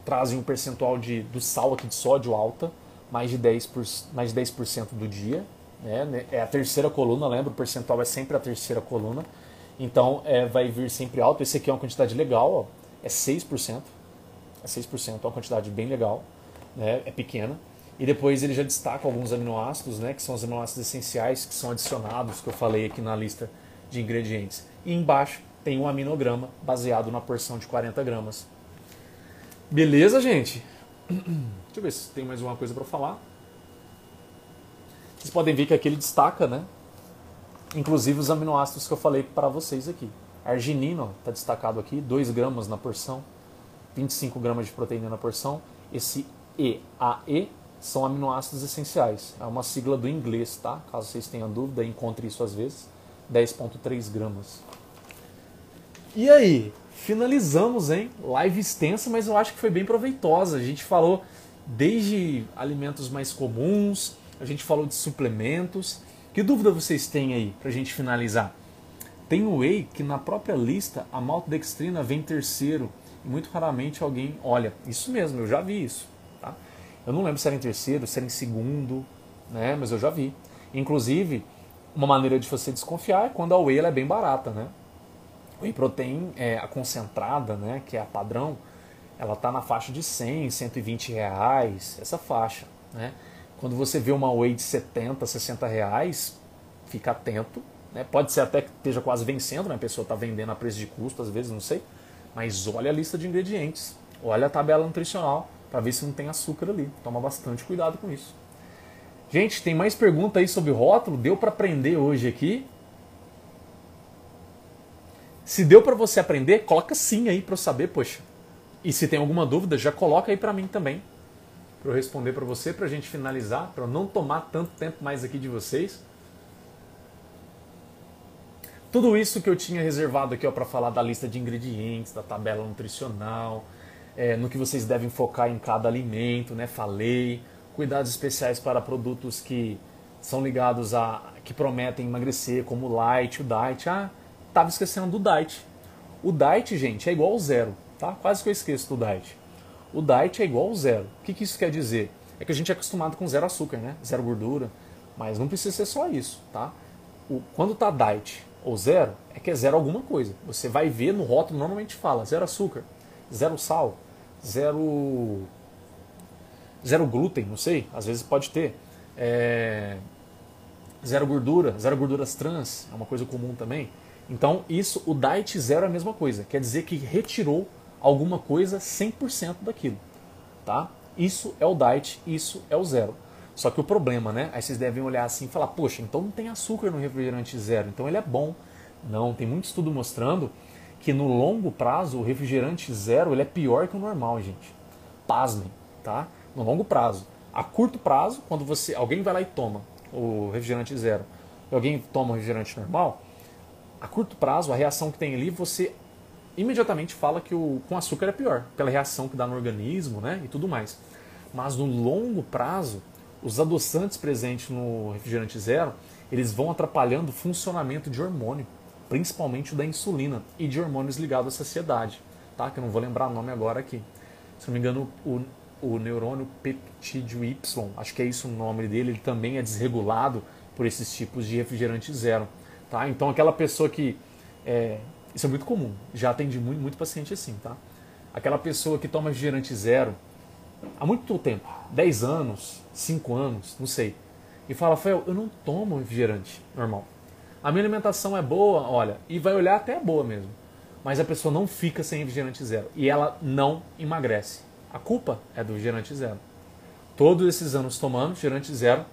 trazem um percentual de, do sal aqui de sódio alta, mais de 10%, por, mais de 10 do dia. Né, né? É a terceira coluna, lembra? O percentual é sempre a terceira coluna. Então é, vai vir sempre alto. Esse aqui é uma quantidade legal, ó, é 6%. É 6%, é uma quantidade bem legal, né? é pequena. E depois ele já destaca alguns aminoácidos, né, que são os aminoácidos essenciais que são adicionados, que eu falei aqui na lista de ingredientes. E embaixo tem um aminograma baseado na porção de 40 gramas. Beleza, gente? Deixa eu ver se tem mais uma coisa para falar. Vocês podem ver que aqui ele destaca, né? Inclusive os aminoácidos que eu falei para vocês aqui. Arginina está destacado aqui, 2 gramas na porção, 25 gramas de proteína na porção. Esse EAE são aminoácidos essenciais. É uma sigla do inglês, tá? Caso vocês tenham dúvida, encontre isso às vezes. 10.3 gramas. E aí, finalizamos, hein? Live extensa, mas eu acho que foi bem proveitosa. A gente falou desde alimentos mais comuns, a gente falou de suplementos. Que dúvida vocês têm aí pra gente finalizar? Tem o whey que na própria lista a maltodextrina vem terceiro e muito raramente alguém olha. Isso mesmo, eu já vi isso. Tá? Eu não lembro se era em terceiro, se era em segundo, né? mas eu já vi. Inclusive, uma maneira de você desconfiar é quando a whey é bem barata. Né? Whey protein, é, a concentrada, né, que é a padrão, ela está na faixa de 100, 120 reais, essa faixa. Né? Quando você vê uma whey de 70, 60 reais, fica atento. Né? Pode ser até que esteja quase vencendo, né? a pessoa está vendendo a preço de custo, às vezes, não sei. Mas olha a lista de ingredientes, olha a tabela nutricional para ver se não tem açúcar ali. Toma bastante cuidado com isso. Gente, tem mais pergunta aí sobre rótulo? Deu para aprender hoje aqui? Se deu para você aprender, coloca sim aí para eu saber, poxa. E se tem alguma dúvida, já coloca aí para mim também, para eu responder para você, para a gente finalizar, para eu não tomar tanto tempo mais aqui de vocês. Tudo isso que eu tinha reservado aqui para falar da lista de ingredientes, da tabela nutricional, é, no que vocês devem focar em cada alimento, né? Falei, cuidados especiais para produtos que são ligados a que prometem emagrecer, como o light, o diet. Ah, tava esquecendo do diet. O diet, gente, é igual ao zero, tá? Quase que eu esqueço do diet. O diet é igual ao zero. O que, que isso quer dizer? É que a gente é acostumado com zero açúcar, né? Zero gordura. Mas não precisa ser só isso, tá? O, quando tá diet ou zero, é que é zero alguma coisa. Você vai ver no rótulo, normalmente fala zero açúcar, zero sal, zero zero glúten, não sei, às vezes pode ter. É, zero gordura, zero gorduras trans, é uma coisa comum também. Então, isso, o diet zero é a mesma coisa, quer dizer que retirou alguma coisa 100% daquilo, tá? Isso é o diet, isso é o zero. Só que o problema, né? Aí vocês devem olhar assim e falar, poxa, então não tem açúcar no refrigerante zero, então ele é bom. Não, tem muito estudo mostrando que no longo prazo o refrigerante zero ele é pior que o normal, gente. Pasmem, tá? No longo prazo. A curto prazo, quando você alguém vai lá e toma o refrigerante zero, e alguém toma o refrigerante normal, a curto prazo a reação que tem ali você imediatamente fala que o com açúcar é pior, pela reação que dá no organismo, né, e tudo mais. Mas no longo prazo, os adoçantes presentes no refrigerante zero, eles vão atrapalhando o funcionamento de hormônio, principalmente da insulina e de hormônios ligados à saciedade, tá? Que eu não vou lembrar o nome agora aqui. Se não me engano, o, o neurônio peptídeo Y, acho que é isso o nome dele, ele também é desregulado por esses tipos de refrigerante zero, tá? Então aquela pessoa que é, isso é muito comum, já atendi muito, muito paciente assim, tá? Aquela pessoa que toma refrigerante zero há muito tempo, 10 anos, 5 anos, não sei, e fala, Rafael, eu não tomo refrigerante normal. A minha alimentação é boa, olha, e vai olhar até é boa mesmo. Mas a pessoa não fica sem refrigerante zero. E ela não emagrece. A culpa é do refrigerante zero. Todos esses anos tomando refrigerante zero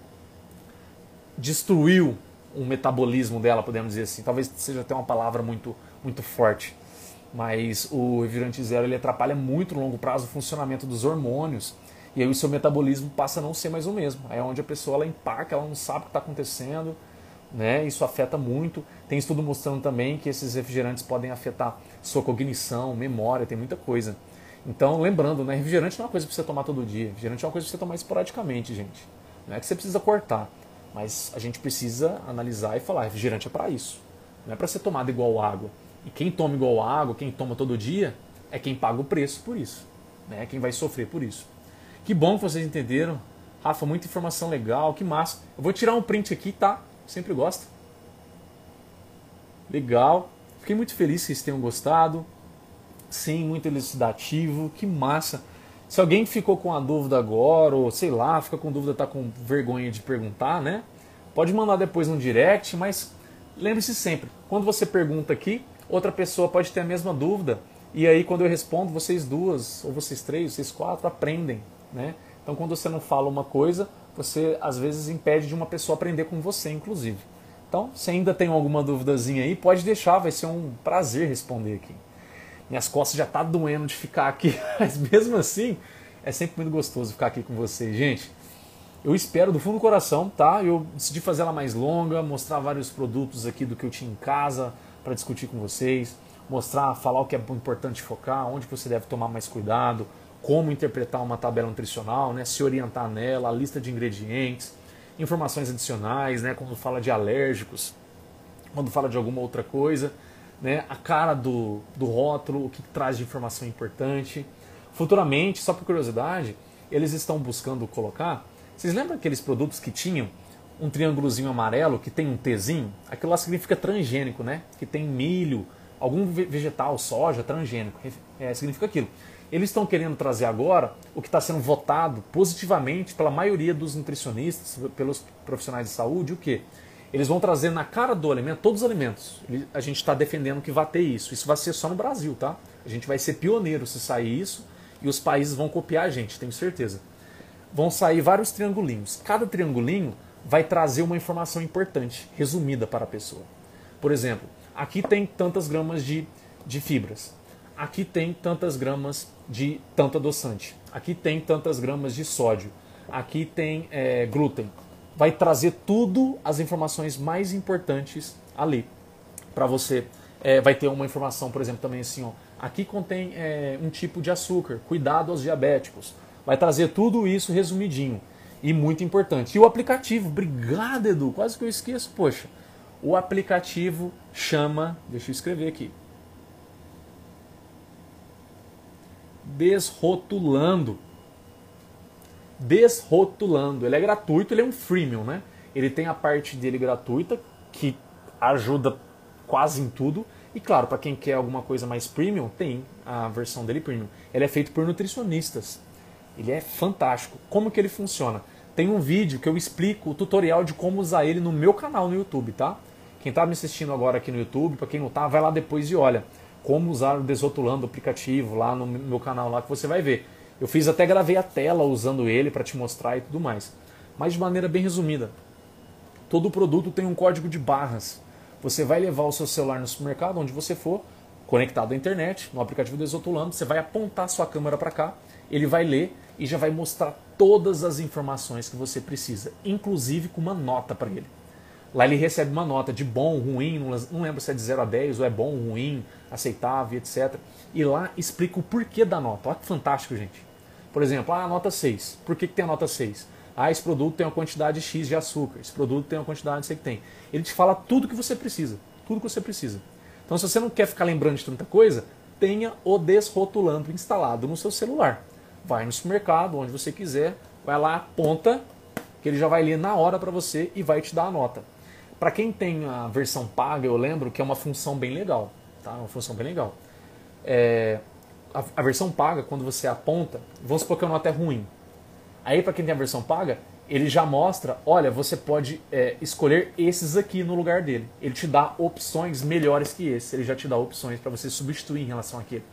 destruiu o metabolismo dela, podemos dizer assim. Talvez seja até uma palavra muito, muito forte mas o refrigerante zero ele atrapalha muito no longo prazo o funcionamento dos hormônios e aí o seu metabolismo passa a não ser mais o mesmo. Aí é onde a pessoa ela empaca, ela não sabe o que está acontecendo, né? Isso afeta muito. Tem estudo mostrando também que esses refrigerantes podem afetar sua cognição, memória, tem muita coisa. Então, lembrando, né? Refrigerante não é uma coisa para você tomar todo dia. Refrigerante é uma coisa para você tomar esporadicamente, gente. Não é que você precisa cortar, mas a gente precisa analisar e falar: refrigerante é para isso. Não é para ser tomado igual água. E quem toma igual água, quem toma todo dia, é quem paga o preço por isso. Né? Quem vai sofrer por isso. Que bom que vocês entenderam. Rafa, muita informação legal, que massa. Eu vou tirar um print aqui, tá? Sempre gosto. Legal. Fiquei muito feliz que vocês tenham gostado. Sim, muito elucidativo. Que massa. Se alguém ficou com a dúvida agora, ou sei lá, fica com dúvida, tá com vergonha de perguntar, né? Pode mandar depois no direct, mas lembre-se sempre, quando você pergunta aqui, outra pessoa pode ter a mesma dúvida. E aí, quando eu respondo, vocês duas, ou vocês três, vocês quatro, aprendem. Né? Então, quando você não fala uma coisa, você às vezes impede de uma pessoa aprender com você, inclusive. Então, se ainda tem alguma duvidazinha aí, pode deixar, vai ser um prazer responder aqui. Minhas costas já tá doendo de ficar aqui, mas mesmo assim, é sempre muito gostoso ficar aqui com vocês, gente. Eu espero do fundo do coração, tá? Eu decidi fazer ela mais longa, mostrar vários produtos aqui do que eu tinha em casa para discutir com vocês, mostrar, falar o que é importante focar, onde você deve tomar mais cuidado, como interpretar uma tabela nutricional, né? Se orientar nela, a lista de ingredientes, informações adicionais, né? Quando fala de alérgicos, quando fala de alguma outra coisa, né? A cara do, do rótulo, o que traz de informação importante. Futuramente, só por curiosidade, eles estão buscando colocar vocês lembram aqueles produtos que tinham um triângulozinho amarelo que tem um Tzinho? Aquilo lá significa transgênico, né? Que tem milho, algum vegetal, soja, transgênico. É, significa aquilo. Eles estão querendo trazer agora o que está sendo votado positivamente pela maioria dos nutricionistas, pelos profissionais de saúde, o que? Eles vão trazer na cara do alimento, todos os alimentos. A gente está defendendo que vai ter isso. Isso vai ser só no Brasil, tá? A gente vai ser pioneiro se sair isso e os países vão copiar a gente, tenho certeza vão sair vários triangulinhos. Cada triangulinho vai trazer uma informação importante, resumida para a pessoa. Por exemplo, aqui tem tantas gramas de, de fibras. Aqui tem tantas gramas de tanto adoçante. Aqui tem tantas gramas de sódio. Aqui tem é, glúten. Vai trazer tudo as informações mais importantes ali para você. É, vai ter uma informação, por exemplo, também assim, ó, aqui contém é, um tipo de açúcar. Cuidado aos diabéticos Vai trazer tudo isso resumidinho. E muito importante. E o aplicativo, obrigado Edu, quase que eu esqueço, poxa. O aplicativo chama, deixa eu escrever aqui. Desrotulando. Desrotulando. Ele é gratuito, ele é um freemium, né? Ele tem a parte dele gratuita, que ajuda quase em tudo. E claro, para quem quer alguma coisa mais premium, tem a versão dele premium. Ele é feito por nutricionistas. Ele é fantástico. Como que ele funciona? Tem um vídeo que eu explico o tutorial de como usar ele no meu canal no YouTube, tá? Quem está me assistindo agora aqui no YouTube, para quem não tá, vai lá depois e olha como usar o Desrotulando aplicativo lá no meu canal lá que você vai ver. Eu fiz até gravei a tela usando ele para te mostrar e tudo mais. Mas de maneira bem resumida. Todo produto tem um código de barras. Você vai levar o seu celular no supermercado, onde você for, conectado à internet, no aplicativo Desrotulando, você vai apontar sua câmera para cá, ele vai ler e já vai mostrar todas as informações que você precisa, inclusive com uma nota para ele. Lá ele recebe uma nota de bom, ruim, não lembro se é de 0 a 10 ou é bom, ruim, aceitável, etc. E lá explica o porquê da nota. Olha que fantástico, gente. Por exemplo, ah, a nota 6. Por que, que tem a nota 6? Ah, esse produto tem uma quantidade X de açúcar, esse produto tem uma quantidade, sei que tem. Ele te fala tudo que você precisa. Tudo que você precisa. Então, se você não quer ficar lembrando de tanta coisa, tenha o Desrotulando instalado no seu celular vai no supermercado, onde você quiser, vai lá, aponta, que ele já vai ler na hora para você e vai te dar a nota. Para quem tem a versão paga, eu lembro que é uma função bem legal, tá? Uma função bem legal. É, a, a, versão paga, quando você aponta, vamos supor que a nota é ruim. Aí, para quem tem a versão paga, ele já mostra, olha, você pode é, escolher esses aqui no lugar dele. Ele te dá opções melhores que esse. Ele já te dá opções para você substituir em relação àquele.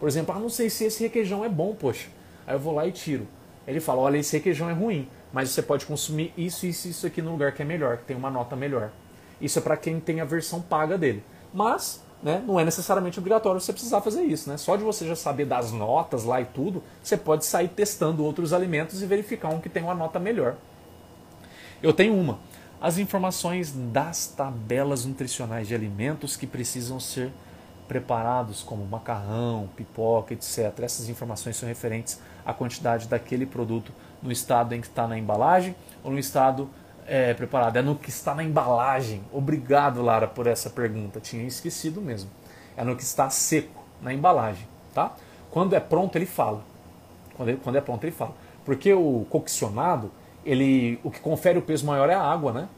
Por exemplo, ah, não sei se esse requeijão é bom, poxa. Aí eu vou lá e tiro. Ele fala: olha, esse requeijão é ruim, mas você pode consumir isso, isso, isso aqui no lugar que é melhor, que tem uma nota melhor. Isso é para quem tem a versão paga dele. Mas né, não é necessariamente obrigatório você precisar fazer isso. Né? Só de você já saber das notas lá e tudo, você pode sair testando outros alimentos e verificar um que tem uma nota melhor. Eu tenho uma. As informações das tabelas nutricionais de alimentos que precisam ser preparados, como macarrão, pipoca, etc. Essas informações são referentes à quantidade daquele produto no estado em que está na embalagem ou no estado é, preparado. É no que está na embalagem. Obrigado, Lara, por essa pergunta. Tinha esquecido mesmo. É no que está seco, na embalagem. Tá? Quando é pronto, ele fala. Quando, ele, quando é pronto, ele fala. Porque o coccionado, ele, o que confere o peso maior é a água, né?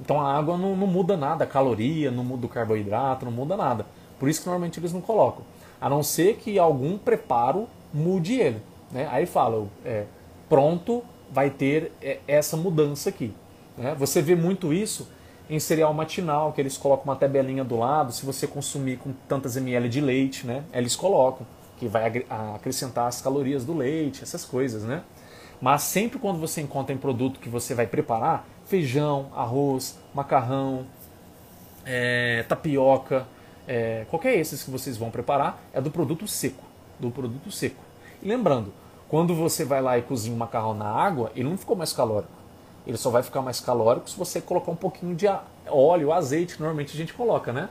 Então a água não, não muda nada, a caloria, não muda o carboidrato, não muda nada. Por isso que normalmente eles não colocam. A não ser que algum preparo mude ele. Né? Aí fala, é, pronto, vai ter é, essa mudança aqui. Né? Você vê muito isso em cereal matinal, que eles colocam uma tabelinha do lado, se você consumir com tantas ml de leite, né? eles colocam, que vai acrescentar as calorias do leite, essas coisas. Né? Mas sempre quando você encontra em produto que você vai preparar, feijão, arroz, macarrão, é, tapioca, é, qualquer esses que vocês vão preparar, é do produto seco. Do produto seco. E lembrando, quando você vai lá e cozinha o macarrão na água, ele não ficou mais calórico. Ele só vai ficar mais calórico se você colocar um pouquinho de óleo, azeite, que normalmente a gente coloca, né?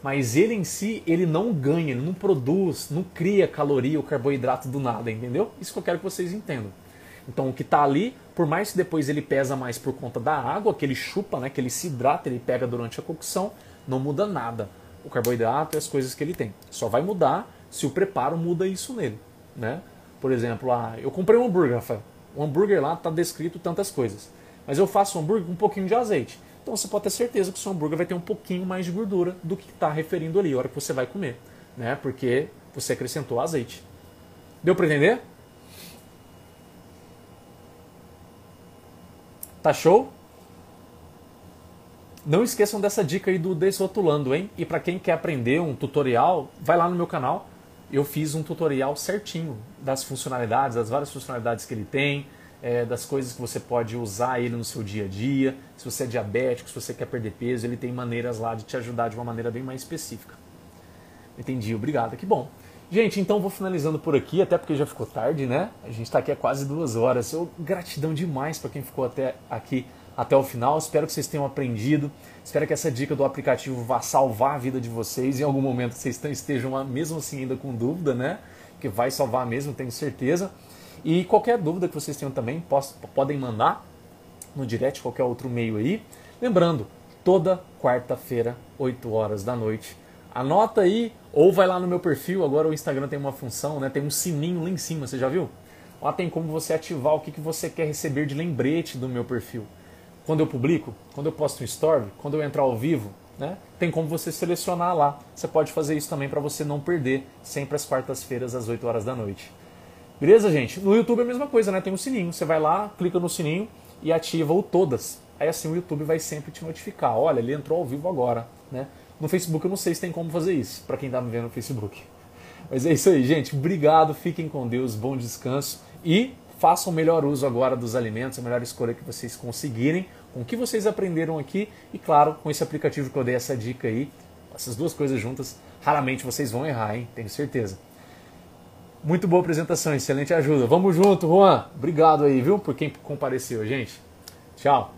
Mas ele em si, ele não ganha, ele não produz, não cria caloria ou carboidrato do nada, entendeu? Isso que eu quero que vocês entendam. Então o que está ali, por mais que depois ele pesa mais por conta da água, que ele chupa, né, que ele se hidrata, ele pega durante a cocção, não muda nada. O carboidrato e as coisas que ele tem. Só vai mudar se o preparo muda isso nele. Né? Por exemplo, ah, eu comprei um hambúrguer, Rafael. O hambúrguer lá está descrito tantas coisas. Mas eu faço um hambúrguer com um pouquinho de azeite. Então você pode ter certeza que o seu hambúrguer vai ter um pouquinho mais de gordura do que está referindo ali, a hora que você vai comer. Né? Porque você acrescentou azeite. Deu para entender? Tá show? Não esqueçam dessa dica aí do desrotulando, hein? E para quem quer aprender um tutorial, vai lá no meu canal. Eu fiz um tutorial certinho das funcionalidades, das várias funcionalidades que ele tem, é, das coisas que você pode usar ele no seu dia a dia. Se você é diabético, se você quer perder peso, ele tem maneiras lá de te ajudar de uma maneira bem mais específica. Entendi, obrigado, que bom. Gente, então vou finalizando por aqui, até porque já ficou tarde, né? A gente está aqui há quase duas horas. Eu, gratidão demais para quem ficou até aqui até o final. Espero que vocês tenham aprendido. Espero que essa dica do aplicativo vá salvar a vida de vocês. Em algum momento vocês estejam mesmo assim ainda com dúvida, né? Que vai salvar mesmo, tenho certeza. E qualquer dúvida que vocês tenham também, podem mandar no direct, qualquer outro meio aí. Lembrando, toda quarta-feira, 8 horas da noite, Anota aí, ou vai lá no meu perfil, agora o Instagram tem uma função, né? Tem um sininho lá em cima, você já viu? Lá tem como você ativar o que, que você quer receber de lembrete do meu perfil. Quando eu publico, quando eu posto um story, quando eu entrar ao vivo, né? Tem como você selecionar lá. Você pode fazer isso também para você não perder, sempre às quartas-feiras às 8 horas da noite. Beleza, gente? No YouTube é a mesma coisa, né? Tem um sininho. Você vai lá, clica no sininho e ativa o todas. Aí assim o YouTube vai sempre te notificar. Olha, ele entrou ao vivo agora, né? No Facebook eu não sei se tem como fazer isso, para quem está me vendo no Facebook. Mas é isso aí, gente. Obrigado, fiquem com Deus, bom descanso e façam o melhor uso agora dos alimentos, a melhor escolha que vocês conseguirem, com o que vocês aprenderam aqui e, claro, com esse aplicativo que eu dei essa dica aí, essas duas coisas juntas, raramente vocês vão errar, hein? Tenho certeza. Muito boa apresentação, excelente ajuda. Vamos junto, Juan. Obrigado aí, viu, por quem compareceu, gente. Tchau.